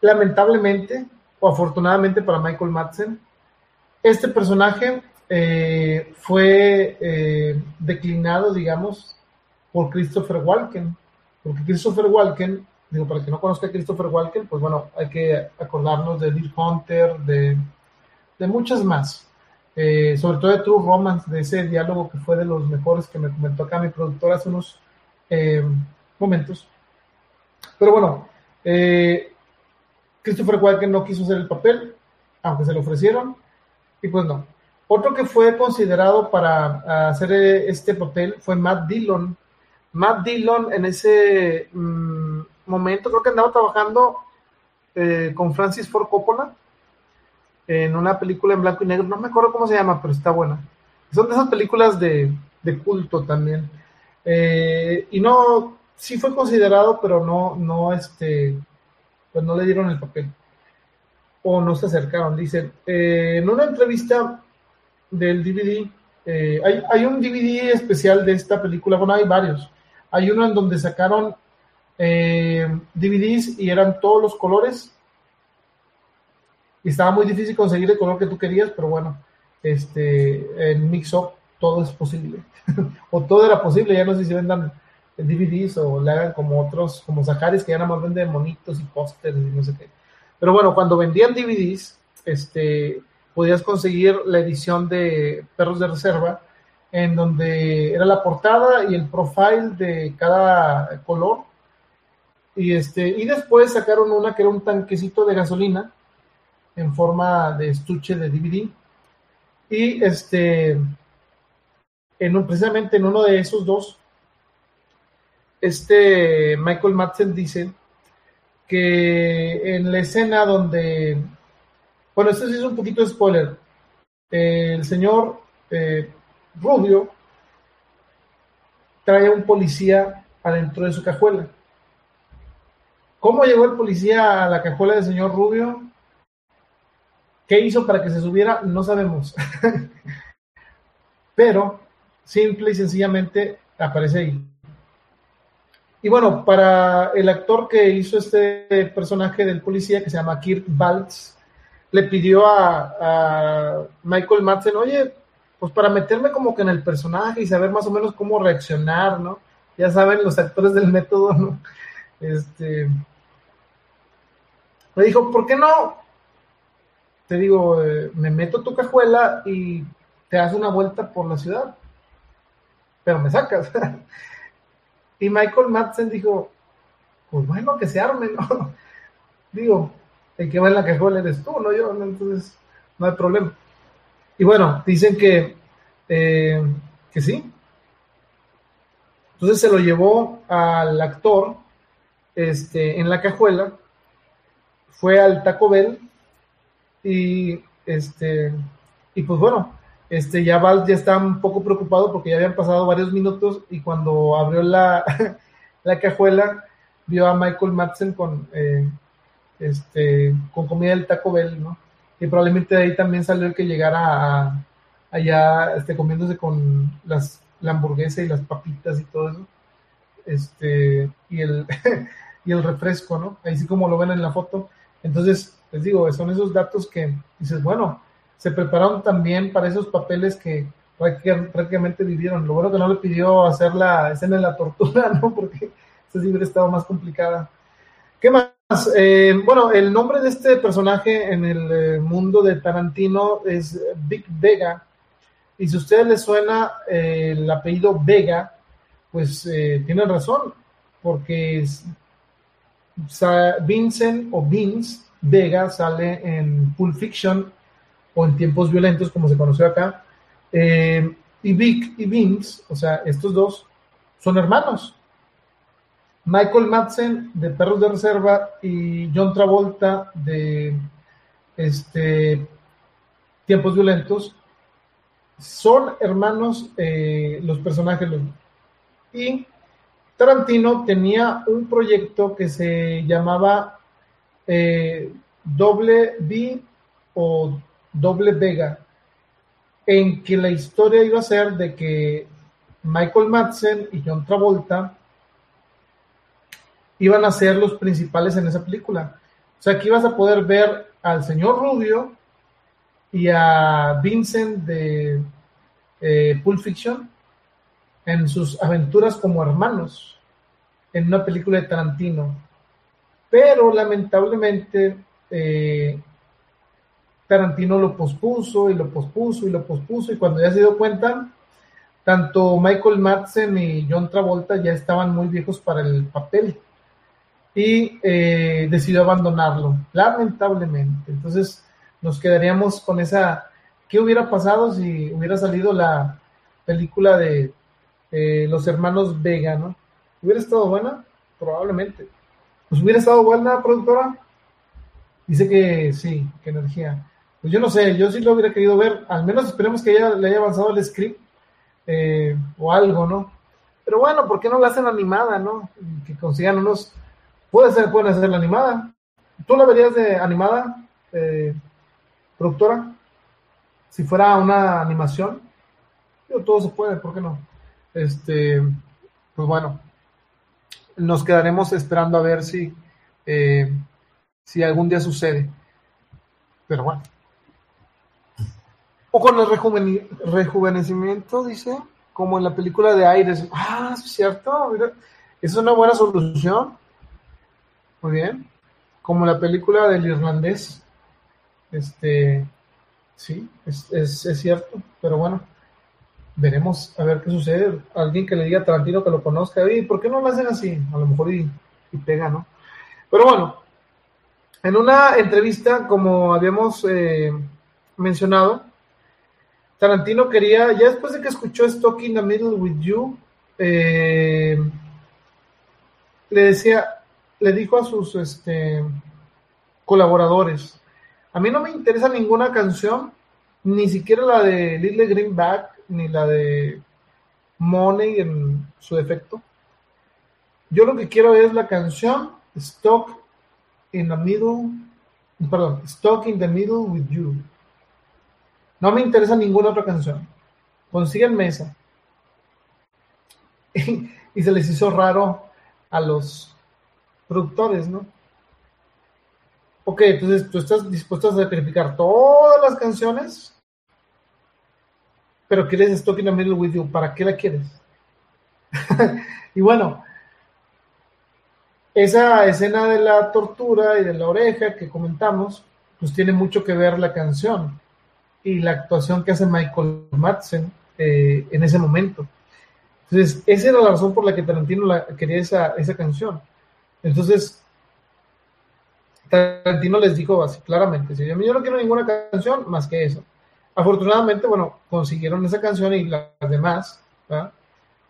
lamentablemente, o afortunadamente para Michael Madsen, este personaje eh, fue eh, declinado, digamos, por Christopher Walken, porque Christopher Walken, digo, para que no conozca a Christopher Walken, pues bueno, hay que acordarnos de Deer Hunter, de muchas más, eh, sobre todo de True Romance, de ese diálogo que fue de los mejores que me comentó acá mi productor hace unos momentos. Pero bueno, eh, Christopher Walken no quiso hacer el papel, aunque se lo ofrecieron, y pues no. Otro que fue considerado para hacer este papel fue Matt Dillon. Matt Dillon en ese mm, momento creo que andaba trabajando eh, con Francis Ford Coppola en una película en blanco y negro, no me acuerdo cómo se llama, pero está buena. Son de esas películas de, culto también. Eh, y no, sí fue considerado, pero no, no, este, pues no le dieron el papel o no se acercaron. Dice, eh, en una entrevista del DVD, eh, hay, hay, un DVD especial de esta película, bueno, hay varios. Hay uno en donde sacaron eh, DVDs y eran todos los colores. Y estaba muy difícil conseguir el color que tú querías, pero bueno, este, en Mix-Up todo es posible. o todo era posible, ya no sé si vendan DVDs o le hagan como otros, como Zacaris, que ya nada más venden monitos y pósters y no sé qué. Pero bueno, cuando vendían DVDs, este, podías conseguir la edición de Perros de Reserva, en donde era la portada y el profile de cada color. Y, este, y después sacaron una que era un tanquecito de gasolina en forma de estuche de DVD. Y este, en precisamente en uno de esos dos este Michael Madsen dice que en la escena donde, bueno, esto sí es un poquito de spoiler, el señor eh, Rubio trae a un policía adentro de su cajuela. ¿Cómo llegó el policía a la cajuela del señor Rubio? ¿Qué hizo para que se subiera? No sabemos. Pero simple y sencillamente aparece ahí. Y bueno, para el actor que hizo este personaje del policía, que se llama Kirk Baltz, le pidió a, Michael Madsen, oye, pues para meterme como que en el personaje y saber más o menos cómo reaccionar, ¿no? Ya saben los actores del método, ¿no? Este, me dijo, ¿por qué no? Te digo, eh, me meto tu cajuela y te hace una vuelta por la ciudad, pero me sacas. Y Michael Madsen dijo, pues bueno, que se arme, ¿no? Digo, el que va en la cajuela eres tú, no yo, entonces no hay problema. Y bueno, dicen que, eh, que sí. Entonces se lo llevó al actor este, en la cajuela, fue al Taco Bell y, este, y pues bueno, este, ya Val ya está un poco preocupado porque ya habían pasado varios minutos y cuando abrió la, la cajuela vio a Michael Madsen con, eh, este, con comida del Taco Bell, ¿no? Y probablemente de ahí también salió el que llegara a, allá este, comiéndose con las, la hamburguesa y las papitas y todo eso. Este, y el, y el refresco, ¿no? Ahí sí como lo ven en la foto. Entonces, les digo, son esos datos que dices, bueno, se prepararon también para esos papeles que prácticamente vivieron. Lo bueno que no le pidió hacer la escena de la tortura, ¿no? Porque esa sí hubiera estado más complicada. ¿Qué más? Eh, bueno, el nombre de este personaje en el eh, mundo de Tarantino es Big Vega. Y si a ustedes les suena eh, el apellido Vega, pues tienen razón, porque es, Vincent o Vince Vega sale en Pulp Fiction o en Tiempos Violentos, como se conoció acá. y Vic y Vince, o sea, estos dos son hermanos. Michael Madsen de Perros de Reserva y John Travolta de este, Tiempos Violentos son hermanos eh, los personajes. Y Tarantino tenía un proyecto que se llamaba eh, Doble B o Doble Vega, en que la historia iba a ser de que Michael Madsen y John Travolta iban a ser los principales en esa película. O sea, aquí ibas a poder ver al señor Rubio y a Vincent de eh, Pulp Fiction en sus aventuras como hermanos en una película de Tarantino. Pero lamentablemente eh, Tarantino lo pospuso y lo pospuso y lo pospuso y cuando ya se dio cuenta, tanto Michael Madsen y John Travolta ya estaban muy viejos para el papel y eh, decidió abandonarlo, lamentablemente. Entonces nos quedaríamos con esa, ¿qué hubiera pasado si hubiera salido la película de eh, los hermanos Vega, ¿no? ¿Hubiera estado buena? Probablemente. Pues hubiera estado buena, productora. Dice que sí, que energía. Pues yo no sé, yo sí lo hubiera querido ver, al menos esperemos que ella le haya avanzado el script eh, o algo, ¿no? Pero bueno, ¿por qué no la hacen animada, no? Que consigan unos Puede ser, pueden hacer la animada. ¿Tú la verías de animada, eh, productora? Si fuera una animación. todo se puede, ¿por qué no? Este, pues bueno, nos quedaremos esperando a ver si, eh, si algún día sucede. Pero bueno. O con el rejuvenecimiento, dice, como en la película de Aires. Ah, es cierto, es una buena solución. Muy bien. Como la película del irlandés. Este, sí, es, es, cierto, pero bueno, veremos a ver qué sucede. Alguien que le diga a Tarantino que lo conozca, y ¿por qué no lo hacen así? A lo mejor y, pega, ¿no? Pero bueno, en una entrevista, como habíamos eh, mencionado, Tarantino quería, ya después de que escuchó Stuck in the Middle with You, eh, le decía, le dijo a sus este, colaboradores, a mí no me interesa ninguna canción, ni siquiera la de Little Greenback, ni la de Money en su defecto. Yo lo que quiero es la canción Stuck in the Middle, perdón, Stuck in the Middle with You. No me interesa ninguna otra canción. Consíganme esa. y se les hizo raro a los productores, ¿no? Ok, entonces tú estás dispuesto a sacrificar todas las canciones, pero quieres Stock in the Middle with You, ¿para qué la quieres? y bueno, esa escena de la tortura y de la oreja que comentamos, pues tiene mucho que ver la canción y la actuación que hace Michael Madsen eh, en ese momento. Entonces, esa era la razón por la que Tarantino quería esa, esa canción. Entonces, Tarantino les dijo así claramente, yo no quiero ninguna canción más que eso. Afortunadamente, bueno, consiguieron esa canción y las demás,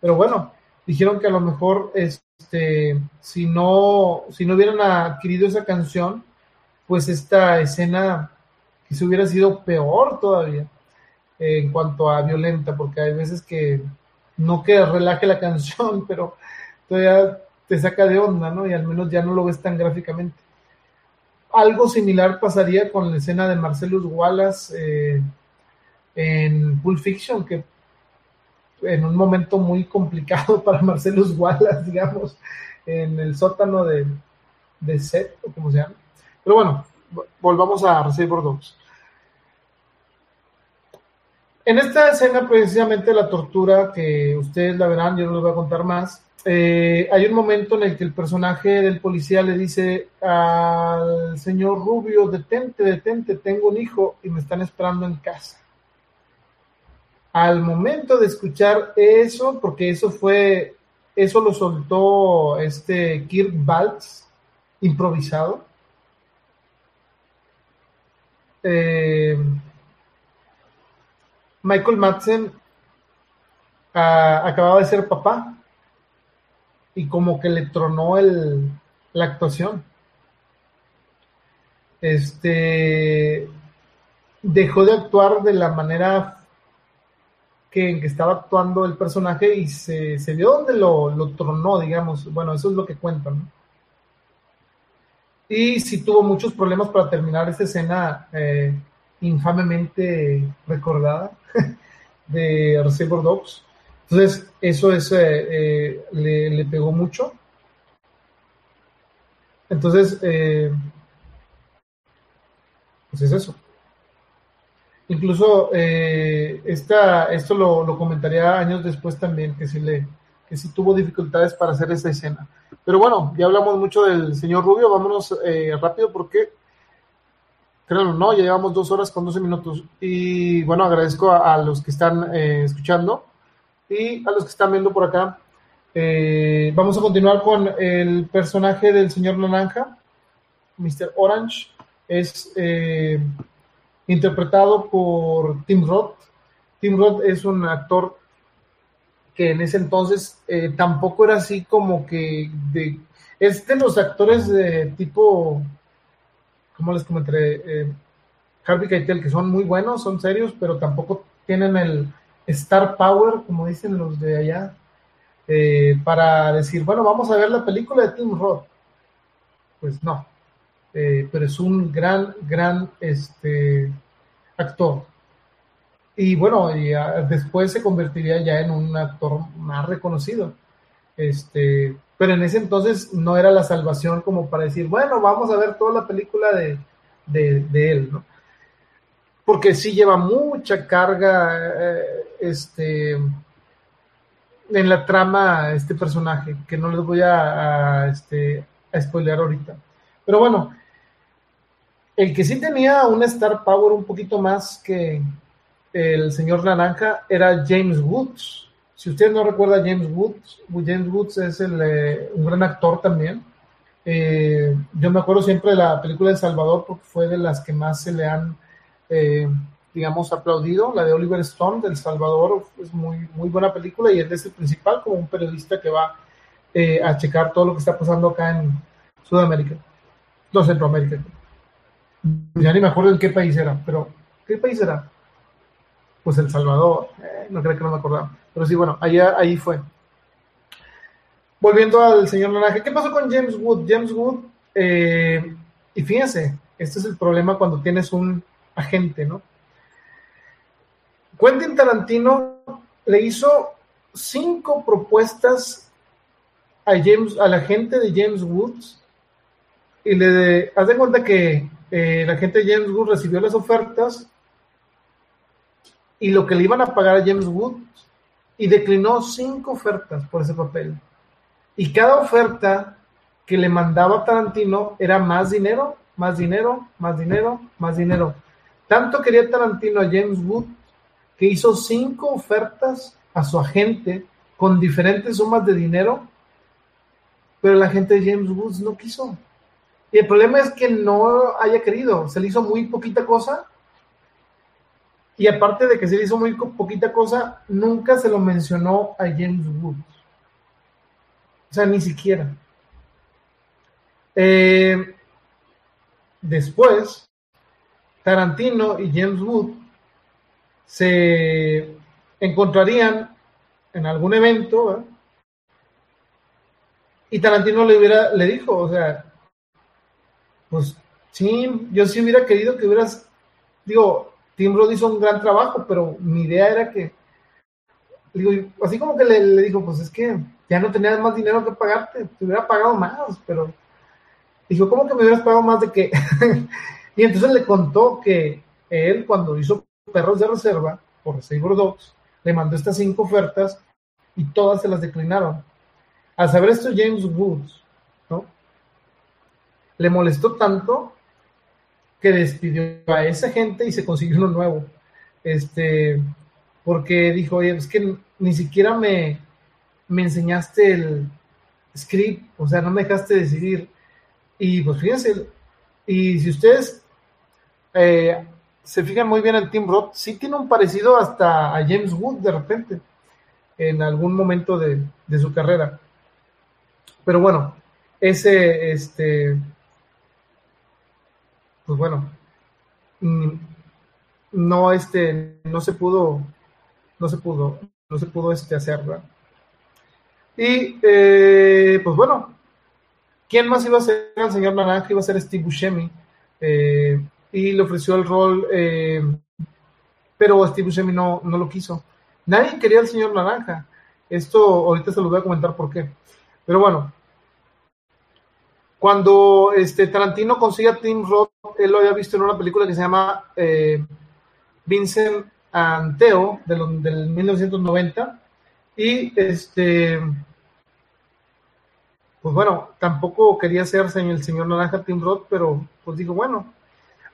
pero bueno, dijeron que a lo mejor este, si no, si no hubieran adquirido esa canción, pues esta escena se hubiera sido peor todavía en cuanto a violenta, porque hay veces que no que relaje la canción, pero todavía te saca de onda, ¿no? Y al menos ya no lo ves tan gráficamente. Algo similar pasaría con la escena de Marcellus Wallace eh, en Pulp Fiction, que en un momento muy complicado para Marcellus Wallace, digamos, en el sótano de, de Seth, o como se llama. Pero bueno, volvamos a Reservoir Dogs. En esta escena, precisamente la tortura, que ustedes la verán, yo no les voy a contar más, eh, hay un momento en el que el personaje del policía le dice al señor Rubio, detente, detente, tengo un hijo y me están esperando en casa. Al momento de escuchar eso, porque eso fue, eso lo soltó este Kirk Baltz, improvisado. Eh, Michael Madsen ah, acababa de ser papá y como que le tronó el, la actuación. Este dejó de actuar de la manera que, en que estaba actuando el personaje y se, se vio donde lo, lo, tronó, digamos. Bueno, eso es lo que cuentan. Y sí tuvo muchos problemas para terminar esa escena eh, infamemente recordada de Reservoir Dogs. Entonces, eso es, eh, eh, le, le, pegó mucho. Entonces, pues es eso. Incluso esta, esto lo, comentaría años después también, que sí, le, que sí tuvo dificultades para hacer esa escena. Pero bueno, ya hablamos mucho del señor Rubio, vámonos rápido porque creo no, ya llevamos dos horas con 12 minutos. Y bueno, agradezco a, los que están eh, escuchando y a los que están viendo por acá. Eh, vamos a continuar con el personaje del señor Naranja, Mr. Orange. Es eh, interpretado por Tim Roth. Tim Roth es un actor que en ese entonces eh, tampoco era así como que de, es de los actores de tipo como les comenté, eh, Harvey Keitel, que son muy buenos, son serios, pero tampoco tienen el star power, como dicen los de allá, eh, para decir, bueno, vamos a ver la película de Tim Roth. Pues no, eh, pero es un gran, gran este, actor. Y bueno, y, uh, después se convertiría ya en un actor más reconocido. Este, pero en ese entonces no era la salvación como para decir, bueno, vamos a ver toda la película de, de, él, ¿no? Porque sí lleva mucha carga eh, este, en la trama este personaje, que no les voy a, a, este, a spoilear ahorita. Pero bueno, el que sí tenía un Star Power un poquito más que el señor Naranja era James Woods si usted no recuerda James Woods, James Woods es el, eh, un gran actor también. Eh, yo me acuerdo siempre de la película de Salvador porque fue de las que más se le han, eh, digamos, aplaudido. La de Oliver Stone del Salvador es muy, muy buena película y él es el principal como un periodista que va a checar todo lo que está pasando acá en Sudamérica, no Centroamérica. Ya ni me acuerdo en qué país era, pero ¿qué país era? Pues El Salvador, eh, no creo que no me acordaba. Pero sí, bueno, allá, ahí fue. Volviendo al señor Naranja, ¿qué pasó con James Wood? James Wood, eh, y fíjense, este es el problema cuando tienes un agente, ¿no? Quentin Tarantino le hizo cinco propuestas a James, a la gente de James Woods y le de, haz de cuenta que eh, la gente de James Woods recibió las ofertas y lo que le iban a pagar a James Woods y declinó cinco ofertas por ese papel. Y cada oferta que le mandaba Tarantino era más dinero, más dinero, más dinero, más dinero. Tanto quería Tarantino a James Wood que hizo cinco ofertas a su agente con diferentes sumas de dinero, pero la gente de James Woods no quiso. Y el problema es que no haya querido, se le hizo muy poquita cosa y aparte de que se le hizo muy poquita cosa, nunca se lo mencionó a James Woods. O sea, ni siquiera. Eh, después, Tarantino y James Wood se encontrarían en algún evento y Tarantino le hubiera le dijo, o sea, pues sí, yo sí hubiera querido que hubieras, digo, Tim Roth hizo un gran trabajo, pero mi idea era que digo, así como que le, le dijo, pues es que ya no tenías más dinero que pagarte, te hubiera pagado más, pero dijo, ¿cómo que me hubieras pagado más de qué? y entonces le contó que él cuando hizo Perros de Reserva por Saber Dogs, le mandó estas cinco ofertas y todas se las declinaron. Al saber esto, James Woods. Le molestó tanto que despidió a esa gente y se consiguió uno nuevo. Este, porque dijo, oye, es que ni siquiera me, me enseñaste el script, o sea, no me dejaste decidir. Y pues fíjense, y si ustedes eh, se fijan muy bien el Team Roth, sí tiene un parecido hasta a James Wood de repente, en algún momento de, de su carrera. Pero bueno, ese, este, pues bueno, mm, no, este, no se pudo, no se pudo, no se pudo este, hacer, ¿verdad? Y, eh, pues bueno, ¿quién más iba a ser el señor Naranja? Iba a ser Steve Buscemi, eh, y le ofreció el rol, eh, pero Steve Buscemi no, no lo quiso. Nadie quería al señor Naranja. Esto ahorita se lo voy a comentar por qué. Pero bueno, cuando este Tarantino consigue a Tim Roth, él lo había visto en una película que se llama eh, Vincent Anteo del, del 1990 y este pues bueno, tampoco quería ser el señor Naranja Tim Roth, pero pues digo, bueno.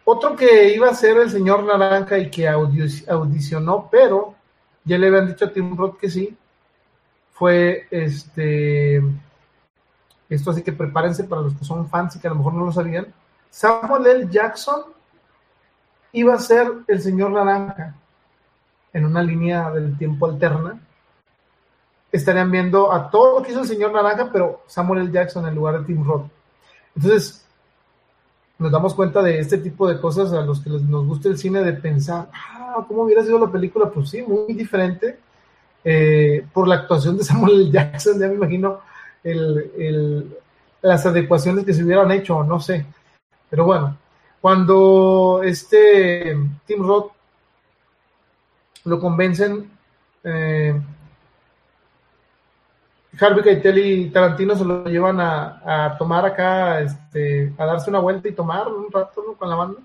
Otro que iba a ser el señor Naranja y que audicionó, pero ya le habían dicho a Tim Roth que sí, fue este esto así que prepárense para los que son fans y que a lo mejor no lo sabían. Samuel L. Jackson iba a ser el señor Naranja en una línea del tiempo alterna. Estarían viendo a todo lo que hizo el señor Naranja, pero Samuel L. Jackson en lugar de Tim Roth. Entonces, nos damos cuenta de este tipo de cosas a los que nos gusta el cine, de pensar, ah, ¿cómo hubiera sido la película? Pues sí, muy diferente. Eh, por la actuación de Samuel L. Jackson, ya me imagino las adecuaciones que se hubieran hecho, no sé. Pero bueno, cuando este Tim Roth lo convencen, eh, Harvey Keitel y Tarantino se lo llevan a, tomar acá, este, a darse una vuelta y tomar un rato con la banda.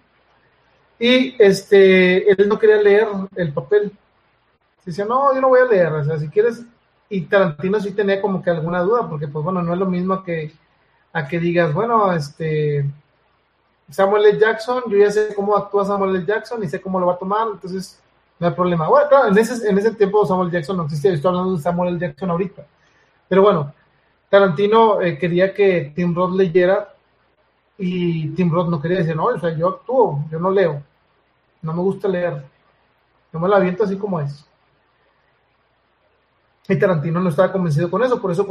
Y este, él no quería leer el papel. Dice, no, yo no voy a leer, o sea, si quieres y Tarantino sí tenía como que alguna duda, porque pues bueno, no es lo mismo que a que digas, bueno, este Samuel L. Jackson, yo ya sé cómo actúa Samuel L. Jackson y sé cómo lo va a tomar, entonces no hay problema. Bueno, claro, en ese, tiempo Samuel Jackson no existía, estoy hablando de Samuel L. Jackson ahorita. Pero bueno, Tarantino eh, quería que Tim Roth leyera y Tim Roth no quería decir, no, o sea, yo actúo, yo no leo, no me gusta leer, yo me la aviento así como es. Y Tarantino no estaba convencido con eso, por eso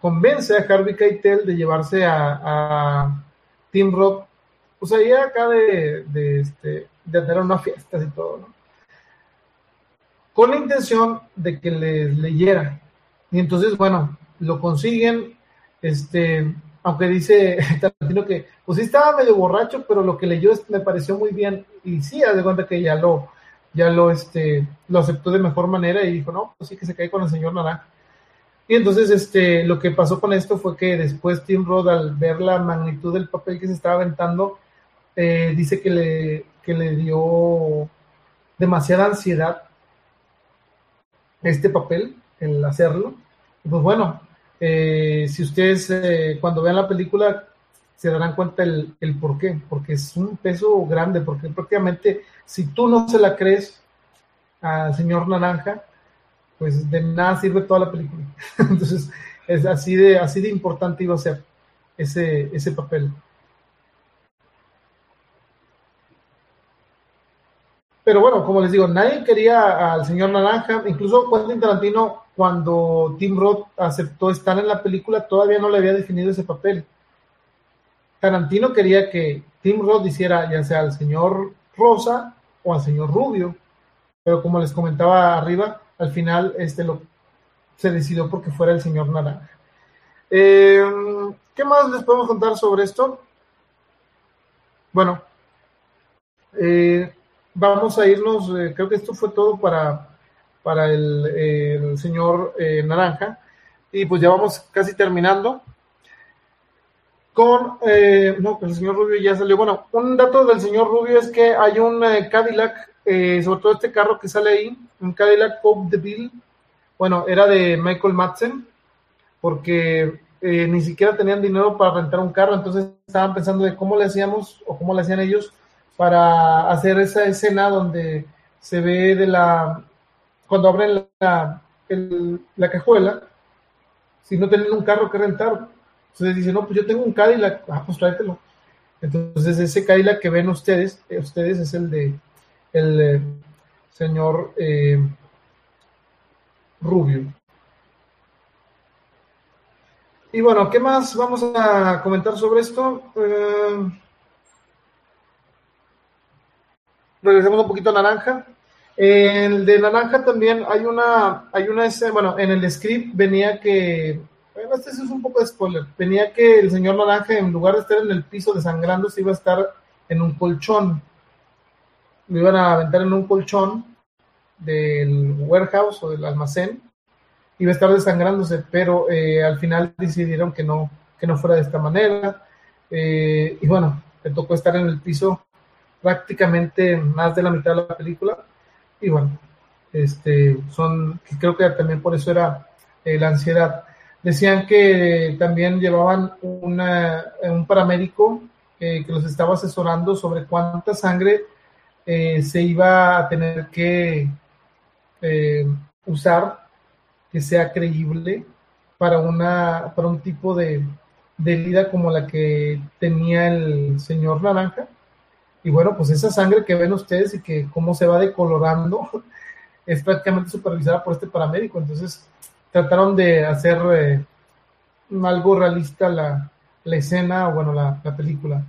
convence a Harvey Keitel de llevarse a, Tim Roth, pues ahí acá de, de, este, de hacer unas fiestas y todo, ¿no? Con la intención de que les leyera. Y entonces, bueno, lo consiguen, este, aunque dice Tarantino que, pues sí estaba medio borracho, pero lo que leyó me pareció muy bien. Y sí, haz de cuenta que ya lo, ya lo, este, lo aceptó de mejor manera y dijo, no, pues sí que se cae con el señor Naranja. Y entonces este, lo que pasó con esto fue que después Tim Roth, al ver la magnitud del papel que se estaba aventando, eh, dice que le, que le dio demasiada ansiedad este papel, el hacerlo. pues bueno, eh, si ustedes eh, cuando vean la película se darán cuenta el, el por qué, porque es un peso grande, porque prácticamente si tú no se la crees al señor Naranja, pues de nada sirve toda la película. Entonces, es así de, así de importante iba a ser ese, ese papel. Pero bueno, como les digo, nadie quería al señor Naranja, incluso Quentin Tarantino, cuando Tim Roth aceptó estar en la película, todavía no le había definido ese papel. Tarantino quería que Tim Roth hiciera ya sea al señor Rosa o al señor Rubio, pero como les comentaba arriba, al final este lo, se decidió porque fuera el señor Naranja. Eh, ¿Qué más les podemos contar sobre esto? Bueno, eh, vamos a irnos, eh, creo que esto fue todo para, para el, señor eh, Naranja. Y pues ya vamos casi terminando con, eh, no, el señor Rubio ya salió. Bueno, un dato del señor Rubio es que hay un eh, Cadillac, eh, sobre todo este carro que sale ahí, un Cadillac Pop de Bill, bueno, era de Michael Madsen, porque ni siquiera tenían dinero para rentar un carro, entonces estaban pensando de cómo le hacíamos o cómo le hacían ellos para hacer esa escena donde se ve de la, cuando abren la, el- la cajuela, si no tienen un carro que rentar, entonces dice, no, pues yo tengo un Cadillac, ah, pues tráetelo. Entonces ese Cadillac que ven ustedes, eh, ustedes es el de el eh, señor eh, Rubio. Y bueno, ¿qué más vamos a comentar sobre esto? Regresemos un poquito a Naranja. El de Naranja también hay una, hay una, bueno, en el script venía que, bueno, este es un poco de spoiler, venía que el señor Naranja en lugar de estar en el piso desangrando, se iba a estar en un colchón. Lo iban a aventar en un colchón del warehouse o del almacén, iba a estar desangrándose, pero eh, al final decidieron que no, que no fuera de esta manera. Eh, y bueno, le tocó estar en el piso prácticamente más de la mitad de la película. Y bueno, este, son, creo que también por eso era eh, la ansiedad. Decían que también llevaban una, un paramédico eh, que los estaba asesorando sobre cuánta sangre eh, se iba a tener que usar que sea creíble para una para un tipo de, de herida como la que tenía el señor Naranja. Y bueno, pues esa sangre que ven ustedes y que cómo se va decolorando es prácticamente supervisada por este paramédico. Entonces trataron de hacer eh, algo realista la, la escena o bueno, la, la película.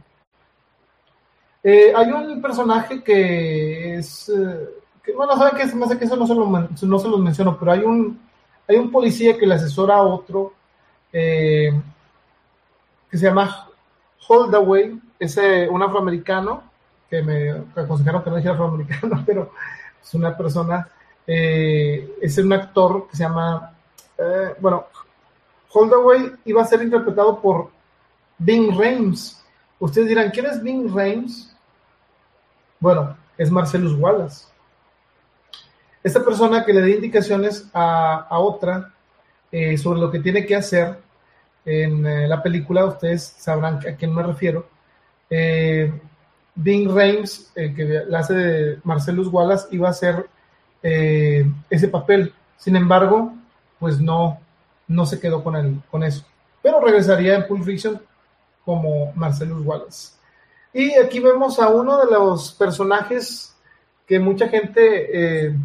Eh, hay un personaje que es, eh, que, bueno, saben que hace que eso no se, lo, no se los menciono, pero hay un, hay un policía que le asesora a otro eh, que se llama Holdaway, es un afroamericano, que me aconsejaron que no dijera afroamericano, pero es una persona, eh, es un actor que se llama, eh, bueno, Holdaway iba a ser interpretado por Bing Rames. Ustedes dirán, ¿quién es Bing Rames? Bueno, es Marcellus Wallace. Esta persona que le da indicaciones a, a otra eh, sobre lo que tiene que hacer en la película, ustedes sabrán a quién me refiero. Bing Rames, eh, que la hace de Marcellus Wallace, iba a hacer eh, ese papel. Sin embargo, pues no, no se quedó con, el, con eso. Pero regresaría en Pulp Fiction como Marcellus Wallace. Y aquí vemos a uno de los personajes que mucha gente, eh,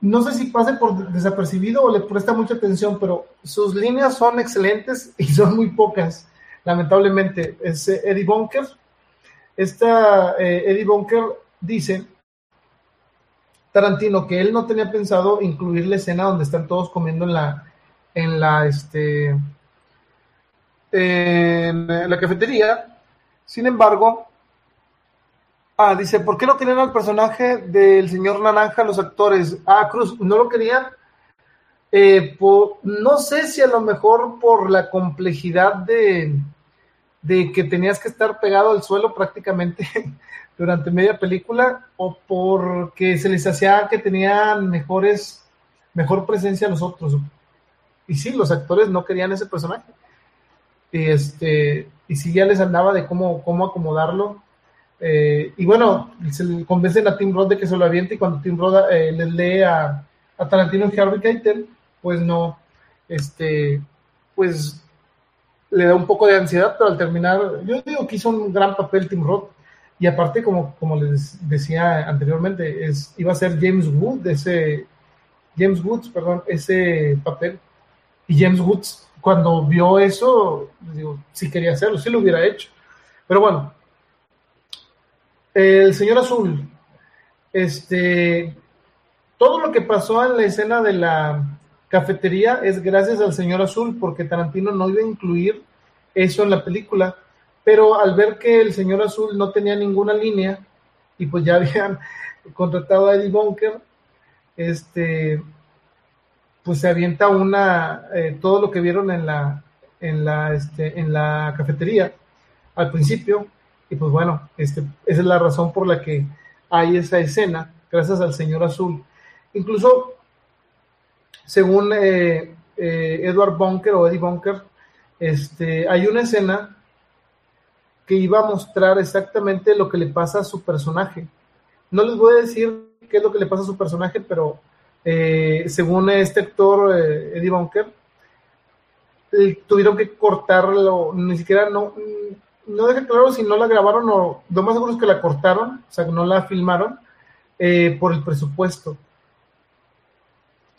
no sé si pase por desapercibido o le presta mucha atención, pero sus líneas son excelentes y son muy pocas, lamentablemente. Es eh, Eddie Bunker. Esta eh, Eddie Bunker dice, Tarantino, que él no tenía pensado incluir la escena donde están todos comiendo en la, en la, este, la cafetería. Sin embargo, ah, dice, ¿por qué no querían al personaje del señor Naranja los actores? Ah, Cruz, no lo querían. Eh, no sé si a lo mejor por la complejidad de, de que tenías que estar pegado al suelo prácticamente durante media película o porque se les hacía que tenían mejores, mejor presencia los otros. Y sí, los actores no querían ese personaje. Y este, y sí ya les andaba de cómo, cómo acomodarlo. Eh, y bueno, se le convencen a Tim Roth de que se lo aviente y cuando Tim Roth eh, les lee a, a Tarantino en Harvey Keitel, pues no, este, pues le da un poco de ansiedad, pero al terminar, yo digo que hizo un gran papel Tim Roth. Y aparte, como, como les decía anteriormente, es, iba a ser James Wood, ese, James Woods, perdón, ese papel. Y James Woods, cuando vio eso, digo, sí quería hacerlo, sí lo hubiera hecho. Pero bueno, el señor Azul, este, todo lo que pasó en la escena de la cafetería es gracias al señor Azul, porque Tarantino no iba a incluir eso en la película, pero al ver que el señor Azul no tenía ninguna línea y pues ya habían contratado a Eddie Bunker, este, pues se avienta una, eh, todo lo que vieron en la, en la, este, en la cafetería al principio, y pues bueno, este, esa es la razón por la que hay esa escena, gracias al señor azul. Incluso, según eh, eh, Edward Bunker o Eddie Bunker, este, hay una escena que iba a mostrar exactamente lo que le pasa a su personaje. No les voy a decir qué es lo que le pasa a su personaje, pero eh, según este actor, Eddie Bunker, tuvieron que cortarlo, ni siquiera no, no deja claro si no la grabaron o lo más seguro es que la cortaron, o sea, que no la filmaron eh, por el presupuesto.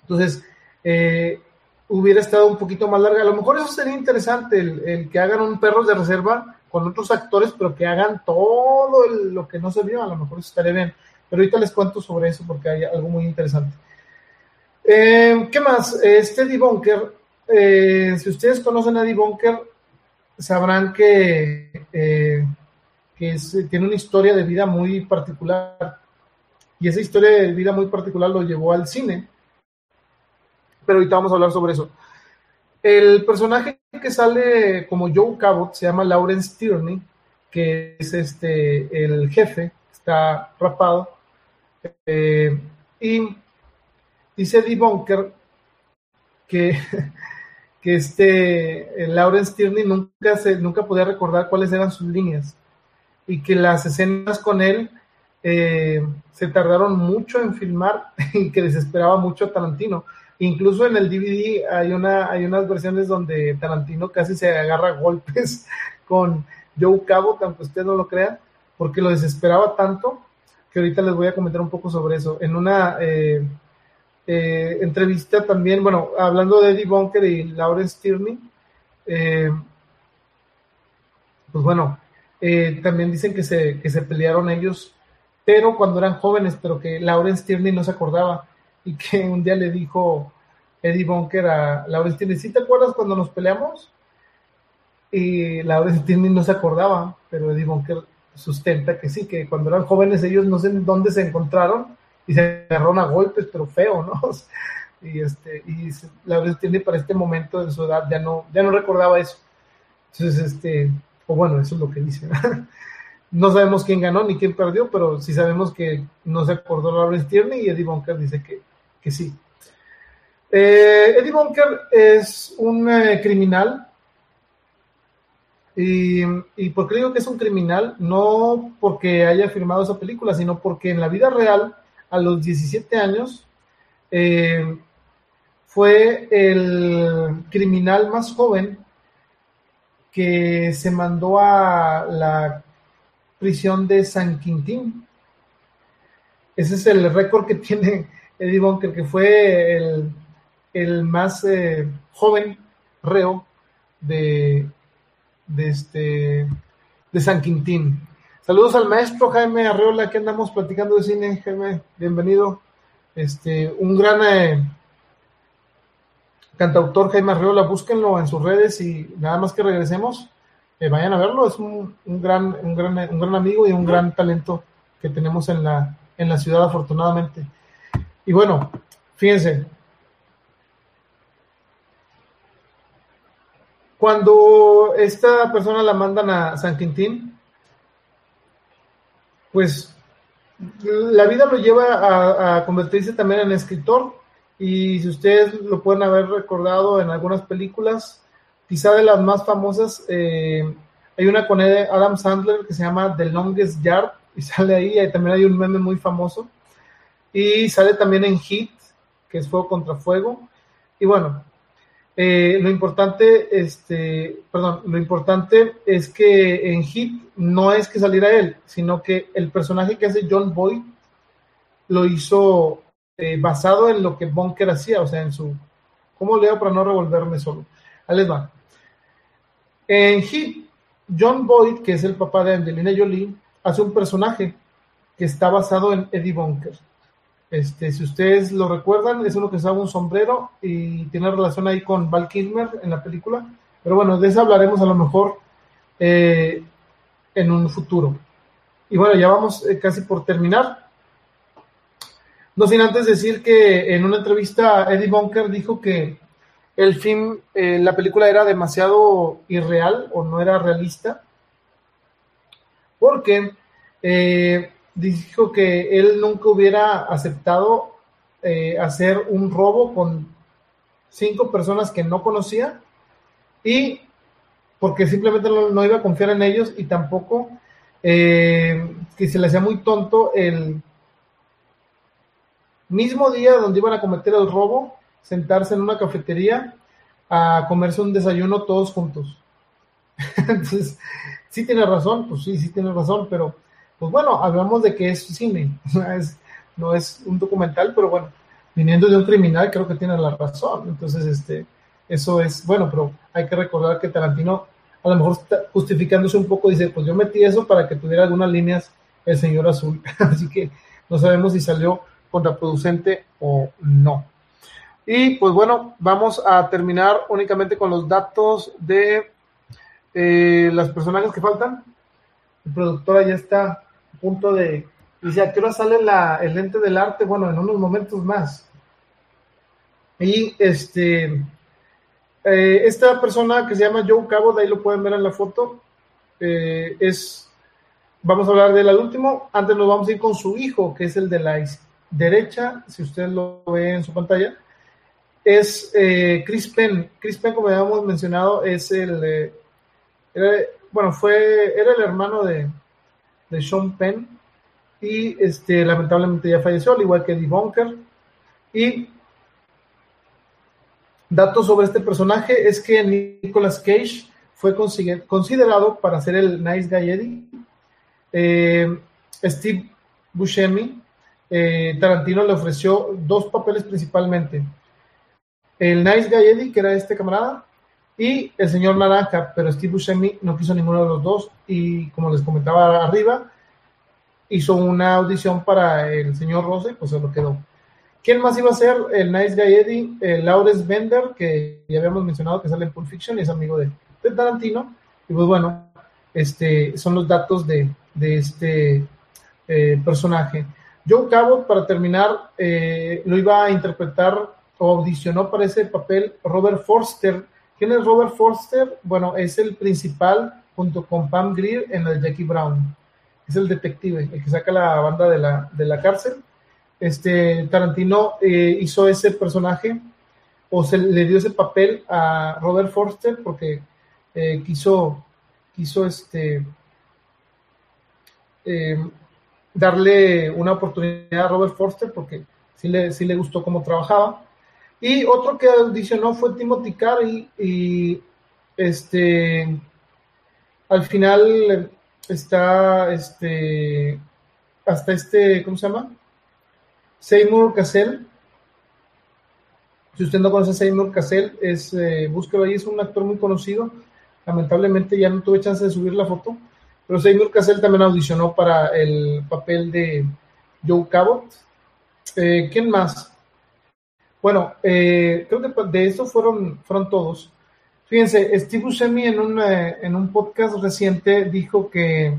Entonces, eh, hubiera estado un poquito más larga. A lo mejor eso sería interesante, el, que hagan un perro de reserva con otros actores, pero que hagan todo lo que no se vio, a lo mejor eso estaría bien. Pero ahorita les cuento sobre eso porque hay algo muy interesante. Eh, ¿Qué más? Este Debunker, si ustedes conocen a Debunker, sabrán que, eh, que tiene una historia de vida muy particular. Y esa historia de vida muy particular lo llevó al cine. Pero ahorita vamos a hablar sobre eso. El personaje que sale como Joe Cabot se llama Lawrence Tierney, que es este el jefe, está rapado. Eh, y dice Eddie Bunker que que este Lawrence Tierney nunca, se, nunca podía recordar cuáles eran sus líneas y que las escenas con él eh, se tardaron mucho en filmar y que desesperaba mucho a Tarantino. Incluso en el DVD hay, una, hay unas versiones donde Tarantino casi se agarra golpes con Joe Cabot, aunque usted no lo crea, porque lo desesperaba tanto que ahorita les voy a comentar un poco sobre eso. En una eh, eh, entrevista también, bueno, hablando de Eddie Bunker y Lawrence Tierney, eh, pues bueno, eh, también dicen que se, que se pelearon ellos, pero cuando eran jóvenes, pero que Lawrence Tierney no se acordaba y que un día le dijo Eddie Bunker a Lawrence Tierney, ¿sí te acuerdas cuando nos peleamos? Y Lawrence Tierney no se acordaba, pero Eddie Bunker sustenta que sí, que cuando eran jóvenes ellos no sé dónde se encontraron y se agarraron a golpes, pero feo, ¿no? Y, este, y la verdad tiene para este momento de su edad ya no, ya no recordaba eso. Entonces, este, o bueno, eso es lo que dice. no sabemos quién ganó ni quién perdió, pero sí sabemos que no se acordó Lawrence Tierney y Eddie Bunker dice que, que sí. Eh, Eddie Bunker es un eh, criminal. Y, y por qué digo que es un criminal? No porque haya firmado esa película, sino porque en la vida real a los 17 años, eh, fue el criminal más joven que se mandó a la prisión de San Quintín. Ese es el récord que tiene Eddie Bunker, que fue el, más eh, joven reo de, de, este, de San Quintín. Saludos al maestro Jaime Arreola, que andamos platicando de cine. Jaime, bienvenido. Este, un gran eh, cantautor Jaime Arreola, búsquenlo en sus redes y nada más que regresemos, eh, vayan a verlo. Es un, gran, un, gran, un gran amigo y un gran talento que tenemos en la, en la ciudad, afortunadamente. Y bueno, fíjense, cuando esta persona la mandan a San Quintín, pues la vida lo lleva a, convertirse también en escritor. Y si ustedes lo pueden haber recordado en algunas películas, quizá de las más famosas, eh, hay una con Adam Sandler que se llama The Longest Yard y sale ahí, también hay un meme muy famoso y sale también en Hit, que es Fuego contra Fuego y bueno, eh, lo importante, este, perdón, lo importante es que en Hit no es que saliera él, sino que el personaje que hace John Boyd lo hizo eh, basado en lo que Bunker hacía, o sea, en su, ¿cómo leo para no revolverme solo? Ahí les va. En Hit, John Boyd, que es el papá de Angelina Jolie, hace un personaje que está basado en Eddie Bunker. Este, si ustedes lo recuerdan, es uno que usaba un sombrero y tiene relación ahí con Val Kilmer en la película. Pero bueno, de eso hablaremos a lo mejor eh, en un futuro. Y bueno, ya vamos eh, casi por terminar. No sin antes decir que en una entrevista Eddie Bunker dijo que el film, eh, la película era demasiado irreal o no era realista, porque dijo que él nunca hubiera aceptado eh, hacer un robo con cinco personas que no conocía y porque simplemente no, iba a confiar en ellos y tampoco que se le hacía muy tonto el mismo día donde iban a cometer el robo, sentarse en una cafetería a comerse un desayuno todos juntos. Entonces, sí tiene razón, pues sí, sí tiene razón, pero pues bueno, hablamos de que es cine, no es un documental, pero bueno, viniendo de un criminal creo que tiene la razón. Entonces, este, eso es bueno, pero hay que recordar que Tarantino a lo mejor está justificándose un poco, dice, pues yo metí eso para que tuviera algunas líneas el señor azul, así que no sabemos si salió contraproducente o no. Y pues bueno, vamos a terminar únicamente con los datos de eh, las personajes que faltan. El productora ya está punto de... Dice, ¿a qué hora sale el lente del arte? Bueno, en unos momentos más. Y este, eh, esta persona que se llama Joe Cabo, de ahí lo pueden ver en la foto, eh, es, vamos a hablar del último, antes nos vamos a ir con su hijo, que es el de la derecha, si usted lo ve en su pantalla, es eh, Chris Penn. Chris Penn, como ya hemos mencionado, es el, eh, bueno, fue, era el hermano de, de Sean Penn y este, lamentablemente ya falleció, al igual que Eddie Bunker. Y datos sobre este personaje es que Nicolas Cage fue considerado para ser el Nice Guy Eddie. Eh, Steve Buscemi eh, Tarantino le ofreció dos papeles principalmente. El Nice Guy Eddie, que era este camarada, y el señor Naranja, pero Steve Buscemi no quiso ninguno de los dos y como les comentaba arriba, hizo una audición para el señor Rose, pues se lo quedó. ¿Quién más iba a ser? El Nice Guy Eddie, el Lawrence Bender, que ya habíamos mencionado que sale en Pulp Fiction y es amigo de, Tarantino. Y pues bueno, este, son los datos de, este eh, personaje. Joe Cabot, para terminar, eh, lo iba a interpretar o audicionó para ese papel Robert Forster. ¿Quién es Robert Forster? Bueno, es el principal junto con Pam Grier en el Jackie Brown. Es el detective, el que saca la banda de la, de la cárcel. Este, Tarantino eh, hizo ese personaje o se le dio ese papel a Robert Forster porque eh, quiso, quiso este, darle una oportunidad a Robert Forster porque sí le, sí le gustó cómo trabajaba. Y otro que audicionó fue Timothy Carey y este al final está este hasta este, ¿cómo se llama? Seymour Cassell. Si usted no conoce a Seymour Cassell, es, eh, búsquelo ahí, es un actor muy conocido. Lamentablemente ya no tuve chance de subir la foto, pero Seymour Cassell también audicionó para el papel de Joe Cabot. Eh, ¿Quién más? Bueno, eh, creo que de eso fueron, fueron todos. Fíjense, Steve Buscemi en un, eh, en un podcast reciente dijo que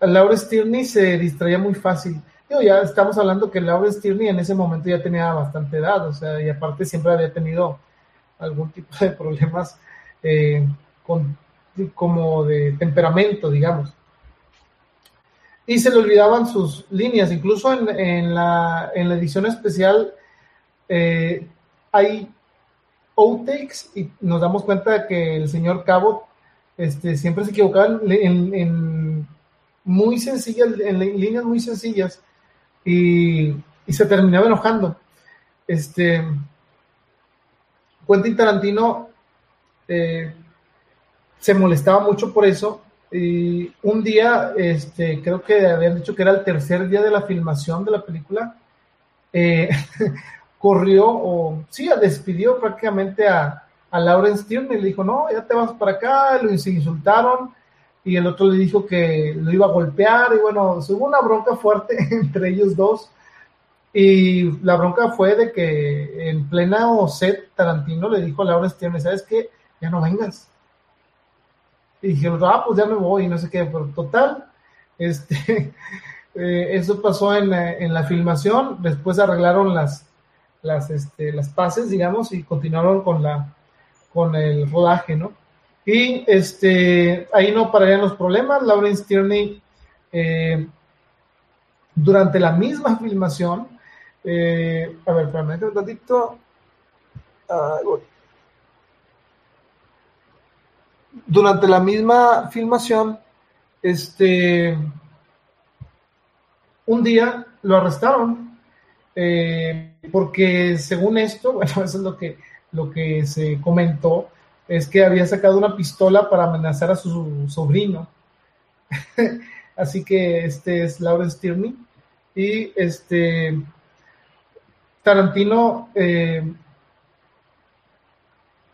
Laura Stirney se distraía muy fácil. Yo ya estamos hablando que Laura Stirney en ese momento ya tenía bastante edad, o sea, y aparte siempre había tenido algún tipo de problemas con como de temperamento, digamos. Y se le olvidaban sus líneas, incluso en, la, edición especial eh, hay outtakes y nos damos cuenta que el señor Cabot este, siempre se equivocaba en, muy sencillas, en líneas muy sencillas y, se terminaba enojando. Este, Quentin Tarantino eh, se molestaba mucho por eso. Un día, este, creo que habían dicho que era el tercer día de la filmación de la película, eh, corrió o sí, despidió prácticamente a, a Lauren Stern y le dijo, no, ya te vas para acá, lo insultaron y el otro le dijo que lo iba a golpear y bueno, hubo una bronca fuerte entre ellos dos y la bronca fue de que en plena set Tarantino le dijo a Lauren Stern, ¿sabes qué? Ya no vengas y dijeron, ah, pues ya me voy, no sé qué, pero total, este, Eh, eso pasó en, en, la filmación, después arreglaron las, las, este, las pases, digamos, y continuaron con, la, con el rodaje, ¿no? Y este, ahí no pararían los problemas. Lawrence Tierney, eh, durante la misma filmación, eh, a ver, espérame un ratito. Durante la misma filmación, este, un día lo arrestaron eh, porque según esto, bueno, eso es lo que, lo que se comentó, es que había sacado una pistola para amenazar a su sobrino. Así que este es Lawrence Tierney. Y este Tarantino, eh,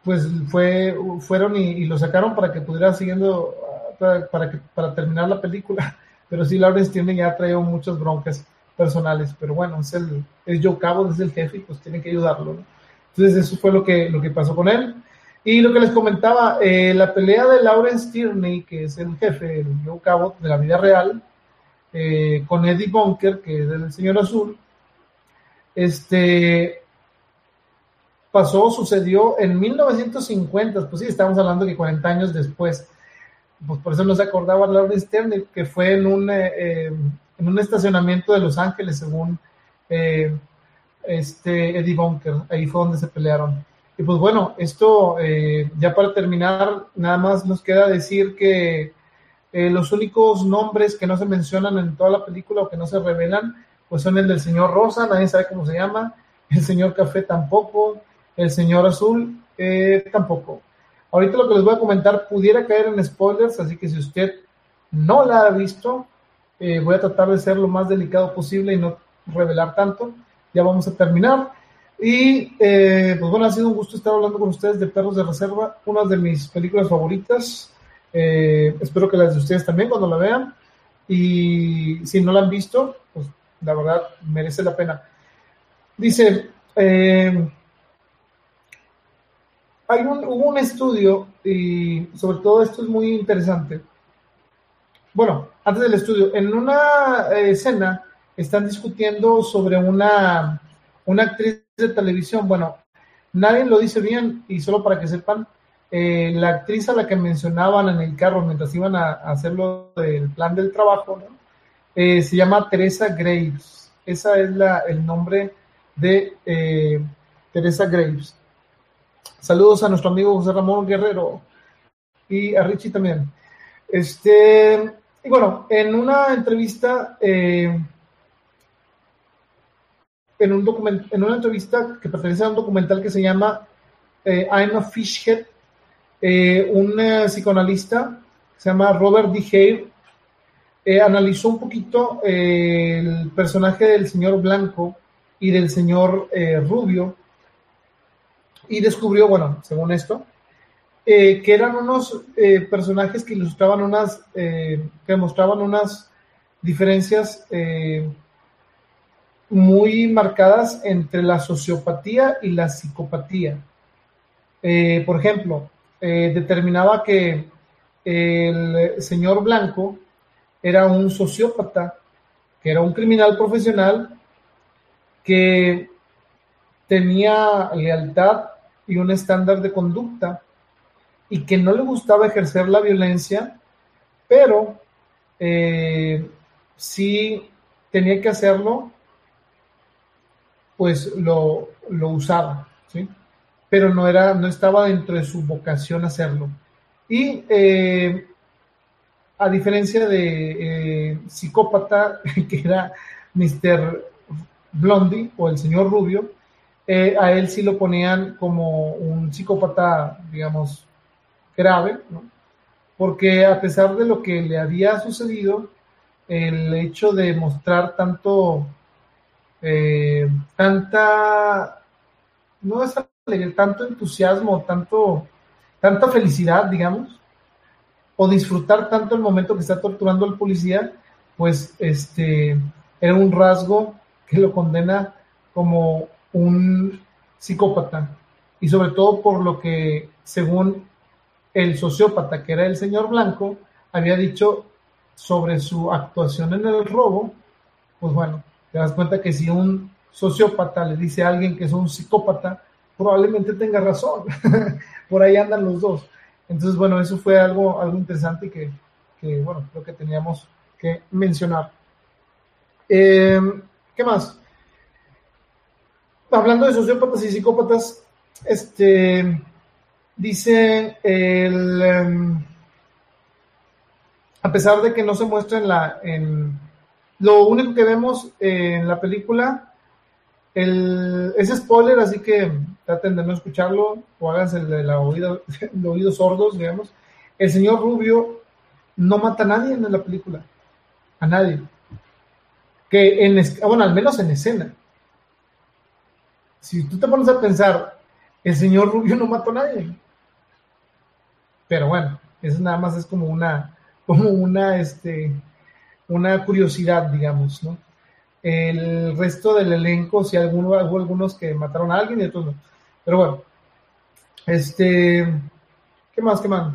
pues fue, fueron y, lo sacaron para que pudiera siguiendo, para, que, para terminar la película. Pero sí, Lawrence Tierney ya ha traído muchas broncas personales. Pero bueno, es el, es Joe Cabo, es el jefe y pues tiene que ayudarlo. Entonces eso fue lo que, lo que pasó con él. Y lo que les comentaba, eh, la pelea de Lawrence Tierney, que es el jefe, el Joe Cabo de la vida real, eh, con Eddie Bunker, que es el señor azul, este pasó, sucedió en 1950, pues sí, estamos hablando que 40 años después, pues por eso no se acordaba Lawrence Tierney, que fue en un, eh, en un estacionamiento de Los Ángeles, según este Eddie Bunker, ahí fue donde se pelearon. Y pues bueno, esto eh, ya para terminar, nada más nos queda decir que eh, los únicos nombres que no se mencionan en toda la película o que no se revelan, pues son el del señor Rosa, nadie sabe cómo se llama, el señor Café tampoco, el señor Azul eh, tampoco. Ahorita lo que les voy a comentar pudiera caer en spoilers, así que si usted no la ha visto, voy a tratar de ser lo más delicado posible y no revelar tanto. Ya vamos a terminar. Y eh, pues bueno, ha sido un gusto estar hablando con ustedes de Perros de Reserva, una de mis películas favoritas. Eh, espero que las de ustedes también cuando la vean. Y si no la han visto, pues la verdad merece la pena. Dice, eh, hay un, hubo un estudio y sobre todo esto es muy interesante. Bueno, antes del estudio, en una escena están discutiendo sobre una, una actriz de televisión, bueno, nadie lo dice bien y solo para que sepan, eh, la actriz a la que mencionaban en el carro mientras iban a, hacerlo del plan del trabajo, eh, se llama Teresa Graves. Esa es la, el nombre de eh, Teresa Graves. Saludos a nuestro amigo José Ramón Guerrero y a Richie también. Este, y bueno, en una entrevista en, un en una entrevista que pertenece a un documental que se llama eh, I'm a Fishhead, eh, un eh, psicoanalista se llama Robert D. Hare, analizó un poquito el personaje del señor Blanco y del señor Rubio y descubrió, bueno, según esto, que eran unos personajes que ilustraban unas, que mostraban unas diferencias muy marcadas entre la sociopatía y la psicopatía. Eh, por ejemplo, eh, determinaba que el señor Blanco era un sociópata, que era un criminal profesional que tenía lealtad y un estándar de conducta y que no le gustaba ejercer la violencia, pero eh, sí tenía que hacerlo pues lo, usaba, ¿sí? Pero no, era, no estaba dentro de su vocación hacerlo. Y eh, a diferencia de eh, psicópata, que era Mr. Blondie o el señor Rubio, eh, a él sí lo ponían como un psicópata, digamos, grave, ¿no? porque a pesar de lo que le había sucedido, el hecho de mostrar tanto eh, tanta, no es tanto entusiasmo, tanto, tanta felicidad, digamos, o disfrutar tanto el momento que está torturando al policía, pues este era un rasgo que lo condena como un psicópata y sobre todo por lo que según el sociópata que era el señor Blanco había dicho sobre su actuación en el robo pues bueno, te das cuenta que si un sociópata le dice a alguien que es un psicópata, probablemente tenga razón. Por ahí andan los dos. Entonces, bueno, eso fue algo, algo interesante que, que bueno, creo que teníamos que mencionar. Eh, ¿Qué más? Hablando de sociópatas y psicópatas, este, dice el, em, a pesar de que no se muestra en la, en, lo único que vemos en la película el, es spoiler, así que traten de no escucharlo o háganse el, oído, el oído sordos, digamos. El señor Rubio no mata a nadie en la película, a nadie. Que en, bueno, al menos en escena. Si tú te pones a pensar, el señor Rubio no mató a nadie. Pero bueno, eso nada más es como una, como una, este, una curiosidad, digamos, ¿no? El resto del elenco, si alguno, hubo algunos que mataron a alguien y otros no. Pero bueno, este, ¿qué más, qué más?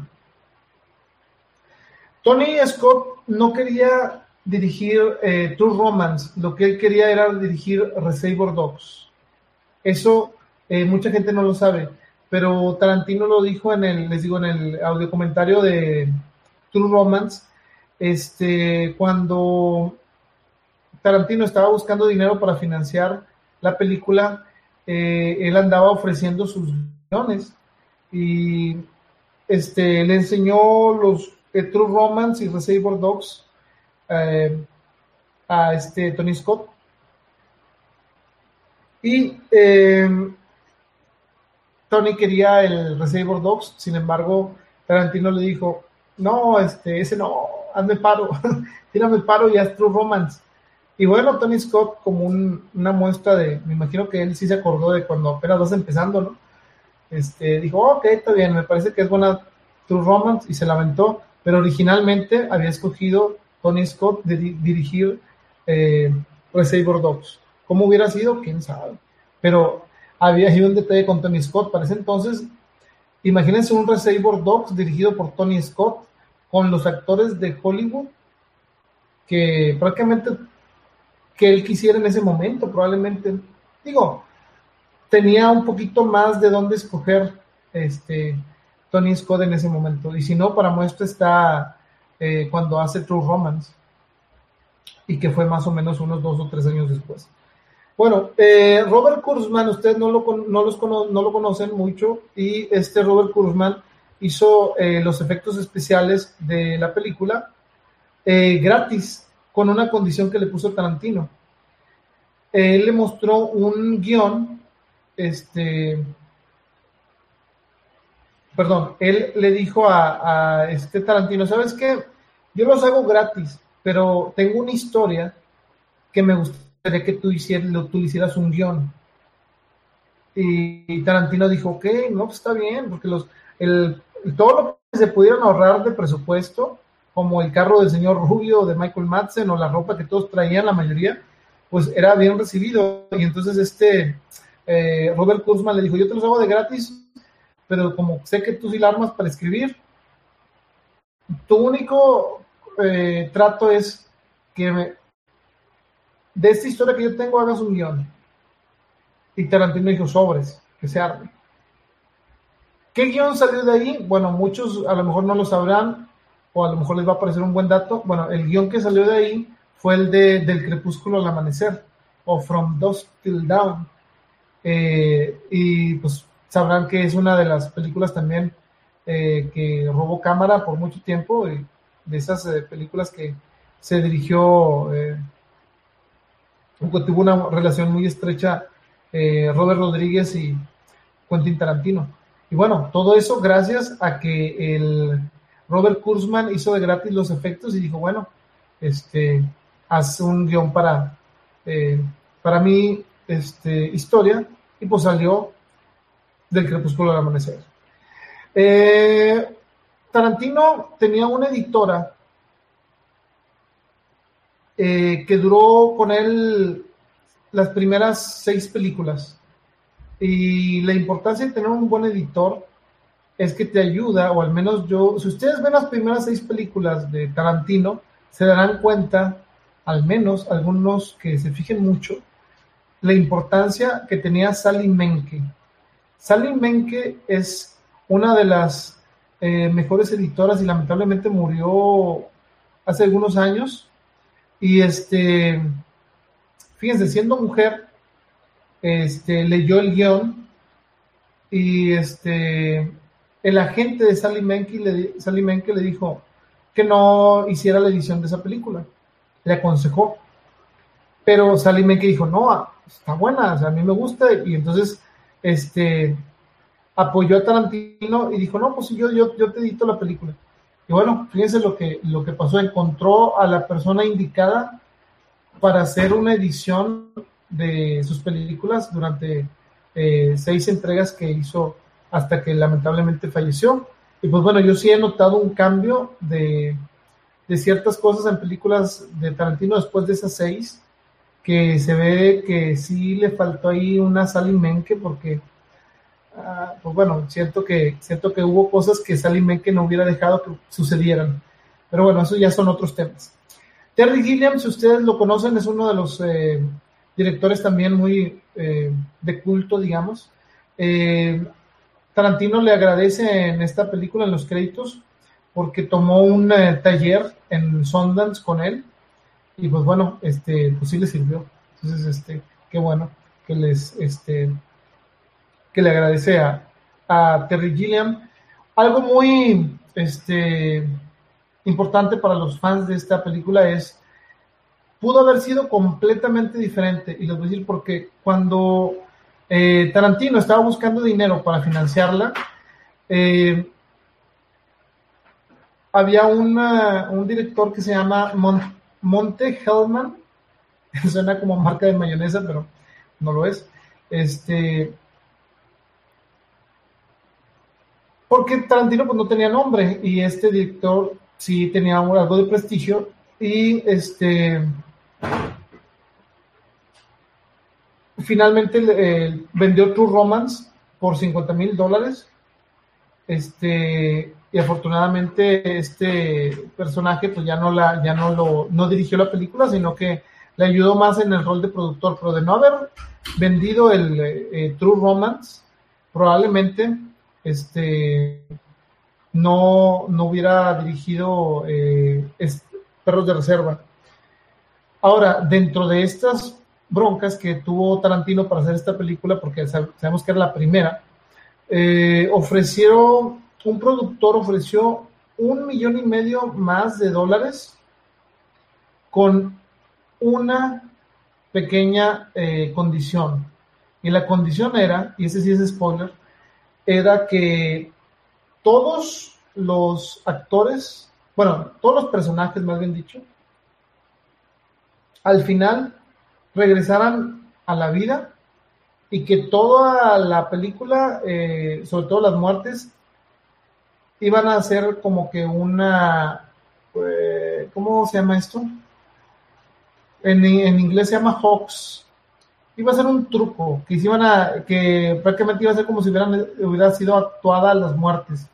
Tony Scott no quería dirigir eh, True Romance, lo que él quería era dirigir Reservoir Dogs. Eso eh, mucha gente no lo sabe, pero Tarantino lo dijo en el, les digo, en el audio comentario de True Romance, este, cuando Tarantino estaba buscando dinero para financiar la película, eh, él andaba ofreciendo sus guiones y este, le enseñó los True Romance y Reservoir Dogs eh, a este Tony Scott. Y eh, Tony quería el Reservoir Dogs, sin embargo, Tarantino le dijo, no, este, ese no, hazme paro, tírame el paro y haz True Romance. Y bueno, Tony Scott, como una muestra de, me imagino que él sí se acordó de cuando apenas vas empezando, ¿no? Este, dijo, ok, está bien, me parece que es buena True Romance y se lamentó, pero originalmente había escogido Tony Scott de dirigir eh, Reservoir Dogs. ¿Cómo hubiera sido? ¿Quién sabe? Pero había ahí un detalle con Tony Scott. Para ese entonces, imagínense un Reservoir Dogs dirigido por Tony Scott con los actores de Hollywood que prácticamente que él quisiera en ese momento, probablemente. Digo, tenía un poquito más de dónde escoger este Tony Scott en ese momento. Y si no, para muestra está eh, cuando hace True Romance. Y que fue más o menos unos dos o tres años después. Bueno, eh, Robert Kurzman, ustedes no lo, no, los no lo conocen mucho, y este Robert Kurzman hizo eh, los efectos especiales de la película eh, gratis, con una condición que le puso Tarantino. Él le mostró un guion, este, perdón, él le dijo a, a este Tarantino, ¿sabes qué? Yo los hago gratis, pero tengo una historia que me gusta que tú, hicieras, tú hicieras un guion. Y, Tarantino dijo, ok, no, pues está bien, porque los, el, todo lo que se pudieran ahorrar de presupuesto, como el carro del señor Rubio de Michael Madsen o la ropa que todos traían, la mayoría, pues era bien recibido. Y entonces este eh, Robert Kurzman le dijo, yo te los hago de gratis, pero como sé que tú sí armas para escribir, tu único eh, trato es que me, de esta historia que yo tengo hagas un guion. Y Tarantino dijo, sobres, que se arme. ¿Qué guion salió de ahí? Bueno, muchos a lo mejor no lo sabrán, o a lo mejor les va a parecer un buen dato. Bueno, el guion que salió de ahí fue el de Del crepúsculo al amanecer, o From Dusk Till Dawn. Eh, y pues sabrán que es una de las películas también eh, que robó cámara por mucho tiempo, y de esas eh, películas que se dirigió tuvo una relación muy estrecha eh, Robert Rodríguez y Quentin Tarantino. Y bueno, todo eso gracias a que Robert Kurzman hizo de gratis los efectos y dijo, bueno, este, haz un guion para, eh, para mi este, historia y pues salió del crepúsculo del amanecer. Eh, Tarantino tenía una editora eh, que duró con él las primeras seis películas. Y la importancia de tener un buen editor es que te ayuda, o al menos yo, si ustedes ven las primeras seis películas de Tarantino, se darán cuenta al menos algunos que se fijen mucho, la importancia que tenía Sally Menke. Sally Menke es una de las eh, mejores editoras y lamentablemente murió hace algunos años. Y este, fíjense, siendo mujer, este, leyó el guion y este, el agente de Sally Menke le, Sally Menke le dijo que no hiciera la edición de esa película. Le aconsejó. Pero Sally Menke dijo, no, está buena, a mí me gusta. Y entonces, este, apoyó a Tarantino y dijo, no, pues yo, yo, yo te edito la película. Y bueno, fíjense lo que, lo que pasó, encontró a la persona indicada para hacer una edición de sus películas durante eh, seis entregas que hizo hasta que lamentablemente falleció. Y pues bueno, yo sí he notado un cambio de, de ciertas cosas en películas de Tarantino después de esas seis, que se ve que sí le faltó ahí una Sally Menke porque Ah, pues bueno, siento que, siento que hubo cosas que Sally Menke no hubiera dejado que sucedieran. Pero bueno, eso ya son otros temas. Terry Gilliam, si ustedes lo conocen, es uno de los eh, directores también muy eh, de culto, digamos. Eh, Tarantino le agradece en esta película, en los créditos, porque tomó un taller en Sundance con él. Y pues bueno, este, pues sí le sirvió. Entonces, este, qué bueno que les, este, que le agradece a, Terry Gilliam. Algo muy este, importante para los fans de esta película es, pudo haber sido completamente diferente, y les voy a decir porque cuando eh, Tarantino estaba buscando dinero para financiarla, eh, había un director que se llama Monte Hellman, suena como marca de mayonesa, pero no lo es. Este, porque Tarantino pues no tenía nombre y este director sí tenía algo de prestigio y este finalmente eh, vendió True Romance por 50 mil dólares. Este y afortunadamente este personaje pues ya no la ya no lo no dirigió la película sino que le ayudó más en el rol de productor pero de no haber vendido el eh, True Romance probablemente este, no, no hubiera dirigido eh, Perros de Reserva. Ahora, dentro de estas broncas que tuvo Tarantino para hacer esta película, porque sabemos que era la primera, eh, ofrecieron, un productor ofreció un millón y medio más de dólares con una pequeña eh, condición. Y la condición era, y ese sí es spoiler, era que todos los actores, bueno, todos los personajes, más bien dicho, al final regresaran a la vida y que toda la película, eh, sobre todo las muertes, iban a ser como que una, eh, ¿cómo se llama esto? En, en inglés se llama Hawks, iba a ser un truco, que iban a, que prácticamente iba a ser como si hubieran, hubiera sido actuada las muertes.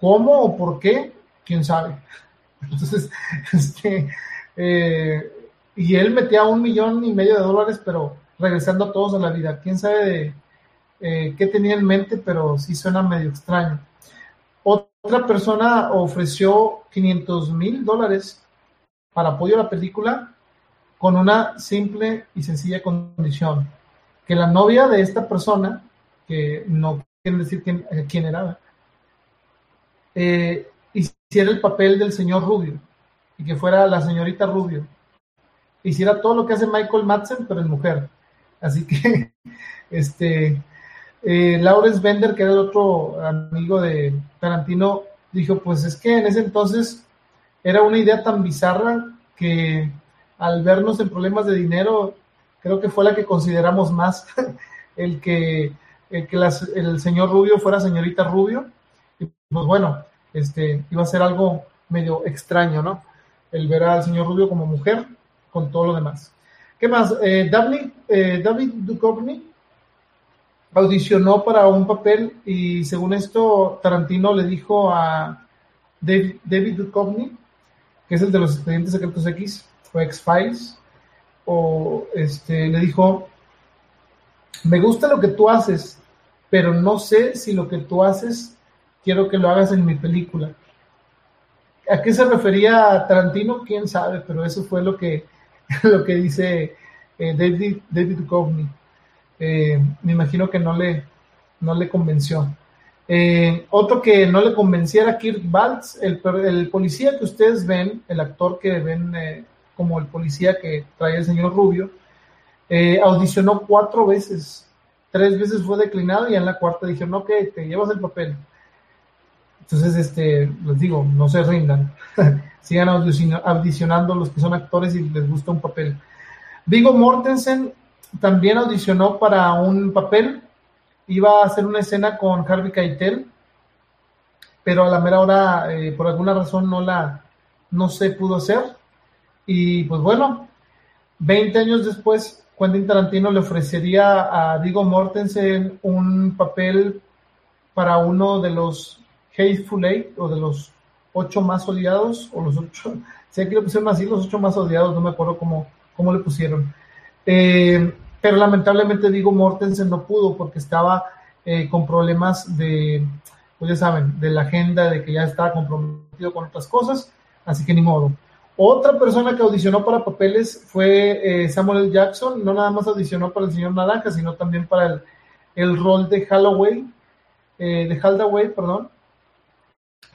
¿Cómo o por qué? ¿Quién sabe? Entonces, este, eh, y él metía un millón y medio de dólares, pero regresando a todos a la vida. ¿Quién sabe de eh, qué tenía en mente? Pero sí suena medio extraño. Otra persona ofreció 500 mil dólares para apoyo a la película con una simple y sencilla condición, que la novia de esta persona, que no quiere decir quién, eh, quién era, eh, hiciera el papel del señor Rubio y que fuera la señorita Rubio. Hiciera todo lo que hace Michael Madsen, pero en mujer. Así que, este, eh, Lawrence Bender, que era el otro amigo de Tarantino, dijo, pues es que en ese entonces era una idea tan bizarra que al vernos en problemas de dinero, creo que fue la que consideramos más, el que, el, que el señor Rubio fuera señorita Rubio. Y pues bueno, este, iba a ser algo medio extraño, ¿no? El ver al señor Rubio como mujer con todo lo demás. ¿Qué más? Eh, David, eh, David Duchovny audicionó para un papel y según esto Tarantino le dijo a David, David Duchovny, que es el de los expedientes secretos X, o X-Files, o este, le dijo, me gusta lo que tú haces, pero no sé si lo que tú haces quiero que lo hagas en mi película. ¿A qué se refería Tarantino? Quién sabe, pero eso fue lo que, lo que dice eh, David, David eh, me imagino que no le, no le convenció. Eh, otro que no le convenciera Kirk Baltz, el, el, policía que ustedes ven, el actor que ven como el policía que trae el señor Rubio, audicionó cuatro veces. Tres veces fue declinado y en la cuarta dijeron, ok, te llevas el papel. Entonces, este, les digo, no se rindan. Sigan audicionando los que son actores y les gusta un papel. Vigo Mortensen también audicionó para un papel. Iba a hacer una escena con Harvey Keitel, pero a la mera hora, eh, por alguna razón, no la, no se pudo hacer. Y pues bueno, 20 años después, Quentin Tarantino le ofrecería a Vigo Mortensen un papel para uno de los Hateful Eight o de los ocho más odiados, o los ocho, si aquí lo pusieron así, los ocho más odiados, no me acuerdo cómo, cómo le pusieron. Eh, pero lamentablemente digo Mortensen no pudo porque estaba eh, con problemas de, pues ya saben, de la agenda, de que ya estaba comprometido con otras cosas, así que ni modo. Otra persona que audicionó para papeles fue eh, Samuel. Jackson, no nada más audicionó para el señor Naranja, sino también para el, rol de Holloway, de Haldaway, perdón,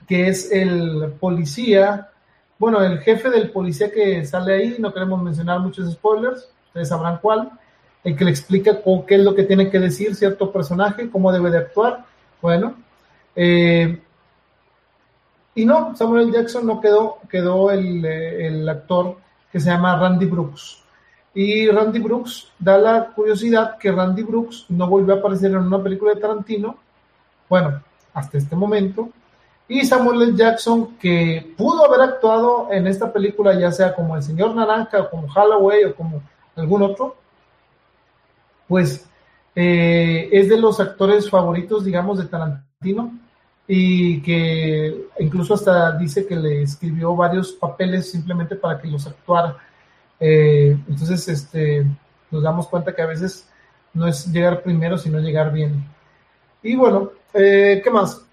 que es el policía, bueno, el jefe del policía que sale ahí, no queremos mencionar muchos spoilers, ustedes sabrán cuál, el que le explica qué es lo que tiene que decir cierto personaje, cómo debe de actuar, bueno, eh, y no, Samuel Jackson no quedó, quedó el, el, actor que se llama Randy Brooks. Y Randy Brooks da la curiosidad que Randy Brooks no volvió a aparecer en una película de Tarantino, bueno, hasta este momento, y Samuel L. Jackson, que pudo haber actuado en esta película, ya sea como el señor Naranja, o como Holloway, o como algún otro, pues eh, es de los actores favoritos, digamos, de Tarantino, y que incluso hasta dice que le escribió varios papeles simplemente para que los actuara. Eh, entonces, este, nos damos cuenta que a veces no es llegar primero, sino llegar bien. Y bueno, eh, ¿qué más?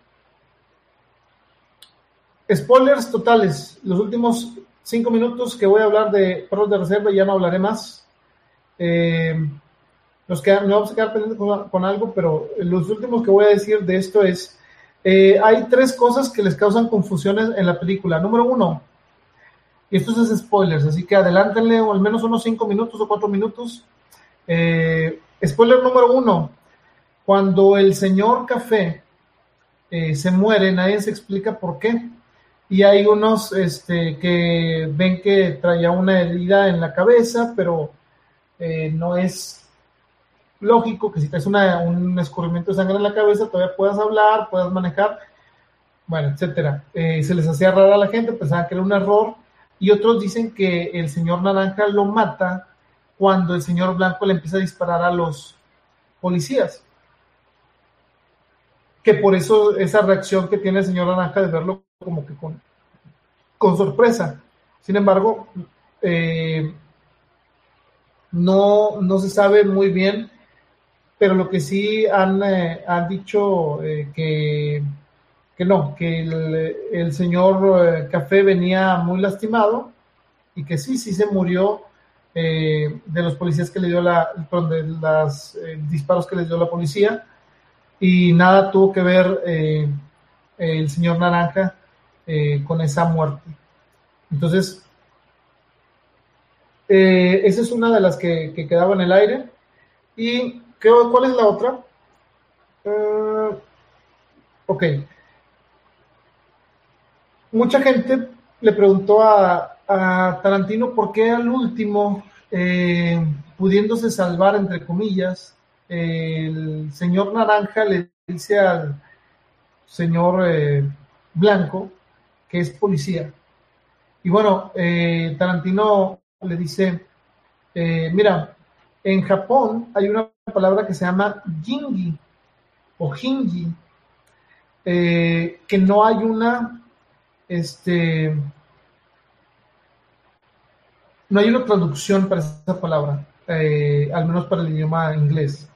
Spoilers totales. Los últimos cinco minutos que voy a hablar de perros de reserva, ya no hablaré más. Eh, nos me vamos a quedar pendientes con, algo, pero los últimos que voy a decir de esto es, eh, hay tres cosas que les causan confusiones en la película. Número uno, y esto es spoilers, así que adelántenle al menos unos cinco minutos o cuatro minutos. Eh, spoiler número uno, cuando el señor Café se muere, nadie se explica por qué y hay unos este, que ven que traía una herida en la cabeza, pero eh, no es lógico que si traes un escurrimiento de sangre en la cabeza todavía puedas hablar, puedas manejar, bueno, etcétera. Eh, se les hacía rara a la gente, pensaban que era un error, y otros dicen que el señor naranja lo mata cuando el señor blanco le empieza a disparar a los policías. Que por eso esa reacción que tiene el señor naranja de verlo como que con, con sorpresa. Sin embargo, eh, no, no se sabe muy bien, pero lo que sí han, eh, han dicho eh, que, que no, que el, señor Café venía muy lastimado y que sí, sí se murió de los policías que le dio la, de los disparos que le dio la policía y nada tuvo que ver el señor Naranja eh, con esa muerte. Entonces, eh, esa es una de las que, quedaba en el aire. ¿Y cuál es la otra? Uh, ok. Mucha gente le preguntó a, Tarantino por qué al último, pudiéndose salvar, entre comillas, el señor Naranja le dice al señor Blanco que es policía. Y bueno, eh, Tarantino le dice, eh, mira, en Japón hay una palabra que se llama jingi o hingi, eh, que no hay una, este, no hay una traducción para esa palabra, eh, al menos para el idioma inglés.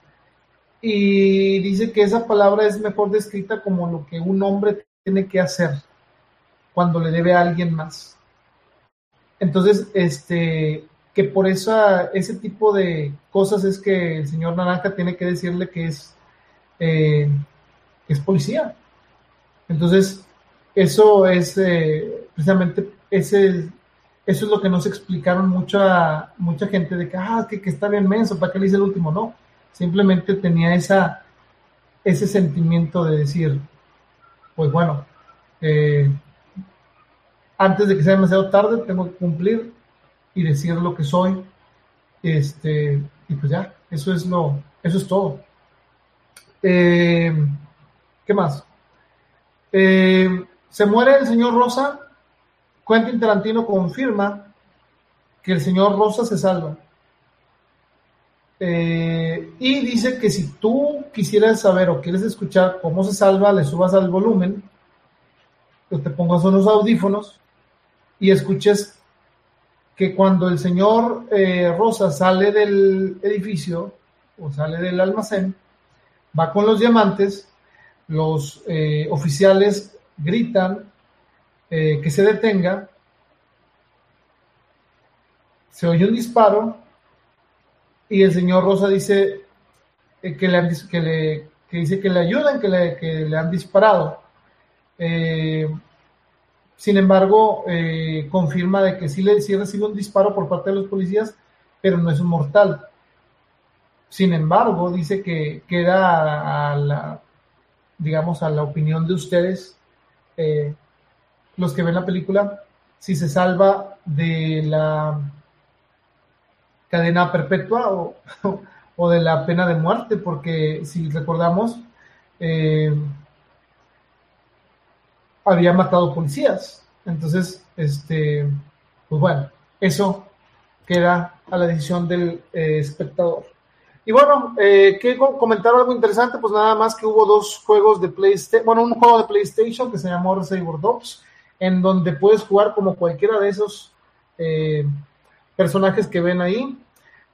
Y dice que esa palabra es mejor descrita como lo que un hombre tiene que hacer cuando le debe a alguien más. Entonces, este, que por eso ese tipo de cosas es que el señor Naranja tiene que decirle que es, eh, es policía. Entonces, eso es eh, precisamente ese, eso es lo que nos explicaron mucha, mucha gente de que, ah, que, está bien menso, ¿para qué le hice el último? No, simplemente tenía esa, ese sentimiento de decir, pues bueno, eh, antes de que sea demasiado tarde, tengo que cumplir y decir lo que soy. Este, y pues ya, eso es lo, eso es todo. Eh, ¿Qué más? Eh, se muere el señor Rosa. Quentin Tarantino confirma que el señor Rosa se salva. Eh, y dice que si tú quisieras saber o quieres escuchar cómo se salva, le subas al volumen, te pongas unos audífonos y escuches que cuando el señor eh, Rosa sale del edificio o sale del almacén, va con los diamantes, los eh, oficiales gritan eh, que se detenga, se oye un disparo y el señor Rosa dice que, le, que, le, que dice que le ayudan, que le, que le han disparado. Sin embargo, eh, confirma de que sí, le, sí recibe un disparo por parte de los policías, pero no es mortal. Sin embargo, dice que queda a la, digamos, a la opinión de ustedes, eh, los que ven la película, si se salva de la cadena perpetua o, o de la pena de muerte, porque si recordamos, eh, había matado policías. Entonces, este, pues bueno, eso queda a la decisión del eh, espectador. Y bueno, eh, ¿qué comentar algo interesante? Pues nada más que hubo dos juegos de PlayStation, bueno, un juego de PlayStation que se llamó Reservoir Dogs, en donde puedes jugar como cualquiera de esos eh, personajes que ven ahí.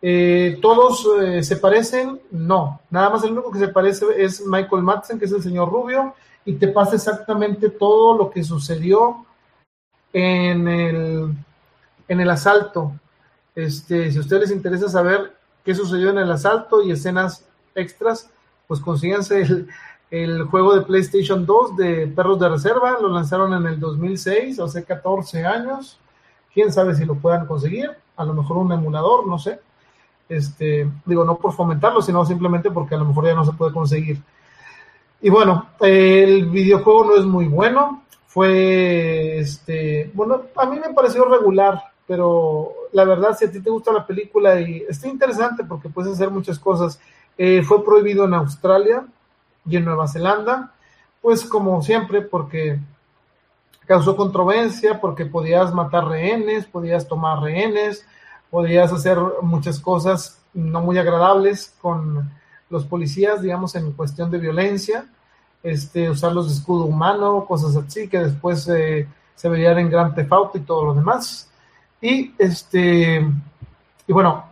Eh, ¿Todos se parecen? No, nada más el único que se parece es Michael Madsen, que es el señor Rubio, y te pasa exactamente todo lo que sucedió en el, en el asalto. Este, si a ustedes les interesa saber qué sucedió en el asalto y escenas extras, pues consíganse el, el juego de PlayStation 2 de Perros de Reserva, lo lanzaron en el 2006, hace 14 años. Quién sabe si lo puedan conseguir, a lo mejor un emulador, no sé. Este, digo, no por fomentarlo, sino simplemente porque a lo mejor ya no se puede conseguir. Y bueno, el videojuego no es muy bueno. Fue, este, bueno, a mí me pareció regular, pero la verdad, si a ti te gusta la película y está interesante porque puedes hacer muchas cosas. Eh, fue prohibido en Australia y en Nueva Zelanda, pues como siempre, porque causó controversia, porque podías matar rehenes, podías tomar rehenes, podías hacer muchas cosas no muy agradables con los policías, digamos, en cuestión de violencia, este, usar los escudos humanos, cosas así, que después eh, se verían en Gran Tefauto y todo lo demás. Y este, y bueno,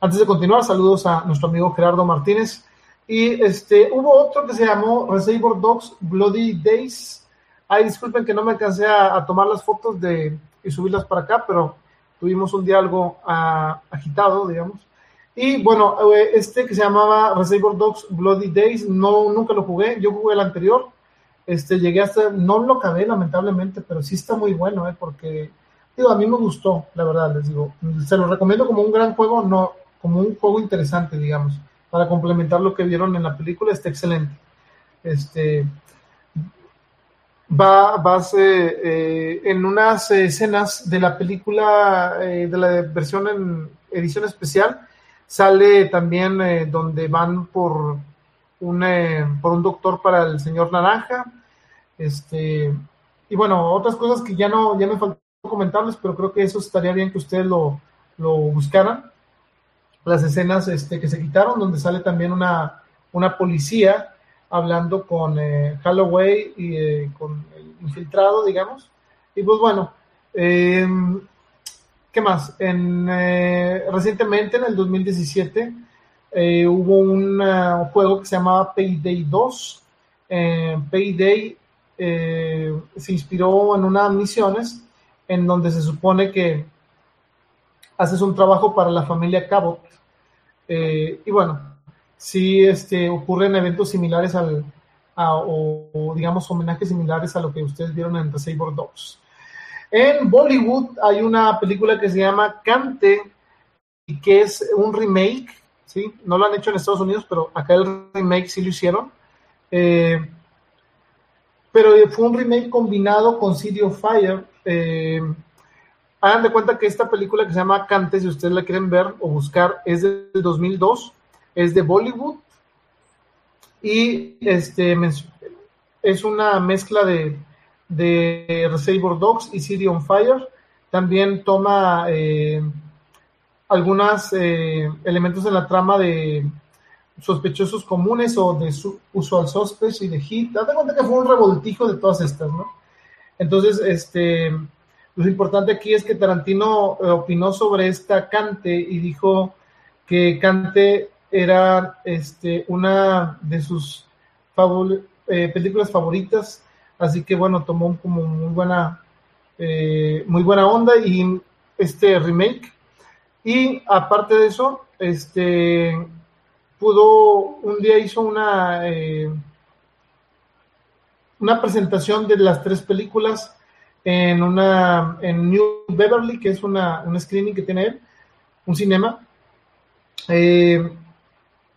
antes de continuar, saludos a nuestro amigo Gerardo Martínez. Y este, hubo otro que se llamó Reservoir Dogs Bloody Days. Ay, disculpen que no me alcancé a, tomar las fotos de, y subirlas para acá, pero tuvimos un algo ah, agitado, digamos. Y bueno, eh, este que se llamaba Reservoir Dogs Bloody Days, no, nunca lo jugué, yo jugué el anterior, este, llegué hasta, no lo acabé lamentablemente, pero sí está muy bueno, eh, porque, digo, a mí me gustó, la verdad, les digo, se lo recomiendo como un gran juego, no, como un juego interesante, digamos, para complementar lo que vieron en la película, está excelente. Este, va, va eh, en unas escenas de la película, de la versión en edición especial, Sale también eh, donde van por un, eh, por un doctor para el señor Naranja. Este, y bueno, otras cosas que ya no, ya me faltó comentarles, pero creo que eso estaría bien que ustedes lo, lo buscaran. Las escenas este, que se quitaron, donde sale también una, una policía hablando con eh, Holloway y con el infiltrado, digamos. Y pues bueno, ¿Qué más? En, eh, recientemente, en el 2017, eh, hubo un juego que se llamaba Payday 2. Payday se inspiró en unas misiones en donde se supone que haces un trabajo para la familia Cabot. y bueno, sí este, ocurren eventos similares al, o, digamos homenajes similares a lo que ustedes vieron en The Saber Dogs. En Bollywood hay una película que se llama Cante y que es un remake, ¿sí? No lo han hecho en Estados Unidos, pero acá el remake sí lo hicieron. Eh, pero fue un remake combinado con City of Fire. Eh, hagan de cuenta que esta película que se llama Cante, si ustedes la quieren ver o buscar, es del 2002, es de Bollywood y este es una mezcla de, de Reservoir Dogs y City on Fire. También toma eh, algunos eh, elementos de la trama de sospechosos comunes o de su, usual suspects y de hit. Date cuenta que fue un revoltijo de todas estas, ¿no? Entonces, este, lo importante aquí es que Tarantino eh, opinó sobre esta Cante y dijo que Cante era este, una de sus películas favoritas, así que bueno, tomó como muy buena, eh, muy buena onda y este remake. Y aparte de eso, este pudo, un día hizo una, eh, una presentación de las tres películas en una en New Beverly, que es una, un screening que tiene él, un cinema.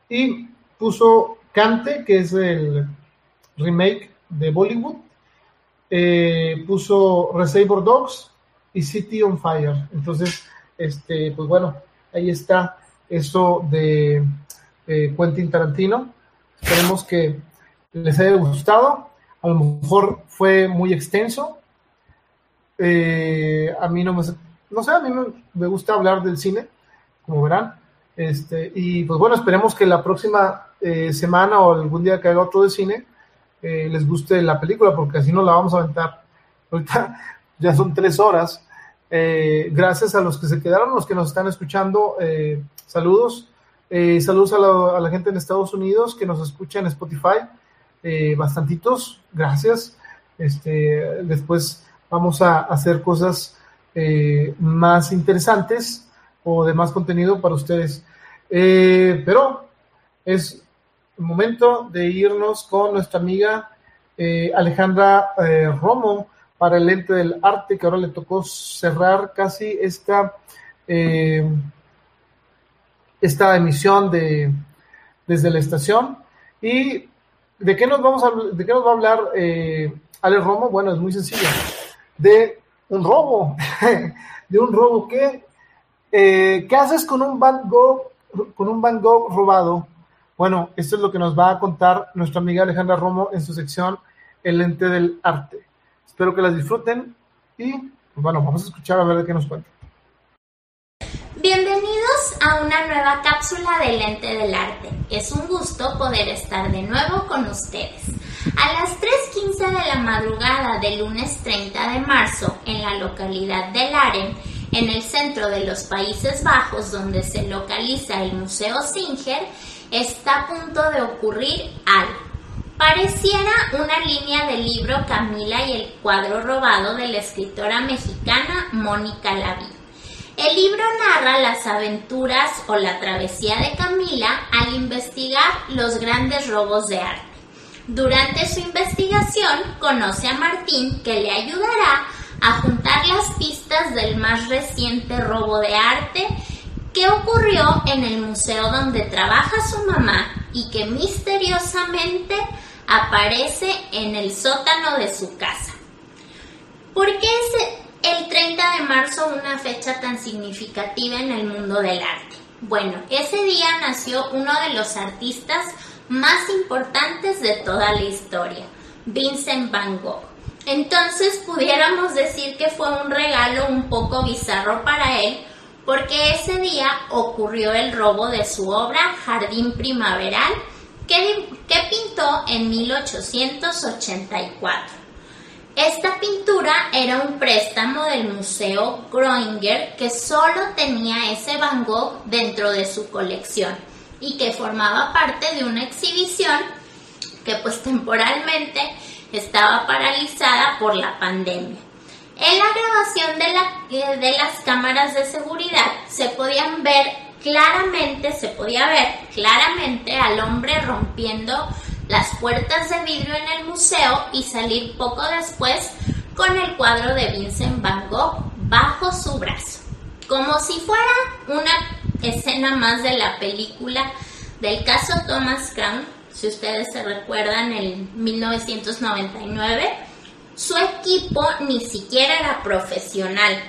y puso Cante, que es el remake de Bollywood, eh, puso Reservoir Dogs y City on Fire. Entonces, este, pues bueno, ahí está eso de eh, Quentin Tarantino. Esperemos que les haya gustado. A lo mejor fue muy extenso. Eh, a mí no me, no sé, a mí me gusta hablar del cine, como verán. Este, y pues bueno, esperemos que la próxima eh, semana o algún día que haga otro de cine eh, les guste la película, porque así no la vamos a aventar. Ahorita ya son tres horas. Eh, gracias a los que se quedaron, los que nos están escuchando. saludos. saludos a la, gente en Estados Unidos que nos escucha en Spotify. bastantitos. Gracias. Este, después vamos a hacer cosas más interesantes o de más contenido para ustedes. Eh, pero es momento de irnos con nuestra amiga eh, Alejandra eh, Romo para el ente del arte, que ahora le tocó cerrar casi esta, esta emisión de desde la estación. ¿Y de qué nos, vamos a, de qué nos va a hablar Ale Romo? Bueno, es muy sencillo. De un robo, de un robo que eh, ¿Qué haces con un Van Gogh, con un Van Gogh robado? Bueno, esto es lo que nos va a contar nuestra amiga Alejandra Romo en su sección El lente del arte. Espero que las disfruten y bueno, vamos a escuchar a ver qué nos cuenta. Bienvenidos a una nueva cápsula del lente del arte. Es un gusto poder estar de nuevo con ustedes. A las 3.15 de la madrugada del lunes 30 de marzo, en la localidad de Laren, en el centro de los Países Bajos, donde se localiza el Museo Singer, está a punto de ocurrir algo. Pareciera una línea del libro Camila y el cuadro robado de la escritora mexicana Mónica Lavín. El libro narra las aventuras o la travesía de Camila al investigar los grandes robos de arte. Durante su investigación conoce a Martín que le ayudará a juntar las pistas del más reciente robo de arte que ocurrió en el museo donde trabaja su mamá y que misteriosamente aparece en el sótano de su casa. ¿Por qué es el 30 de marzo una fecha tan significativa en el mundo del arte? Bueno, ese día nació uno de los artistas más importantes de toda la historia, Vincent Van Gogh. Entonces pudiéramos decir que fue un regalo un poco bizarro para él porque ese día ocurrió el robo de su obra Jardín Primaveral que, pintó en 1884. Esta pintura era un préstamo del Museo Groinger que solo tenía ese Van Gogh dentro de su colección y que formaba parte de una exhibición que pues temporalmente estaba paralizada por la pandemia. En la grabación de, la, de las cámaras de seguridad se podían ver claramente, se podía ver claramente al hombre rompiendo las puertas de vidrio en el museo y salir poco después con el cuadro de Vincent Van Gogh bajo su brazo, como si fuera una escena más de la película del caso Thomas Crown, si ustedes se recuerdan, en 1999, su equipo ni siquiera era profesional.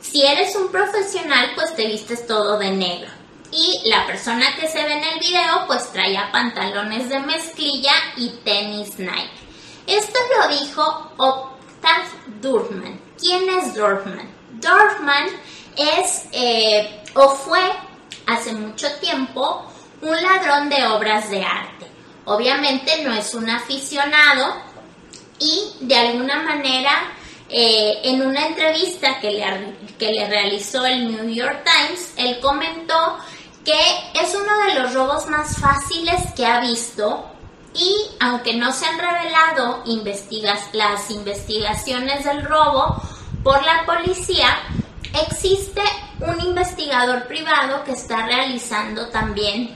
Si eres un profesional, pues te vistes todo de negro. Y la persona que se ve en el video, pues traía pantalones de mezclilla y tenis Nike. Esto lo dijo Octave Dorfman. ¿Quién es Dorfman? Dorfman es eh, o fue hace mucho tiempo un ladrón de obras de arte. Obviamente no es un aficionado y de alguna manera eh, en una entrevista que le, que le realizó el New York Times, él comentó que es uno de los robos más fáciles que ha visto y aunque no se han revelado las investigaciones del robo por la policía, existe un investigador privado que está realizando también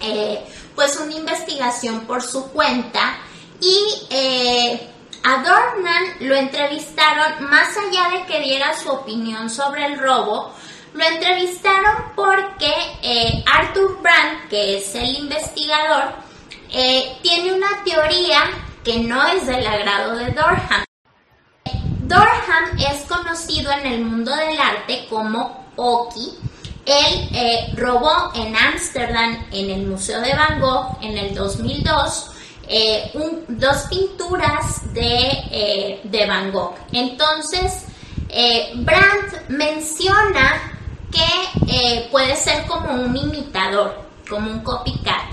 eh, pues una investigación por su cuenta y eh, a Dornan lo entrevistaron más allá de que diera su opinión sobre el robo, lo entrevistaron porque eh, Arthur Brandt, que es el investigador, eh, tiene una teoría que no es del agrado de Dorham. Dorham es conocido en el mundo del arte como Oki. Él robó en Ámsterdam, en el Museo de Van Gogh, en el 2002, dos pinturas de, de, Van Gogh. Entonces, Brandt menciona que eh, puede ser como un imitador, como un copycat,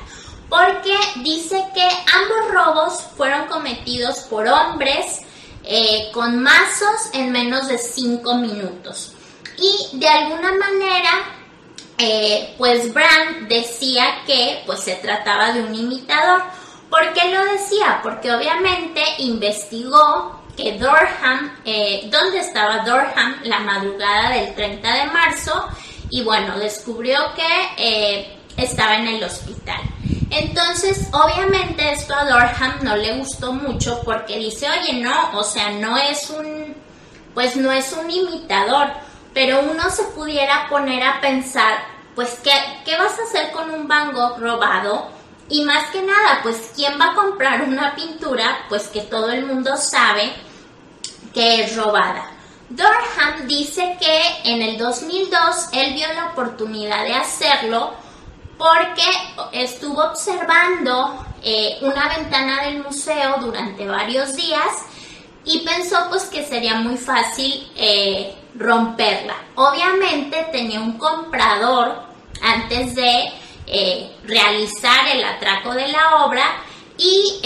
porque dice que ambos robos fueron cometidos por hombres eh, con mazos en menos de 5 minutos. Y de alguna manera, eh, pues Brand decía que pues se trataba de un imitador. ¿Por qué lo decía? Porque obviamente investigó que Dorham, eh, dónde estaba Dorham la madrugada del 30 de marzo y bueno, descubrió que eh, estaba en el hospital. Entonces, obviamente esto a Dorham no le gustó mucho porque dice, oye, no, o sea, no es un, pues no es un imitador, pero uno se pudiera poner a pensar, pues, ¿qué, qué vas a hacer con un Van Gogh robado? Y más que nada, pues, ¿quién va a comprar una pintura? Pues que todo el mundo sabe que es robada. Dorham dice que en el 2002 él vio la oportunidad de hacerlo porque estuvo observando eh, una ventana del museo durante varios días y pensó pues que sería muy fácil eh, romperla. Obviamente tenía un comprador antes de eh, realizar el atraco de la obra y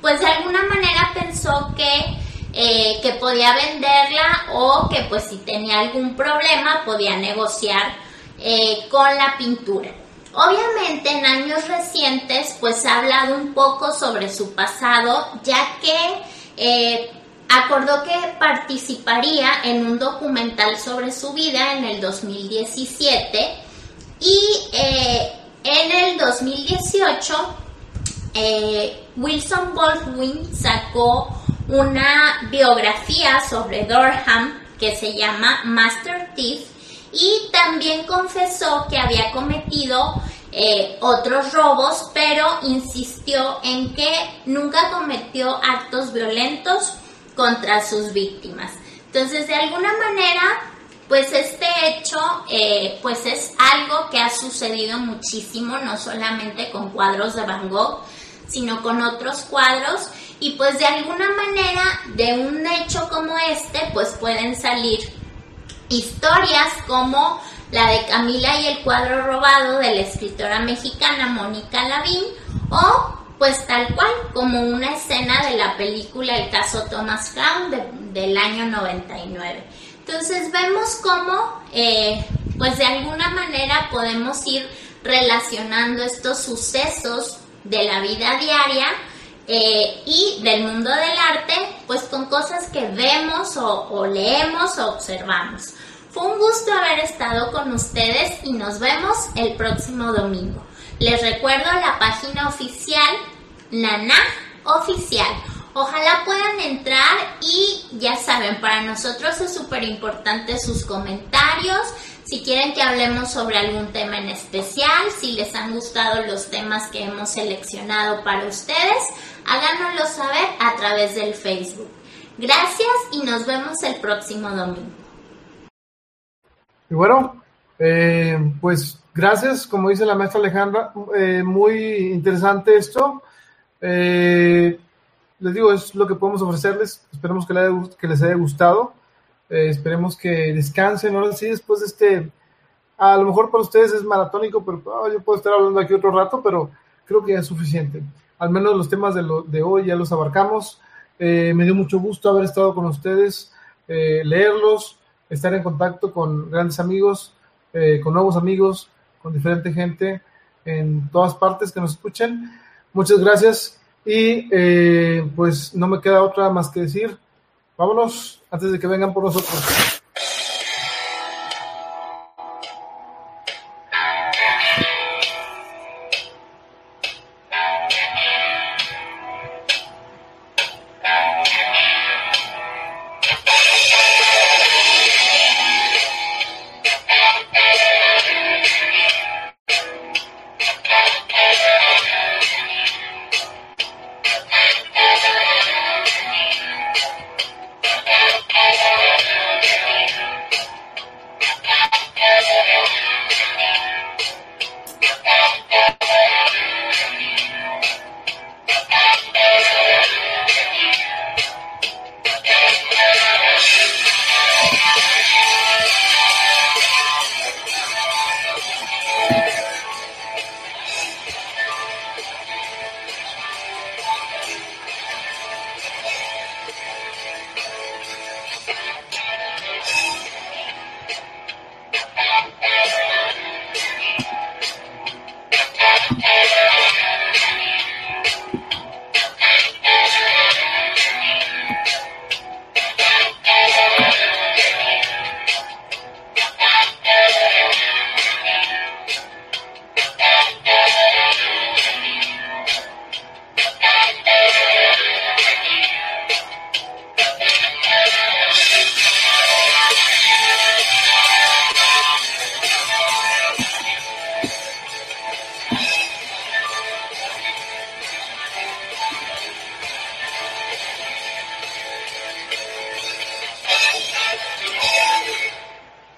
pues de alguna manera pensó que eh, que podía venderla o que pues si tenía algún problema podía negociar eh, con la pintura. Obviamente en años recientes pues ha hablado un poco sobre su pasado ya que eh, acordó que participaría en un documental sobre su vida en el 2017 y en el 2018 Wilson Baldwin sacó una biografía sobre Dorham que se llama Master Thief y también confesó que había cometido eh, otros robos, pero insistió en que nunca cometió actos violentos contra sus víctimas. Entonces, de alguna manera, pues este hecho, eh, pues es algo que ha sucedido muchísimo, no solamente con cuadros de Van Gogh, sino con otros cuadros y pues de alguna manera de un hecho como este pues pueden salir historias como la de Camila y el cuadro robado de la escritora mexicana Mónica Lavín o pues tal cual, como una escena de la película El caso Thomas Crown del año 99. Entonces vemos cómo, eh, pues de alguna manera podemos ir relacionando estos sucesos de la vida diaria eh, y del mundo del arte, pues con cosas que vemos o leemos o observamos. Fue un gusto haber estado con ustedes y nos vemos el próximo domingo. Les recuerdo la página oficial Nana Oficial. Ojalá puedan entrar y ya saben, para nosotros es súper importante sus comentarios. Si quieren que hablemos sobre algún tema en especial, si les han gustado los temas que hemos seleccionado para ustedes, háganoslo saber a través del Facebook. Gracias y nos vemos el próximo domingo. Y bueno, eh, pues gracias, como dice la maestra Alejandra, eh, muy interesante esto. Eh, les digo, es lo que podemos ofrecerles. Esperemos que, les haya gustado. esperemos que descansen. Ahora sí, después de este, a lo mejor para ustedes es maratónico, pero ah, yo puedo estar hablando aquí otro rato, pero creo que ya es suficiente. Al menos los temas de, lo, de hoy ya los abarcamos. me dio mucho gusto haber estado con ustedes, leerlos estar en contacto con grandes amigos, eh, con nuevos amigos, con diferente gente en todas partes que nos escuchen. Muchas gracias y eh, pues no me queda otra más que decir, vámonos antes de que vengan por nosotros.